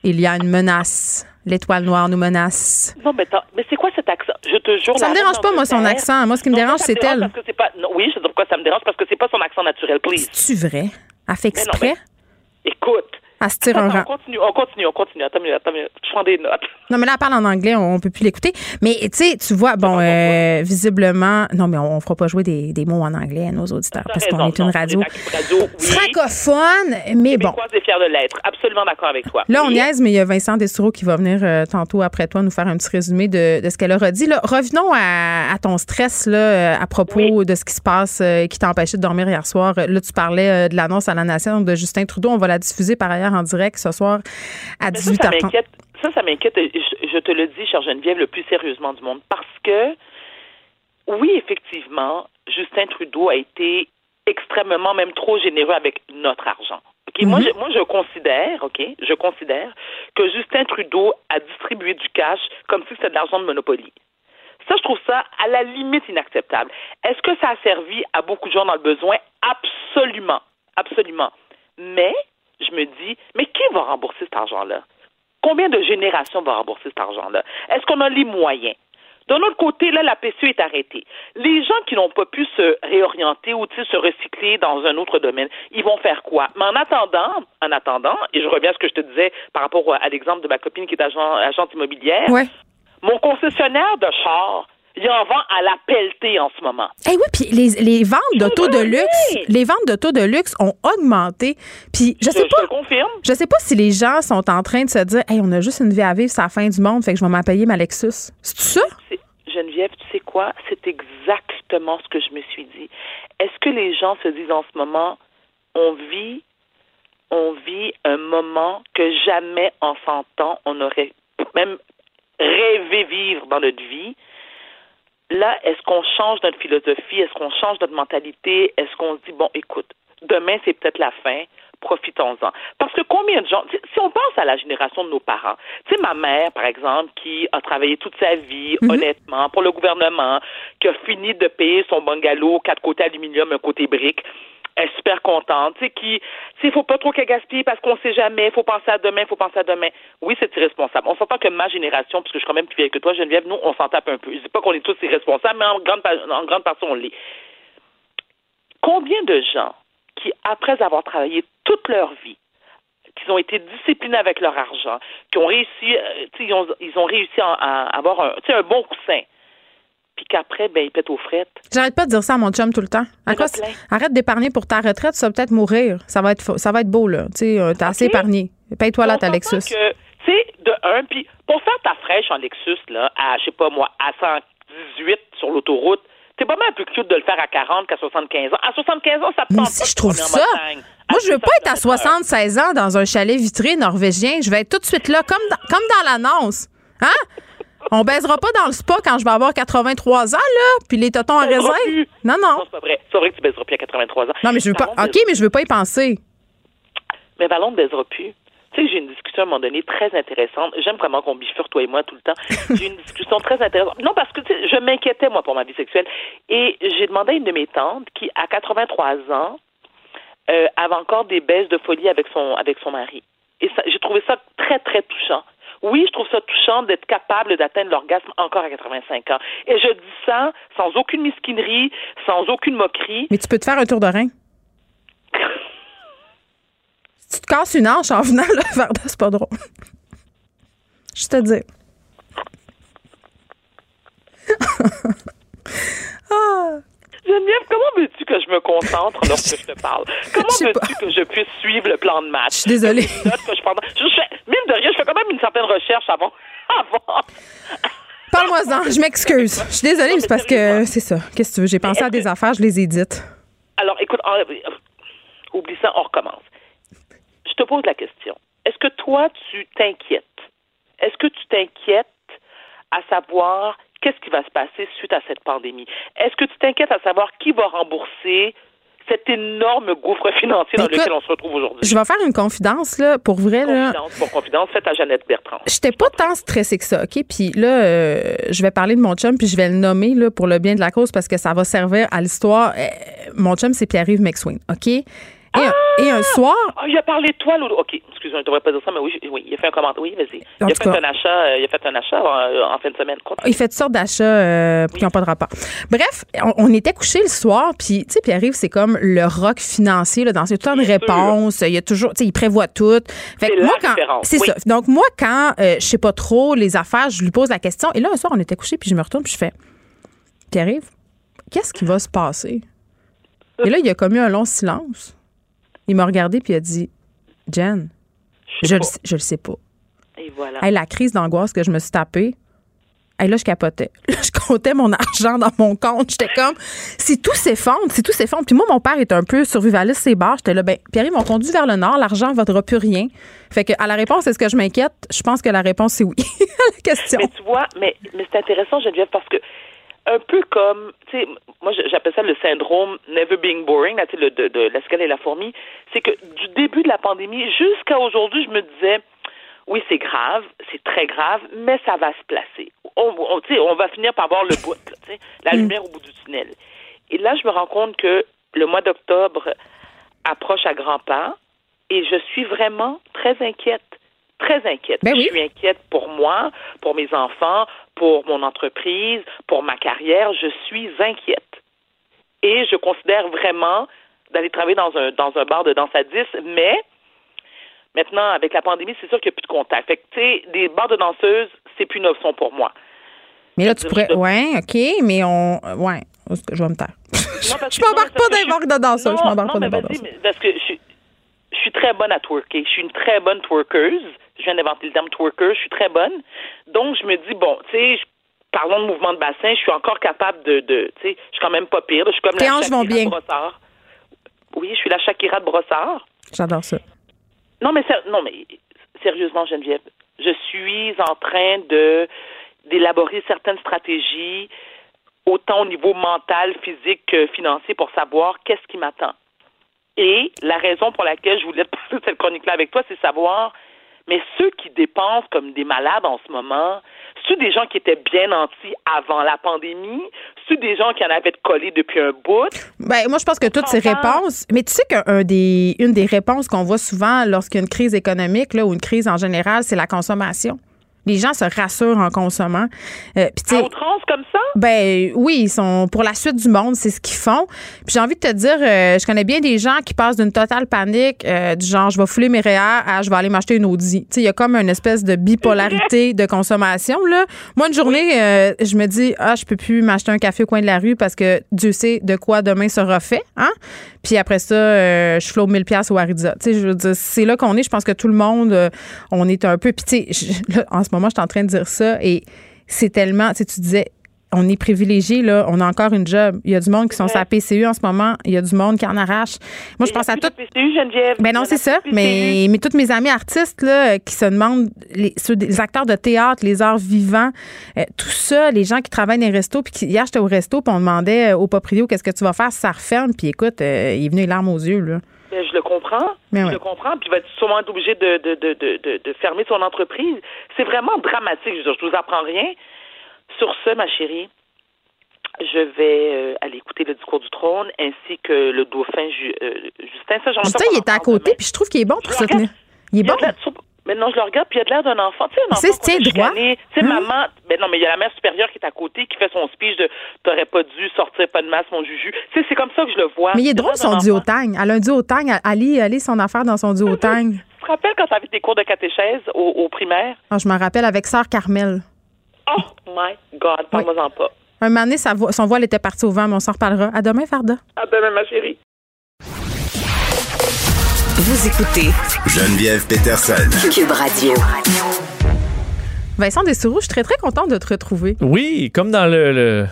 Il y a une menace. L'étoile noire nous menace. Non, mais, mais c'est quoi cet accent? Je te jure. Ça me dérange pas, moi, son accent. Moi, ce qui me dérange, c'est elle. Parce que pas... oui, je sais pourquoi ça me dérange, parce que c'est pas son accent naturel, please. C'est-tu vrai? Elle fait exprès? Écoute, à se tirer un On continue, on continue, on continue. Attends, attends, je prends des notes. Non, mais là, elle parle en anglais, on, ne peut plus l'écouter. Mais tu sais, tu vois, bon, euh, visiblement, non, mais on, ne fera pas jouer des, des, mots en anglais à nos auditeurs parce qu'on est une radio, francophone. Mais bon. est fier de l'être. Absolument d'accord avec toi. Là, on niaise, mais il y a Vincent Destoureau qui va venir euh, tantôt après toi nous faire un petit résumé de, de ce qu'elle a redit. Là, revenons à, à, ton stress là, euh, à propos de ce qui se passe qui t'a empêché de dormir hier soir. Là, tu parlais de l'annonce à la nation de Justin Trudeau. On va la diffuser par ailleurs en direct ce soir à 18h30. Ça, ça m'inquiète, je, je te le dis, chère Geneviève, le plus sérieusement du monde, parce que, oui, effectivement, Justin Trudeau a été extrêmement, même trop généreux avec notre argent. moi, mhm. je, moi, je considère, OK, je considère que Justin Trudeau a distribué du cash comme si c'était de l'argent de Monopoly. Ça, je trouve ça à la limite inacceptable. Est-ce que ça a servi à beaucoup de gens dans le besoin? Absolument. Absolument. Mais je me dis, mais qui va rembourser cet argent-là? Combien de générations vont rembourser cet argent-là? Est-ce qu'on a les moyens? D'un autre côté, là, la PCE est arrêtée. Les gens qui n'ont pas pu se réorienter ou se recycler dans un autre domaine, ils vont faire quoi? Mais en attendant, en attendant, et je reviens à ce que je te disais par rapport à l'exemple de ma copine qui est agent, agente immobilière, mon concessionnaire de char, il en vend à la pelletée en ce moment. Eh oui, puis les, les ventes d'auto de luxe, les ventes d'auto de luxe ont augmenté. Puis je sais pas. Je confirme. Je sais pas si les gens sont en train de se dire, hey, on a juste une vie à vivre, c'est la fin du monde, fait que je vais m'en payer ma Lexus. C'est ça? Geneviève, tu sais quoi? C'est exactement ce que je me suis dit. Est-ce que les gens se disent en ce moment, on vit, on vit un moment que jamais en 100 ans on aurait même rêvé vivre dans notre vie? Là, est-ce qu'on change notre philosophie? Est-ce qu'on change notre mentalité? Est-ce qu'on se dit, bon, écoute, demain, c'est peut-être la fin, profitons-en. Parce que combien de gens, si on pense à la génération de nos parents, tu sais, ma mère, par exemple, qui a travaillé toute sa vie, mhm. honnêtement, pour le gouvernement, qui a fini de payer son bungalow, quatre côtés aluminium, un côté brique, est super contente, tu sais, qui, tu faut pas trop qu'elle parce qu'on sait jamais, faut penser à demain, faut penser à demain. Oui, c'est irresponsable. On s'entend que ma génération, parce que je suis quand même plus vieille que toi, Geneviève, nous, on s'en tape un peu. Je dis pas qu'on est tous irresponsables, mais en grande, en grande partie, on l'est. Combien de gens qui, après avoir travaillé toute leur vie, qui ont été disciplinés avec leur argent, qui ont réussi, euh, ils ont, ils ont réussi à, avoir un, un bon coussin, puis qu'après, ben, il pète aux frettes. J'arrête pas de dire ça à mon chum tout le temps. arrête d'épargner pour ta retraite, ça va peut-être mourir. Ça va être, ça va être beau, là. Tu sais, euh, t'as assez épargné. Paye-toi là ta Lexus. Tu sais, de un, puis pour faire ta fraîche en Lexus, là, à, je sais pas moi, à 118 sur l'autoroute, c'est pas mal plus cute de le faire à 40 qu'à 75 ans. À 75 ans, ça te Moi aussi, je trouve ça. Moi, je veux pas être à 76 ans dans un chalet vitré norvégien. Je vais être tout de suite là, comme comme dans l'annonce. Hein? On baisera pas dans le spa quand je vais avoir 83 ans, là, puis les totons en réserve. Non, non. c'est pas vrai. C'est vrai que tu baiseras plus à 83 ans. Non, mais je veux pas. OK, mais je veux pas y penser. Mais Valon ne baisera plus. Tu sais, j'ai une discussion à un moment donné très intéressante. J'aime comment qu'on bifurque, toi et moi, tout le temps. J'ai une discussion très intéressante. Non, parce que je m'inquiétais, moi, pour ma vie sexuelle. Et j'ai demandé à une de mes tantes qui, à 83 ans, euh, avait encore des baisses de folie avec son, avec son mari. Et j'ai trouvé ça très, très touchant. Oui, je trouve ça touchant d'être capable d'atteindre l'orgasme encore à 85 ans. Et je dis ça sans aucune mesquinerie, sans aucune moquerie. Mais tu peux te faire un tour de rein. si tu te casses une hanche en venant le faire c'est pas drôle. Je te dis. ah. Geneviève, comment veux-tu que je me concentre lorsque je te parle? Comment veux-tu que je puisse suivre le plan de match? Je suis désolée. je, fais, mine de rien, je fais quand même une certaine recherche avant. avant. Parle-moi-en, je m'excuse. Je suis désolée, c'est parce que c'est ça. Qu'est-ce que tu veux? J'ai pensé à des affaires, je les édite. Alors, écoute, oublie ça, on recommence. Je te pose la question. Est-ce que toi, tu t'inquiètes? Est-ce que tu t'inquiètes à savoir qu'est-ce qui va se passer suite à cette pandémie? Est-ce que tu t'inquiètes à savoir qui va rembourser cet énorme gouffre financier dans lequel on se retrouve aujourd'hui? Je vais faire une confidence, là, pour vrai. Confidence pour confidence, faites à Jeannette Bertrand. J'étais pas tant stressée que ça, OK? Puis là, euh, je vais parler de mon chum, puis je vais le nommer là, pour le bien de la cause parce que ça va servir à l'histoire. Euh, mon chum, c'est Pierre-Yves McSween, OK? Et, un, et un soir? Ah, il a parlé de toi, Loulou. OK, excuse-moi, je ne devrais pas dire ça, mais oui, oui il a fait un commentaire. Oui, vas-y. Il, a fait un achat, euh, il a fait un achat en, en fin de semaine. Continue. Il fait toutes sortes d'achats euh, qui n'ont pas de rapport. Bref, on, on était couchés le soir, puis, tu sais, Pierre-Yves, c'est comme le rock financier, là, dans ce temps de réponses. Il y a toujours, tu sais, il prévoit tout. Fait que moi, quand. C'est oui. ça. Donc, moi, quand euh, je sais pas trop les affaires, je lui pose la question. Et là, un soir, on était couchés, puis je me retourne, puis je fais Pierre-Yves, qu'est-ce qui va se passer? Et là, il a commis un long silence. Il m'a regardé puis il a dit Jen, je, le, je le sais pas. Et voilà. Hey, la crise d'angoisse que je me suis tapée. Hey, là, je capotais. Là, je comptais mon argent dans mon compte. J'étais comme, si tout s'effondre, si tout s'effondre. Puis moi, mon père est un peu survivaliste, c'est barres. J'étais là, ben, Pierre, ils m'ont conduit vers le nord. L'argent ne vaudra plus rien. Fait que, à la réponse, est-ce que je m'inquiète? Je pense que la réponse, c'est oui. la question. Mais tu vois, mais, mais c'est intéressant, Geneviève, parce que un peu comme, tu sais, moi j'appelle ça le syndrome never being boring, là, le, de, de l'escalier et la fourmi, c'est que du début de la pandémie jusqu'à aujourd'hui, je me disais, oui, c'est grave, c'est très grave, mais ça va se placer. On, on, on va finir par voir le bout, là, la lumière au bout du tunnel. Et là, je me rends compte que le mois d'octobre approche à grands pas et je suis vraiment très inquiète très inquiète. Ben oui. Je suis inquiète pour moi, pour mes enfants, pour mon entreprise, pour ma carrière. Je suis inquiète. Et je considère vraiment d'aller travailler dans un, dans un bar de danse à 10, mais maintenant, avec la pandémie, c'est sûr qu'il n'y a plus de contact. Fait que, tu sais, des bars de danseuses, c'est plus une option pour moi. Mais là, tu pourrais. Ouais, OK, mais on. Ouais, je vais me taire. je m'embarque pas dans les bars de danseuses. Je m'embarque pas dans les bars de danseuses. Parce que je suis je suis très bonne à twerker. Je suis une très bonne twerkeuse. Je viens d'inventer le terme twerker. Je suis très bonne. Donc, je me dis, bon, tu sais, parlons de mouvement de bassin, je suis encore capable de, de tu sais, je suis quand même pas pire. Je suis comme Tes la Shakira bien. de Brossard. Oui, je suis la Shakira de Brossard. J'adore ça. Non, mais, non, mais sérieusement, Geneviève, je suis en train de d'élaborer certaines stratégies, autant au niveau mental, physique que financier, pour savoir qu'est-ce qui m'attend. Et la raison pour laquelle je voulais passer cette chronique-là avec toi, c'est savoir, mais ceux qui dépensent comme des malades en ce moment, ceux des gens qui étaient bien nantis avant la pandémie, ceux des gens qui en avaient de collés depuis un bout? Ben, moi, je pense que toutes ces réponses. Mais tu sais qu'une des, une des réponses qu'on voit souvent lorsqu'il y a une crise économique là, ou une crise en général, c'est la consommation. Les gens se rassurent en consommant. Euh, sais, À outrance comme ça? Ben oui, ils sont pour la suite du monde, c'est ce qu'ils font. Puis j'ai envie de te dire, euh, je connais bien des gens qui passent d'une totale panique, euh, du genre je vais fouler mes REER à je vais aller m'acheter une Audi. Il y a comme une espèce de bipolarité de consommation là. Moi une journée, euh, je me dis ah je peux plus m'acheter un café au coin de la rue parce que Dieu sait de quoi demain sera fait, hein? Puis après ça, euh, je flotte 1000 pièces au Ariza. Tu sais, je veux dire, c'est là qu'on est. Je pense que tout le monde, euh, on est un peu. Puis tu sais, là, en ce moment, je suis en train de dire ça et c'est tellement. Tu sais, tu disais on est privilégié, là. On a encore une job. Il y a du monde qui sont sur la PCU en ce moment. Il y a du monde qui en arrache. Moi, je pense à tout. PCU, Geneviève. Ben non, c'est ça. Mais, mais toutes mes amis artistes là, qui se demandent, les, ceux des- les acteurs de théâtre, les arts vivants, euh, tout ça, les gens qui travaillent dans les restos, puis qui, hier, j'étais au resto, puis on demandait euh, au proprio qu'est-ce que tu vas faire si ça referme, puis écoute, euh, il est venu les larmes aux yeux, là. Ben, je le comprends. Mais je ouais. le comprends. Puis il va être sûrement être obligé de, de, fermer son entreprise. C'est vraiment dramatique. Je veux dire, je vous apprends rien. Sur ce, ma chérie, je vais euh, aller écouter le discours du trône ainsi que le dauphin Ju- euh, Justin. Justin, il est à côté, puis je trouve qu'il est bon pour se tenir. Il est bon. Mais non, je le regarde, puis il a de l'air d'un enfant. Tu sais, un Tu enfant a droit. Tu sais, Hein? maman. Ben non, mais il y a la mère supérieure qui est à côté, qui fait son speech de T'aurais pas dû sortir pas de masse, mon juju. Tu sais, c'est comme ça que je le vois. Mais il est drôle, son duotang. Elle a un lit, elle lit son affaire dans son duotang. Tu te rappelles quand t'avais tes cours de catéchèse au, au primaire? Ah, je me rappelle avec Sœur Carmel. Oh my God, parle-moi-en pas. Un moment donné, sa voix- son voile était parti au vent, mais on s'en reparlera. À demain, Farda. À demain, ma chérie. Vous écoutez Geneviève Peterson. Cube Radio. Vincent Dessouroux, je suis très, très contente de te retrouver. Oui, comme dans le, le,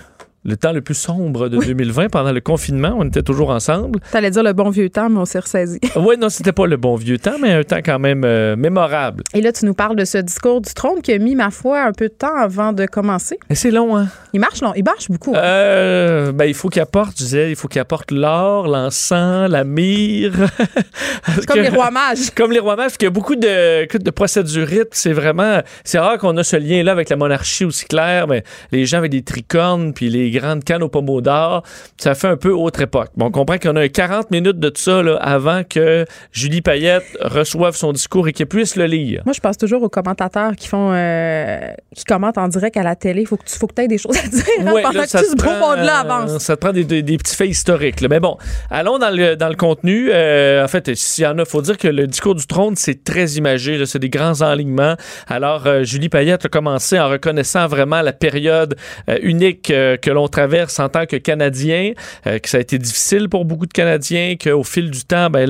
le temps le plus sombre de 2020, pendant le confinement, on était toujours ensemble. T'allais dire le bon vieux temps, mais on s'est ressaisi. Oui, non, c'était pas le bon vieux temps, mais un temps quand même euh, mémorable. Et là, tu nous parles de ce discours du trône qui a mis, ma foi, un peu de temps avant de commencer. Et c'est long, hein? Il marche long. Il marche beaucoup. hein. Euh, ben, il faut qu'il apporte, je disais, il faut qu'il apporte l'or, l'encens, la myrrhe. Comme que- les rois mages. Comme les rois mages, parce qu'il y a beaucoup de, de procédurites. C'est vraiment. C'est rare qu'on a ce lien-là avec la monarchie aussi clair, mais les gens avec des tricornes, puis les grandes cannes au pommeau d'or. Ça fait un peu autre époque. Bon, on comprend qu'on a 40 minutes de ça là, avant que Julie Payette reçoive son discours et qu'elle puisse le lire. Moi, je pense toujours aux commentateurs qui font euh, qui commentent en direct à la télé. Faut que tu faut que aies des choses à dire hein, pendant que tout ce beau monde-là avance. Ça te prend des, des, petits faits historiques. Là. Mais bon, allons dans le, dans le contenu. Euh, en fait, s'il y en a, faut dire que le discours du trône, c'est très imagé. C'est des grands enlignements. Alors, euh, Julie Payette a commencé en reconnaissant vraiment la période euh, unique que l'on traverse en tant que Canadien, que ça a été difficile pour beaucoup de Canadiens, qu'au fil du temps, ben,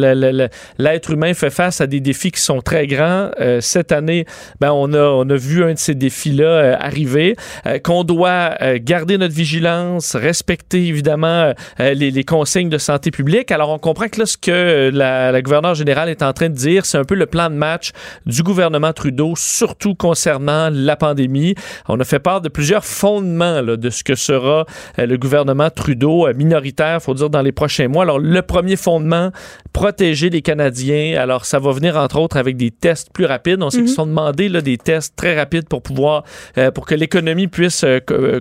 l'être humain fait face à des défis qui sont très grands. cette année, ben, on, a, on a vu un de ces défis-là arriver, qu'on doit garder notre vigilance, respecter évidemment les, les consignes de santé publique. Alors, on comprend que là, ce que la, la gouverneure générale est en train de dire, c'est un peu le plan de match du gouvernement Trudeau, surtout concernant la pandémie. On a fait part de plusieurs fondements là, de ce que sera euh, le gouvernement Trudeau euh, minoritaire, faut dire, dans les prochains mois. Alors, le premier fondement, protéger les Canadiens. Alors, ça va venir, entre autres, avec des tests plus rapides. On sait qu'ils mhm. sont demandés là, des tests très rapides pour pouvoir, euh, pour que l'économie puisse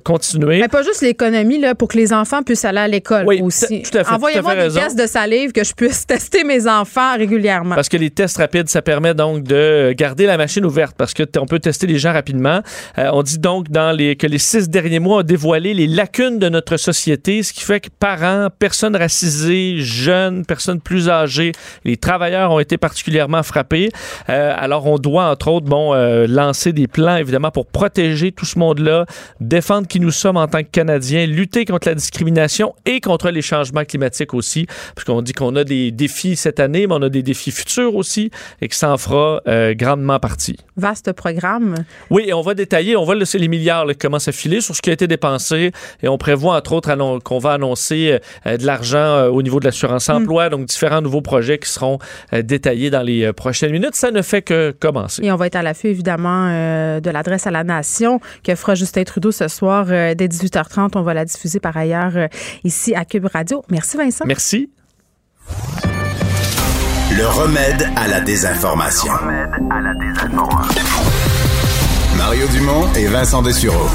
continuer. Mais pas juste l'économie, là, pour que les enfants puissent aller à l'école oui, aussi. Tout à fait. Envoyez-moi des tests de salive que je puisse tester mes enfants régulièrement. Parce que les tests rapides, ça permet donc de garder la machine ouverte parce que on peut tester les gens rapidement. Euh, on dit donc dans les, que les six derniers mois ont dévoilé les lacunes de notre société, ce qui fait que parents, personnes racisées, jeunes, personnes plus âgées, les travailleurs ont été particulièrement frappés. Euh, alors on doit entre autres bon euh, lancer des plans évidemment pour protéger tout ce monde-là, défendre qui nous sommes en tant que Canadiens, lutter contre la discrimination et contre les changements climatiques aussi, parce qu'on dit qu'on a des défis cette année, mais on a des défis futurs aussi et que ça en fera euh, grandement partie. Vaste programme. Oui, et on va détailler, on va laisser les milliards qui commencent à filer sur ce qui a été dépensé et on prévoit entre autres qu'on va annoncer euh, de l'argent euh, au niveau de l'assurance emploi, mm. donc différents nouveaux projets qui seront détaillés dans les prochaines minutes. Ça ne fait que commencer. Et on va être à l'affût évidemment de l'adresse à la nation que fera Justin Trudeau ce soir dès 18h30. On va la diffuser par ailleurs ici à Cube Radio. Merci Vincent. Merci. Le remède à la désinformation. Le remède à la désinformation. Mario Dumont et Vincent Dessureau.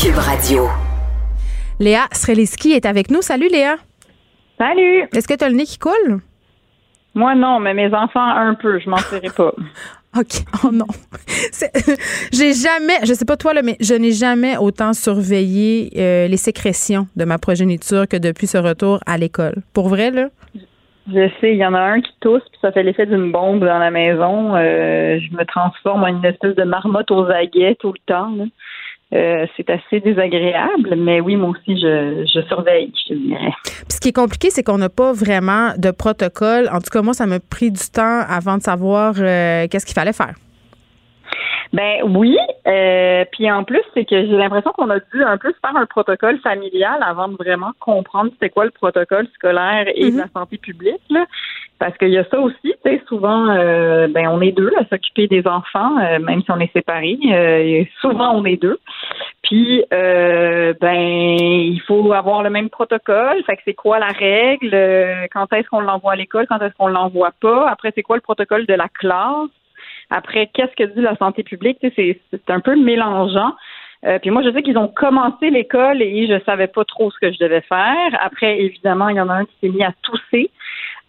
Cube Radio. Léa Streliski est avec nous. Salut Léa. Salut. Est-ce que tu as le nez qui coule? Moi non, mais mes enfants un peu, je m'en ferai pas. OK. Oh non. j'ai jamais, je sais pas toi, là, mais je n'ai jamais autant surveillé euh, les sécrétions de ma progéniture que depuis ce retour à l'école. Pour vrai, là? Je sais, il y en a un qui tousse, puis ça fait l'effet d'une bombe dans la maison. Euh, je me transforme en une espèce de marmotte aux aguets tout le temps. Euh, c'est assez désagréable, mais oui, moi aussi, je, je surveille, je dirais. Puis ce qui est compliqué, c'est qu'on n'a pas vraiment de protocole. En tout cas, moi, ça m'a pris du temps avant de savoir euh, qu'est-ce qu'il fallait faire. Ben oui. Euh, puis en plus, c'est que j'ai l'impression qu'on a dû un peu faire un protocole familial avant de vraiment comprendre c'était quoi le protocole scolaire et de la mhm. santé publique. Là. Parce qu'il y a ça aussi, tu sais, souvent, euh, ben on est deux à s'occuper des enfants, euh, même si on est séparés. souvent, on est deux. Puis, ben, il faut avoir le même protocole. Fait que c'est quoi la règle? Quand est-ce qu'on l'envoie à l'école? Quand est-ce qu'on l'envoie pas? Après, c'est quoi le protocole de la classe? Après, qu'est-ce que dit la santé publique? C'est, c'est un peu mélangeant. Euh, puis moi, je sais qu'ils ont commencé l'école et je savais pas trop ce que je devais faire. Après, évidemment, il y en a un qui s'est mis à tousser.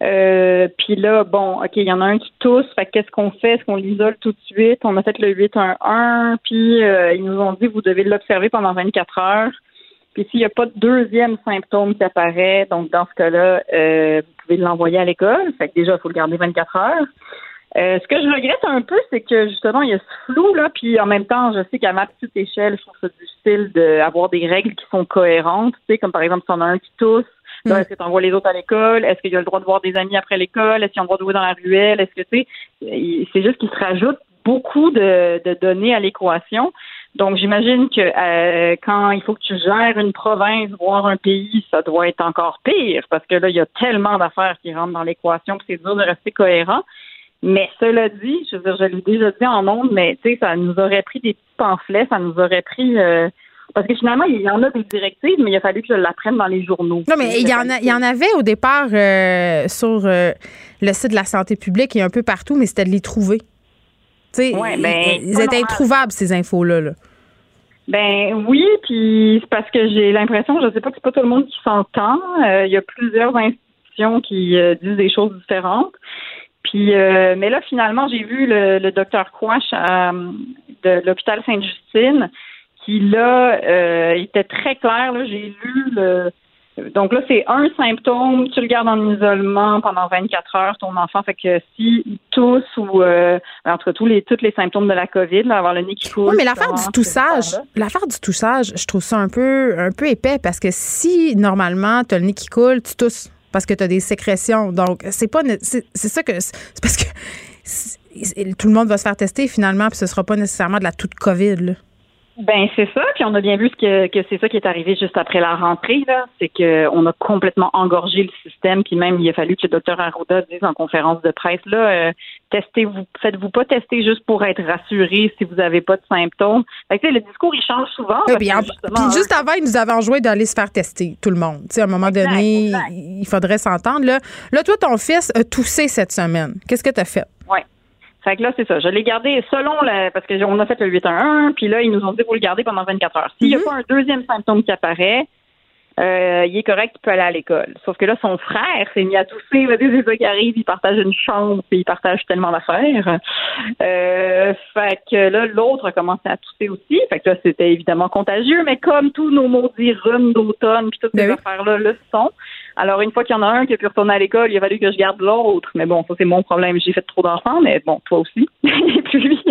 Euh, puis là, bon, OK, il y en a un qui tousse. Fait qu'est-ce qu'on fait? Est-ce qu'on l'isole tout de suite? On a fait le 8-1-1. Puis euh, ils nous ont dit, vous devez l'observer pendant 24 heures. Puis s'il n'y a pas de deuxième symptôme qui apparaît, donc dans ce cas-là, vous pouvez l'envoyer à l'école. Fait que déjà, il faut le garder 24 heures. Euh, ce que je regrette un peu, c'est que justement, il y a ce flou, là, puis en même temps, je sais qu'à ma petite échelle, je trouve ça difficile d'avoir des règles qui sont cohérentes, tu sais, comme par exemple, si on a un qui tousse, mm. est-ce que tu envoies les autres à l'école? Est-ce qu'il y a le droit de voir des amis après l'école? Est-ce qu'il a le droit de jouer dans la ruelle? Est-ce que, tu sais, c'est juste qu'il se rajoute beaucoup de, données à l'équation. Donc, j'imagine que euh, quand il faut que tu gères une province, voire un pays, ça doit être encore pire parce que là, il y a tellement d'affaires qui rentrent dans l'équation que c'est dur de rester cohérent. Mais cela dit, je veux dire, je l'ai déjà dit en ondes, mais tu sais, ça nous aurait pris des petits pamphlets, ça nous aurait pris euh, parce que finalement, il y en a des directives, mais il a fallu que je l'apprenne dans les journaux. Non, mais il y, en a, il y en avait au départ euh, sur euh, le site de la santé publique et un peu partout, mais c'était de les trouver. Tu sais, ben, ils, étaient introuvables, ces infos-là. Là. Ben oui, puis c'est parce que j'ai l'impression, je sais pas que c'est pas tout le monde qui s'entend. Euh, il y a plusieurs institutions qui disent des choses différentes. Puis, euh, mais là, finalement, j'ai vu le, le docteur Quash de l'hôpital Sainte-Justine qui là était très clair. J'ai lu le, donc là, c'est un symptôme, tu le gardes en isolement pendant 24 heures, ton enfant. Fait que si tousse ou euh, entre tous les tous les symptômes de la COVID, là, avoir le nez qui coule. Oui, mais l'affaire du toussage, l'affaire du toussage, je trouve ça un peu un peu épais parce que si normalement tu as le nez qui coule, tu tousses parce que tu as des sécrétions. Donc c'est pas c'est ça que c'est parce que tout le monde va se faire tester finalement, puis ce sera pas nécessairement de la toute COVID. Là. Ben c'est ça, puis on a bien vu que, que c'est ça qui est arrivé juste après la rentrée, là. C'est qu'on a complètement engorgé le système, puis même il a fallu que le docteur Arruda dise en conférence de presse là, euh, testez-vous, faites-vous pas tester juste pour être rassuré si vous n'avez pas de symptômes. Fait que, le discours il change souvent. puis, juste avant, il nous avait enjoint d'aller se faire tester, tout le monde. sais, à un moment donné, il faudrait s'entendre. Là. là, toi, ton fils a toussé cette semaine. Qu'est-ce que tu as fait? Fait que là, c'est ça. Je l'ai gardé selon le. Parce qu'on a fait le 8-1-1, puis là, ils nous ont dit vous le garder pendant 24 heures. S'il n'y a mhm. pas un deuxième symptôme qui apparaît, euh, il est correct, il peut aller à l'école. Sauf que là, son frère s'est mis à tousser. C'est ça qui arrive. Il partage une chambre, puis il partage tellement d'affaires. Euh, fait que là, l'autre a commencé à tousser aussi. Fait que là, c'était évidemment contagieux, mais comme tous nos maudits rhumes d'automne, puis toutes ces ben affaires-là le sont. Alors, une fois qu'il y en a un qui a pu retourner à l'école, il a fallu que je garde l'autre. Mais bon, ça, c'est mon problème. J'ai fait trop d'enfants, mais bon, toi aussi. Et puis lui.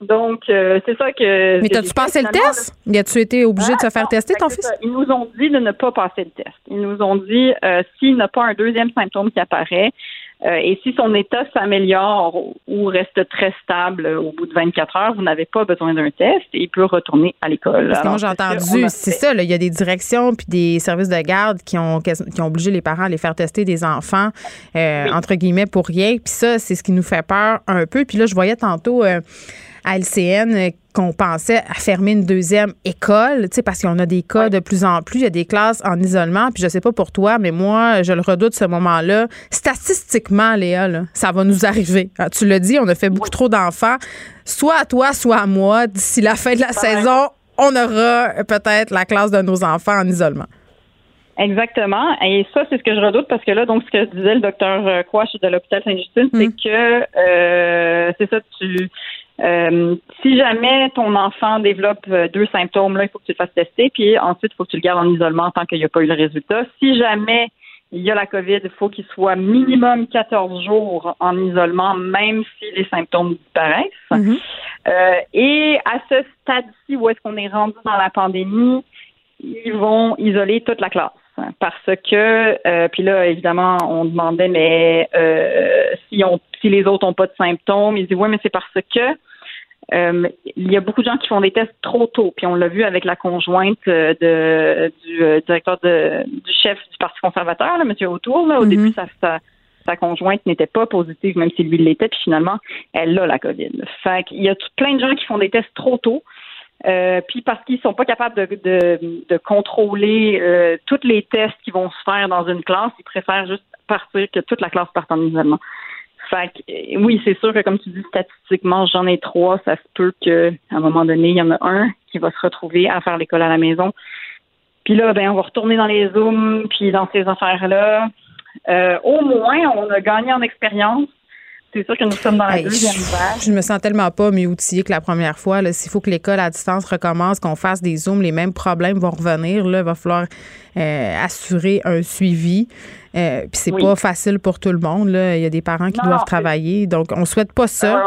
Donc, euh, c'est ça que. Mais t'as-tu passé le test? Y as-tu été obligé de se faire tester, ton fils? Ils nous ont dit de ne pas passer le test. Ils nous ont dit, euh, s'il n'a pas un deuxième symptôme qui apparaît, euh, et si son état s'améliore ou reste très stable au bout de 24 heures, vous n'avez pas besoin d'un test et il peut retourner à l'école. Parce que moi, j'ai entendu, c'est ça, il y a des directions puis des services de garde qui ont, qui ont obligé les parents à les faire tester des enfants, euh, entre guillemets, pour rien. Puis ça, c'est ce qui nous fait peur un peu. Puis là, je voyais tantôt euh, à LCN qu'on pensait à fermer une deuxième école, tu sais, parce qu'on a des cas de plus en plus, il y a des classes en isolement, puis je sais pas pour toi, mais moi, je le redoute ce moment-là. Statistiquement, Léa, ça va nous arriver. Ah, tu l'as dit, on a fait beaucoup trop d'enfants, soit à toi, soit à moi. D'ici la fin de la saison, on aura peut-être la classe de nos enfants en isolement. Exactement. Et ça, c'est ce que je redoute parce que là, donc, ce que disait le docteur euh, Quash de l'hôpital Saint-Justine, c'est hum. que euh, c'est ça, tu euh, si jamais ton enfant développe euh, deux symptômes, là, il faut que tu le fasses tester, puis ensuite, il faut que tu le gardes en isolement tant qu'il n'y a pas eu le résultat. Si jamais il y a la COVID, il faut qu'il soit minimum 14 jours en isolement, même si les symptômes disparaissent. Mm-hmm. euh, et à ce stade-ci, où est-ce qu'on est rendu dans la pandémie, ils vont isoler toute la classe. Parce que, euh, puis là, évidemment, on demandait, mais euh, si, on, si les autres n'ont pas de symptômes, ils disent, oui, mais c'est parce que euh, il y a beaucoup de gens qui font des tests trop tôt. Puis on l'a vu avec la conjointe de, du directeur de, du chef du Parti conservateur, là, M. Autour. Là, au mm-hmm. début, sa, sa, conjointe n'était pas positive, même si lui l'était. Puis finalement, elle a la COVID. Fait qu'il y a plein de gens qui font des tests trop tôt. Euh, puis parce qu'ils sont pas capables de, de, de contrôler euh, tous les tests qui vont se faire dans une classe, ils préfèrent juste partir que toute la classe parte en isolement. Fait que, euh, oui, c'est sûr que comme tu dis statistiquement, j'en ai trois, ça se peut qu'à un moment donné, il y en a un qui va se retrouver à faire l'école à la maison. Puis là, ben, on va retourner dans les zooms, puis dans ces affaires-là. au moins, on a gagné en expérience c'est sûr que nous sommes dans la deuxième vague. Je me sens tellement pas mieux outillée que la première fois. S'il faut que l'école à distance recommence, qu'on fasse des zooms, les mêmes problèmes vont revenir. Là, il va falloir euh, assurer un suivi. Euh, Puis c'est pas facile pour tout le monde. Là. Il y a des parents qui doivent travailler. Donc, on souhaite pas ça.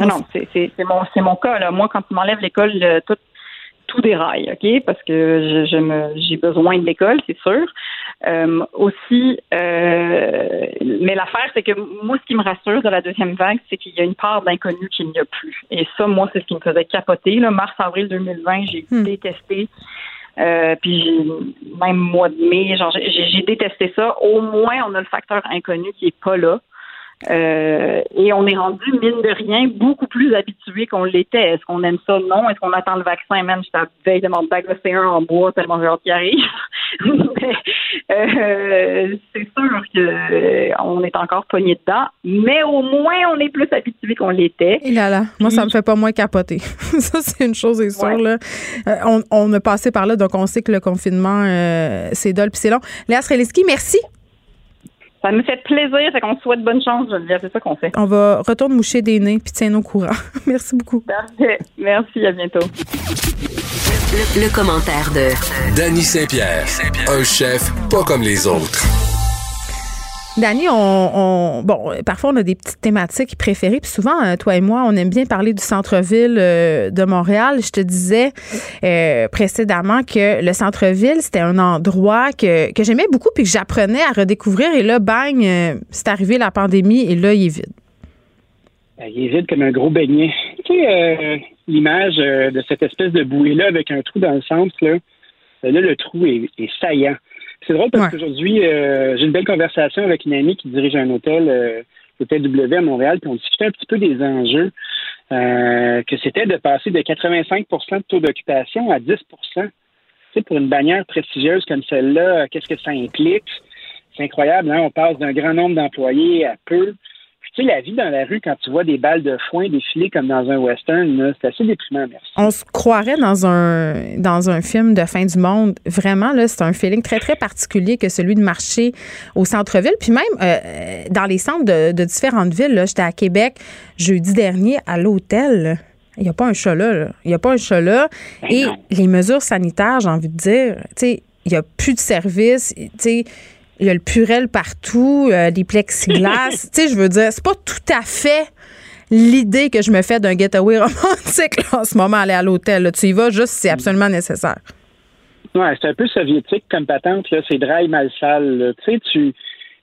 Ah non, non, c'est mon, mon cas. Là. Moi, quand tu m'enlèves l'école, tout, tout déraille, OK? Parce que je, me, j'ai besoin de l'école, c'est sûr. Euh, aussi, euh, mais l'affaire, c'est que moi, ce qui me rassure de la deuxième vague, c'est qu'il y a une part d'inconnu qu'il n'y a plus. Et ça, moi, c'est ce qui me faisait capoter. Là, mars-avril 2020, j'ai hmm. détesté. Euh, puis même mois de mai, genre j'ai détesté ça. Au moins, on a le facteur inconnu qui est pas là. Euh, et on est rendu, mine de rien, beaucoup plus habitué qu'on l'était. Est-ce qu'on aime ça? Non. Est-ce qu'on attend le vaccin? Même, à veille de mon bac un en bois tellement j'ai hâte qu'il arrive. euh, c'est sûr qu'on est encore pogné dedans, mais au moins on est plus habitué qu'on l'était. Et là là, moi ça me fait pas moins capoter. ça c'est une chose est sûre là. on, on, a passé par là, donc on sait que le confinement c'est dol puis c'est long. Léa Streliski, merci. Ça me fait plaisir, c'est qu'on souhaite bonne chance, Geneviève, c'est ça qu'on fait. On va retourner moucher des nez puis tiens nos courants. Merci beaucoup. Parfait. Merci, à bientôt. Le, commentaire de Danny Saint-Pierre, un chef pas comme les autres. Danny, on, bon, parfois on a des petites thématiques préférées, puis souvent, euh, toi et moi, on aime bien parler du centre-ville euh, de Montréal. Je te disais euh, précédemment que le centre-ville, c'était un endroit que, que j'aimais beaucoup, puis que j'apprenais à redécouvrir. Et là, bang, c'est arrivé la pandémie, et là, il est vide. Ben, il est vide comme un gros beignet. Tu sais, l'image de cette espèce de bouée-là avec un trou dans le centre, là, là le trou est saillant. C'est drôle parce qu'aujourd'hui, euh, j'ai une belle conversation avec une amie qui dirige un hôtel, euh, l'hôtel W à Montréal, puis on discutait un petit peu des enjeux, euh, que c'était de passer de 85% de taux d'occupation à 10 tu sais, pour une bannière prestigieuse comme celle-là, qu'est-ce que ça implique? C'est incroyable, hein? On passe d'un grand nombre d'employés à peu tu sais, la vie dans la rue, quand tu vois des balles de foin défiler comme dans un western, c'est assez déprimant, merci. On se croirait dans un, dans un film de fin du monde. Vraiment, là, c'est un feeling très, très particulier que celui de marcher au centre-ville. Puis même euh, dans les centres de, différentes villes, j'étais à Québec jeudi dernier à l'hôtel. Il n'y a pas un chat là. Il n'y a pas un chat là. Ben Et les mesures sanitaires, j'ai envie de dire, tu sais, il n'y a plus de services. Tu sais, il y a le purel partout, euh, des plexiglas. tu sais, je veux dire, c'est pas tout à fait l'idée que je me fais d'un getaway romantique en ce moment, aller à l'hôtel. Tu y vas juste si c'est absolument nécessaire. Ouais, c'est un peu soviétique comme patente. Là. C'est dry, mal sale. Tu sais, tu,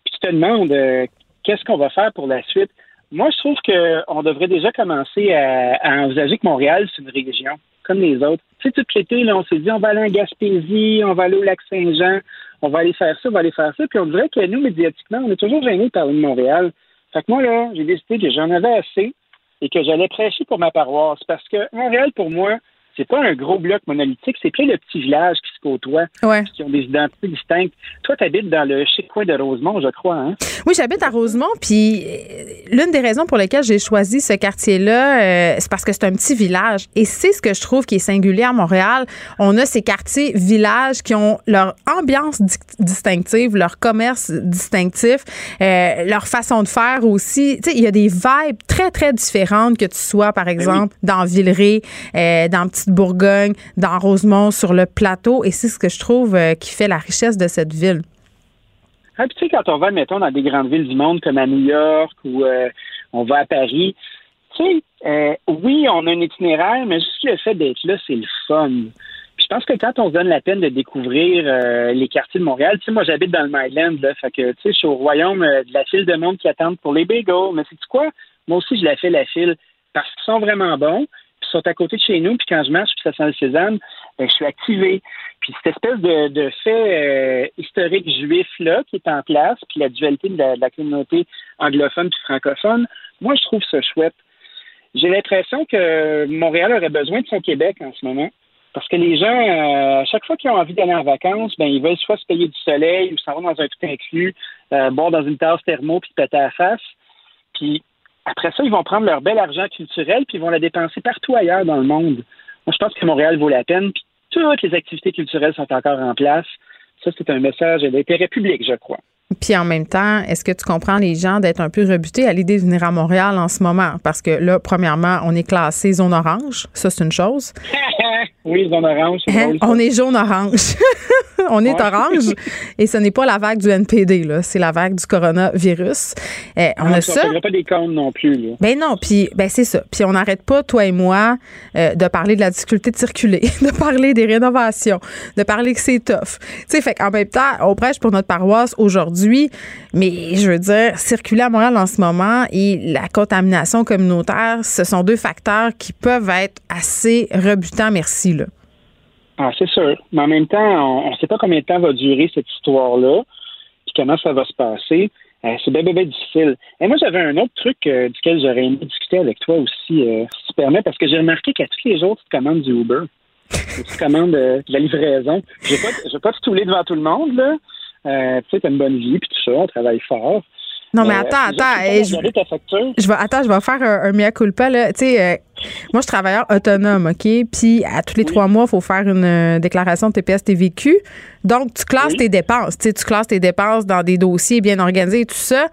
tu te demandes euh, qu'est-ce qu'on va faire pour la suite? Moi, je trouve qu'on devrait déjà commencer à, envisager que Montréal, c'est une région, comme les autres. Tu sais, tout l'été, là, on s'est dit, on va aller en Gaspésie, on va aller au lac Saint-Jean, on va aller faire ça, on va aller faire ça. Puis on dirait que nous, médiatiquement, on est toujours gênés de parler de Montréal. Fait que moi, là, j'ai décidé que j'en avais assez et que j'allais prêcher pour ma paroisse. Parce que Montréal, pour moi, c'est pas un gros bloc monolithique, c'est plein de petits villages qui se côtoient, qui ont des identités distinctes. Toi, tu habites dans le chic coin de Rosemont, je crois. Hein? Oui, j'habite à Rosemont, puis euh, l'une des raisons pour lesquelles j'ai choisi ce quartier-là, euh, c'est parce que c'est un petit village. Et c'est ce que je trouve qui est singulier à Montréal. On a ces quartiers villages qui ont leur ambiance distinctive, leur commerce distinctif, euh, leur façon de faire aussi. Tu sais, il y a des vibes très, très différentes que tu sois, par ben exemple, dans Villeray, dans Petit Bourgogne, dans Rosemont, sur le plateau. Et c'est ce que je trouve euh, qui fait la richesse de cette ville. Ah, tu sais, quand on va, mettons, dans des grandes villes du monde comme à New York ou euh, on va à Paris, tu sais, euh, oui, on a un itinéraire, mais juste le fait d'être là, c'est le fun. Je pense que quand on se donne la peine de découvrir les quartiers de Montréal, tu sais, moi j'habite dans le Myland, là, fait que tu sais, je suis au royaume de la file de monde qui attendent pour les bagels. Mais c'est quoi? Moi aussi, je la fais la file parce qu'ils sont vraiment bons sont à côté de chez nous, puis quand je marche, puis ça sent le sésame, ben, je suis activé. Puis cette espèce de, fait euh, historique juif-là qui est en place, puis la dualité de la, communauté anglophone puis francophone, moi, je trouve ça chouette. J'ai l'impression que Montréal aurait besoin de son Québec en ce moment. Parce que les gens, euh, à chaque fois qu'ils ont envie d'aller en vacances, ben ils veulent soit se payer du soleil ou s'en vont dans un tout inclus, euh, boire dans une tasse thermo puis péter à la face. Puis après ça, ils vont prendre leur bel argent culturel puis ils vont la dépenser partout ailleurs dans le monde. Moi, je pense que Montréal vaut la peine. Puis toutes les activités culturelles sont encore en place. Ça, c'est un message d'intérêt public, je crois. Puis en même temps, est-ce que tu comprends les gens d'être un peu rebutés à l'idée de venir à Montréal en ce moment? Parce que là, premièrement, on est classé zone orange. Ça, c'est une chose. oui, zone orange. Hein? On est jaune-orange. on est orange. Et ce n'est pas la vague du NPD, là. C'est la vague du coronavirus. Eh, on a ça. On pas des comptes non plus, là. Ben non, puis ben c'est ça. Puis on n'arrête pas, toi et moi, euh, de parler de la difficulté de circuler, de parler des rénovations, de parler que c'est tough. Tu sais, fait qu'en même temps, on prêche pour notre paroisse aujourd'hui mais je veux dire, circuler à Montréal en ce moment et la contamination communautaire, ce sont deux facteurs qui peuvent être assez rebutants, merci. Là. Ah, c'est sûr. Mais en même temps, on ne sait pas combien de temps va durer cette histoire-là, puis comment ça va se passer. Euh, c'est bien, bien, difficile. Et moi, j'avais un autre truc euh, duquel j'aurais aimé discuter avec toi aussi, euh, si tu permets, parce que j'ai remarqué qu'à tous les jours, tu te commandes du Uber. tu commandes de la livraison. Je ne vais pas, te devant tout le monde, là, Euh, tu sais, t'as une bonne vie, puis tout ça, on travaille fort. Non, mais attends, attends. je, je vais, attends, je vais faire un, un mea culpa. Là. Tu sais, euh, moi, je suis travailleur autonome, OK? Puis, à tous les trois mois, il faut faire une euh, déclaration de TPS-TVQ. Donc, tu classes tes dépenses. Tu, classes tes dépenses dans des dossiers bien organisés et tout ça.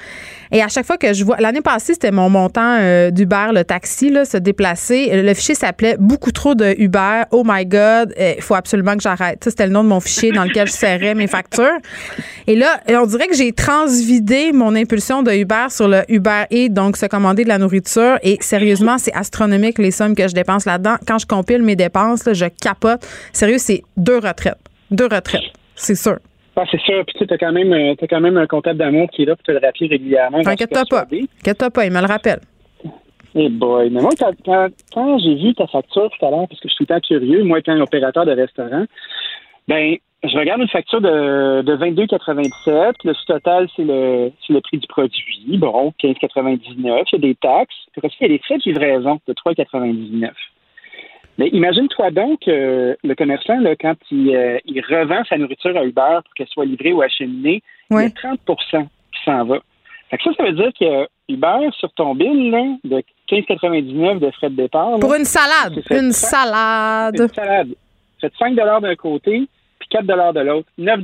Et à chaque fois que je vois. L'année passée, c'était mon montant euh, d'Uber, le taxi, là, se déplacer. Le fichier s'appelait Beaucoup trop de Uber. Oh my God, il faut absolument que j'arrête. Ça, c'était le nom de mon fichier dans lequel je serrais mes factures. Et là, on dirait que j'ai transvidé mon impulsion de Uber sur le Uber et donc se commander de la nourriture. Et sérieusement, c'est astronomique les sommes que je dépense là-dedans. Quand je compile mes dépenses, je capote. Sérieux, c'est deux retraites. Deux retraites, c'est sûr. Ah, c'est sûr. Puis tu as quand même, euh, quand même un comptable d'amour qui est là pour te le rappeler régulièrement. T'inquiète-toi pas. Inquiète-toi pas, il me le rappelle. Eh boy, mais moi, quand, j'ai vu ta facture tout à l'heure, parce que je suis tout le temps curieux, moi étant opérateur de restaurant, ben je regarde une facture de, de 22,97. Le total, c'est le, le prix du produit. Bon, 15,99. Il y a des taxes. Puis il y a des frais de livraison de 3,99. Mais imagine-toi donc euh, le commerçant, là, quand il, euh, il, revend sa nourriture à Uber pour qu'elle soit livrée ou acheminée, il y a 30% qui s'en va. Fait que ça, ça veut dire que Uber, sur ton bill là, de 15,99 de frais de départ. Pour une salade. Une salade. Une salade. Fait 5 d'un côté, 4 de l'autre, 9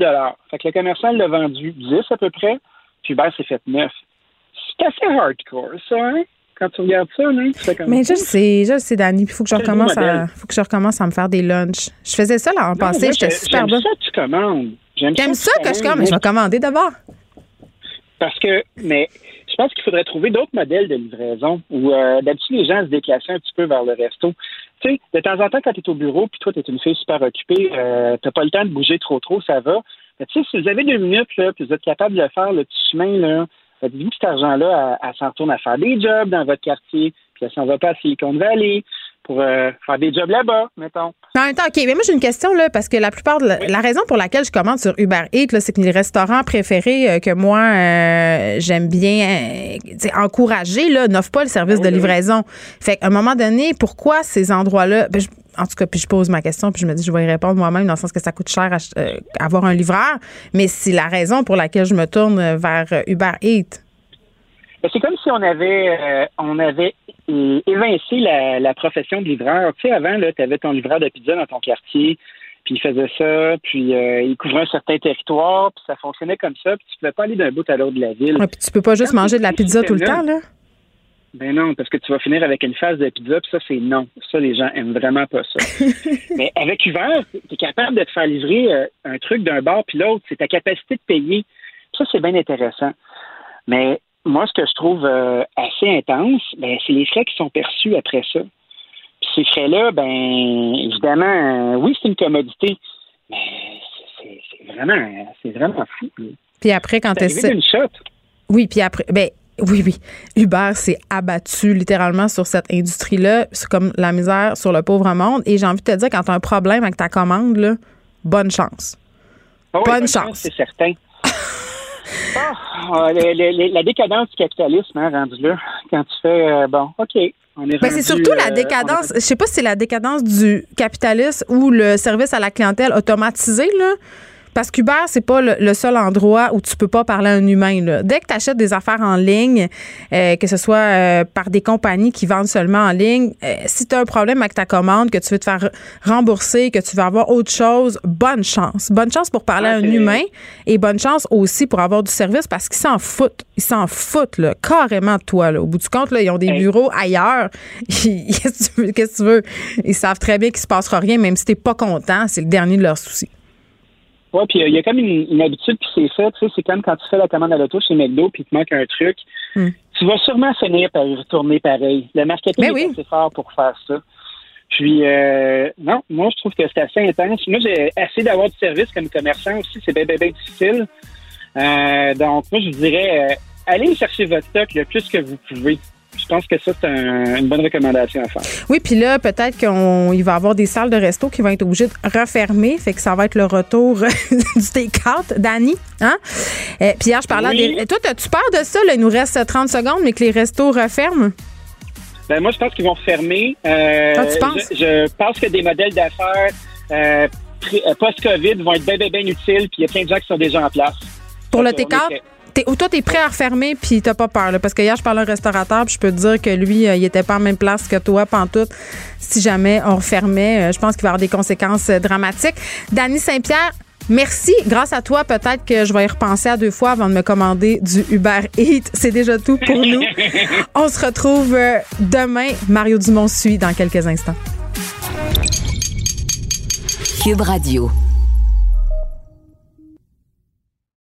Fait que le commerçant l'a vendu 10 à peu près, puis Uber s'est fait 9. C'est assez hardcore, ça, hein? Quand tu regardes ça, non? Tu fais comme Mais je sais, je sais, Dani, il faut que je recommence à faut que je recommence à me faire des lunchs. Je faisais ça là en passé, j'étais super bonne. J'aime ça que tu commandes. J'aime ça, que, je commande, mais je vais commander d'abord. Parce que, mais je pense qu'il faudrait trouver d'autres modèles de livraison où euh, d'habitude les gens se déplaçaient un petit peu vers le resto tu sais, de temps en temps, quand tu es au bureau, puis toi, tu es une fille super occupée, euh, t'as pas le temps de bouger trop trop, ça va. Mais tu sais, si vous avez deux minutes, là, puis vous êtes capable de faire le petit chemin, là, dites-vous cet argent-là, elle, s'en retourne à faire des jobs dans votre quartier, puis elle s'en va pas à Silicon Valley, pour euh, faire des jobs là-bas, mettons. En même temps, OK, mais moi j'ai une question là, parce que la plupart de la, raison pour laquelle je commande sur Uber Eats, c'est que les restaurants préférés euh, que moi euh, j'aime bien encourager là, n'offrent pas le service de livraison. Fait qu'à un moment donné, pourquoi ces endroits-là ben, en tout cas, puis je pose ma question, puis je me dis, je vais y répondre moi-même, dans le sens que ça coûte cher à, avoir un livreur, mais c'est la raison pour laquelle je me tourne vers Uber Eats. Ben, c'est comme si on avait, on avait évincer la, la, profession de livreur. Tu sais, avant, tu avais ton livreur de pizza dans ton quartier, puis il faisait ça, puis euh, il couvrait un certain territoire, puis ça fonctionnait comme ça, puis tu pouvais pas aller d'un bout à l'autre de la ville. Ouais, puis tu peux pas juste manger de la pizza tout le temps, là? Ben non, parce que tu vas finir avec une phase de pizza, puis ça, c'est non. Ça, les gens aiment vraiment pas ça. Mais avec Uber, tu es capable de te faire livrer euh, un truc d'un bar puis l'autre. C'est ta capacité de payer. Ça, c'est bien intéressant. Mais moi, ce que je trouve euh, assez intense, ben, c'est les frais qui sont perçus après ça. Puis ces frais-là, ben, évidemment, euh, oui, c'est une commodité, mais c'est vraiment, c'est vraiment fou. Puis après, quand tu une shot. Oui, puis après, ben, oui, oui. Uber s'est abattu littéralement sur cette industrie-là. C'est comme la misère sur le pauvre monde. Et j'ai envie de te dire, quand tu as un problème avec ta commande, là, bonne chance. Ah bonne, chance. C'est certain. Ah, la décadence du capitalisme, hein, rendu là, quand tu fais, euh, bon, OK, on est ben, C'est surtout la euh, décadence, je sais pas si c'est la décadence du capitalisme ou le service à la clientèle automatisé, là. Parce qu'Uber, c'est pas le, seul endroit où tu peux pas parler à un humain. Là. Dès que tu achètes des affaires en ligne, euh, que ce soit euh, par des compagnies qui vendent seulement en ligne, euh, si tu as un problème avec ta commande, que tu veux te faire rembourser, que tu veux avoir autre chose, bonne chance. Bonne chance pour parler à un humain et bonne chance aussi pour avoir du service parce qu'ils s'en foutent. Ils s'en foutent là, carrément de toi. Là. Au bout du compte, là, ils ont des bureaux ailleurs. Qu'est-ce que tu veux? Ils savent très bien qu'il se passera rien, même si tu pas content. C'est le dernier de leurs soucis. Oui, puis il y a comme une, habitude qui s'est faite, tu sais, c'est comme quand tu fais la commande à l'auto chez McDo puis il te manque un truc, hmm. tu vas sûrement finir par y retourner pareil. Le marketing ben est assez fort pour faire ça. Puis, euh, non, moi, je trouve que c'est assez intense. Moi, j'ai assez d'avoir du service comme commerçant aussi. C'est bien, bien, bien difficile. Euh, donc, moi, je vous dirais, euh, allez chercher votre stock le plus que vous pouvez. Je pense que ça, c'est une bonne recommandation à faire. Oui, puis là, peut-être qu'il va y avoir des salles de resto qui vont être obligées de refermer. Fait que ça va être le retour du take-out. Danny, hein? Euh, Pierre, je parlais des. Toi, as-tu peur de ça? il nous reste 30 secondes, mais que les restos referment? Ben, moi, je pense qu'ils vont fermer. Euh, tu penses? Je, pense que des modèles d'affaires euh, post-COVID vont être bien, bien, bien utiles, puis il y a plein de gens qui sont déjà en place. Pour le T4? Ou toi, t'es prêt à refermer puis t'as pas peur, parce que hier, je parlais à un restaurateur puis je peux te dire que lui, euh, il était pas en même place que toi, pantoute. Si jamais on refermait, euh, je pense qu'il va y avoir des conséquences euh, dramatiques. Dany Saint-Pierre, Merci. Grâce à toi, peut-être que je vais y repenser à deux fois avant de me commander du Uber Eats. C'est déjà tout pour nous. On se retrouve demain. Mario Dumont suit dans quelques instants. Cube Radio.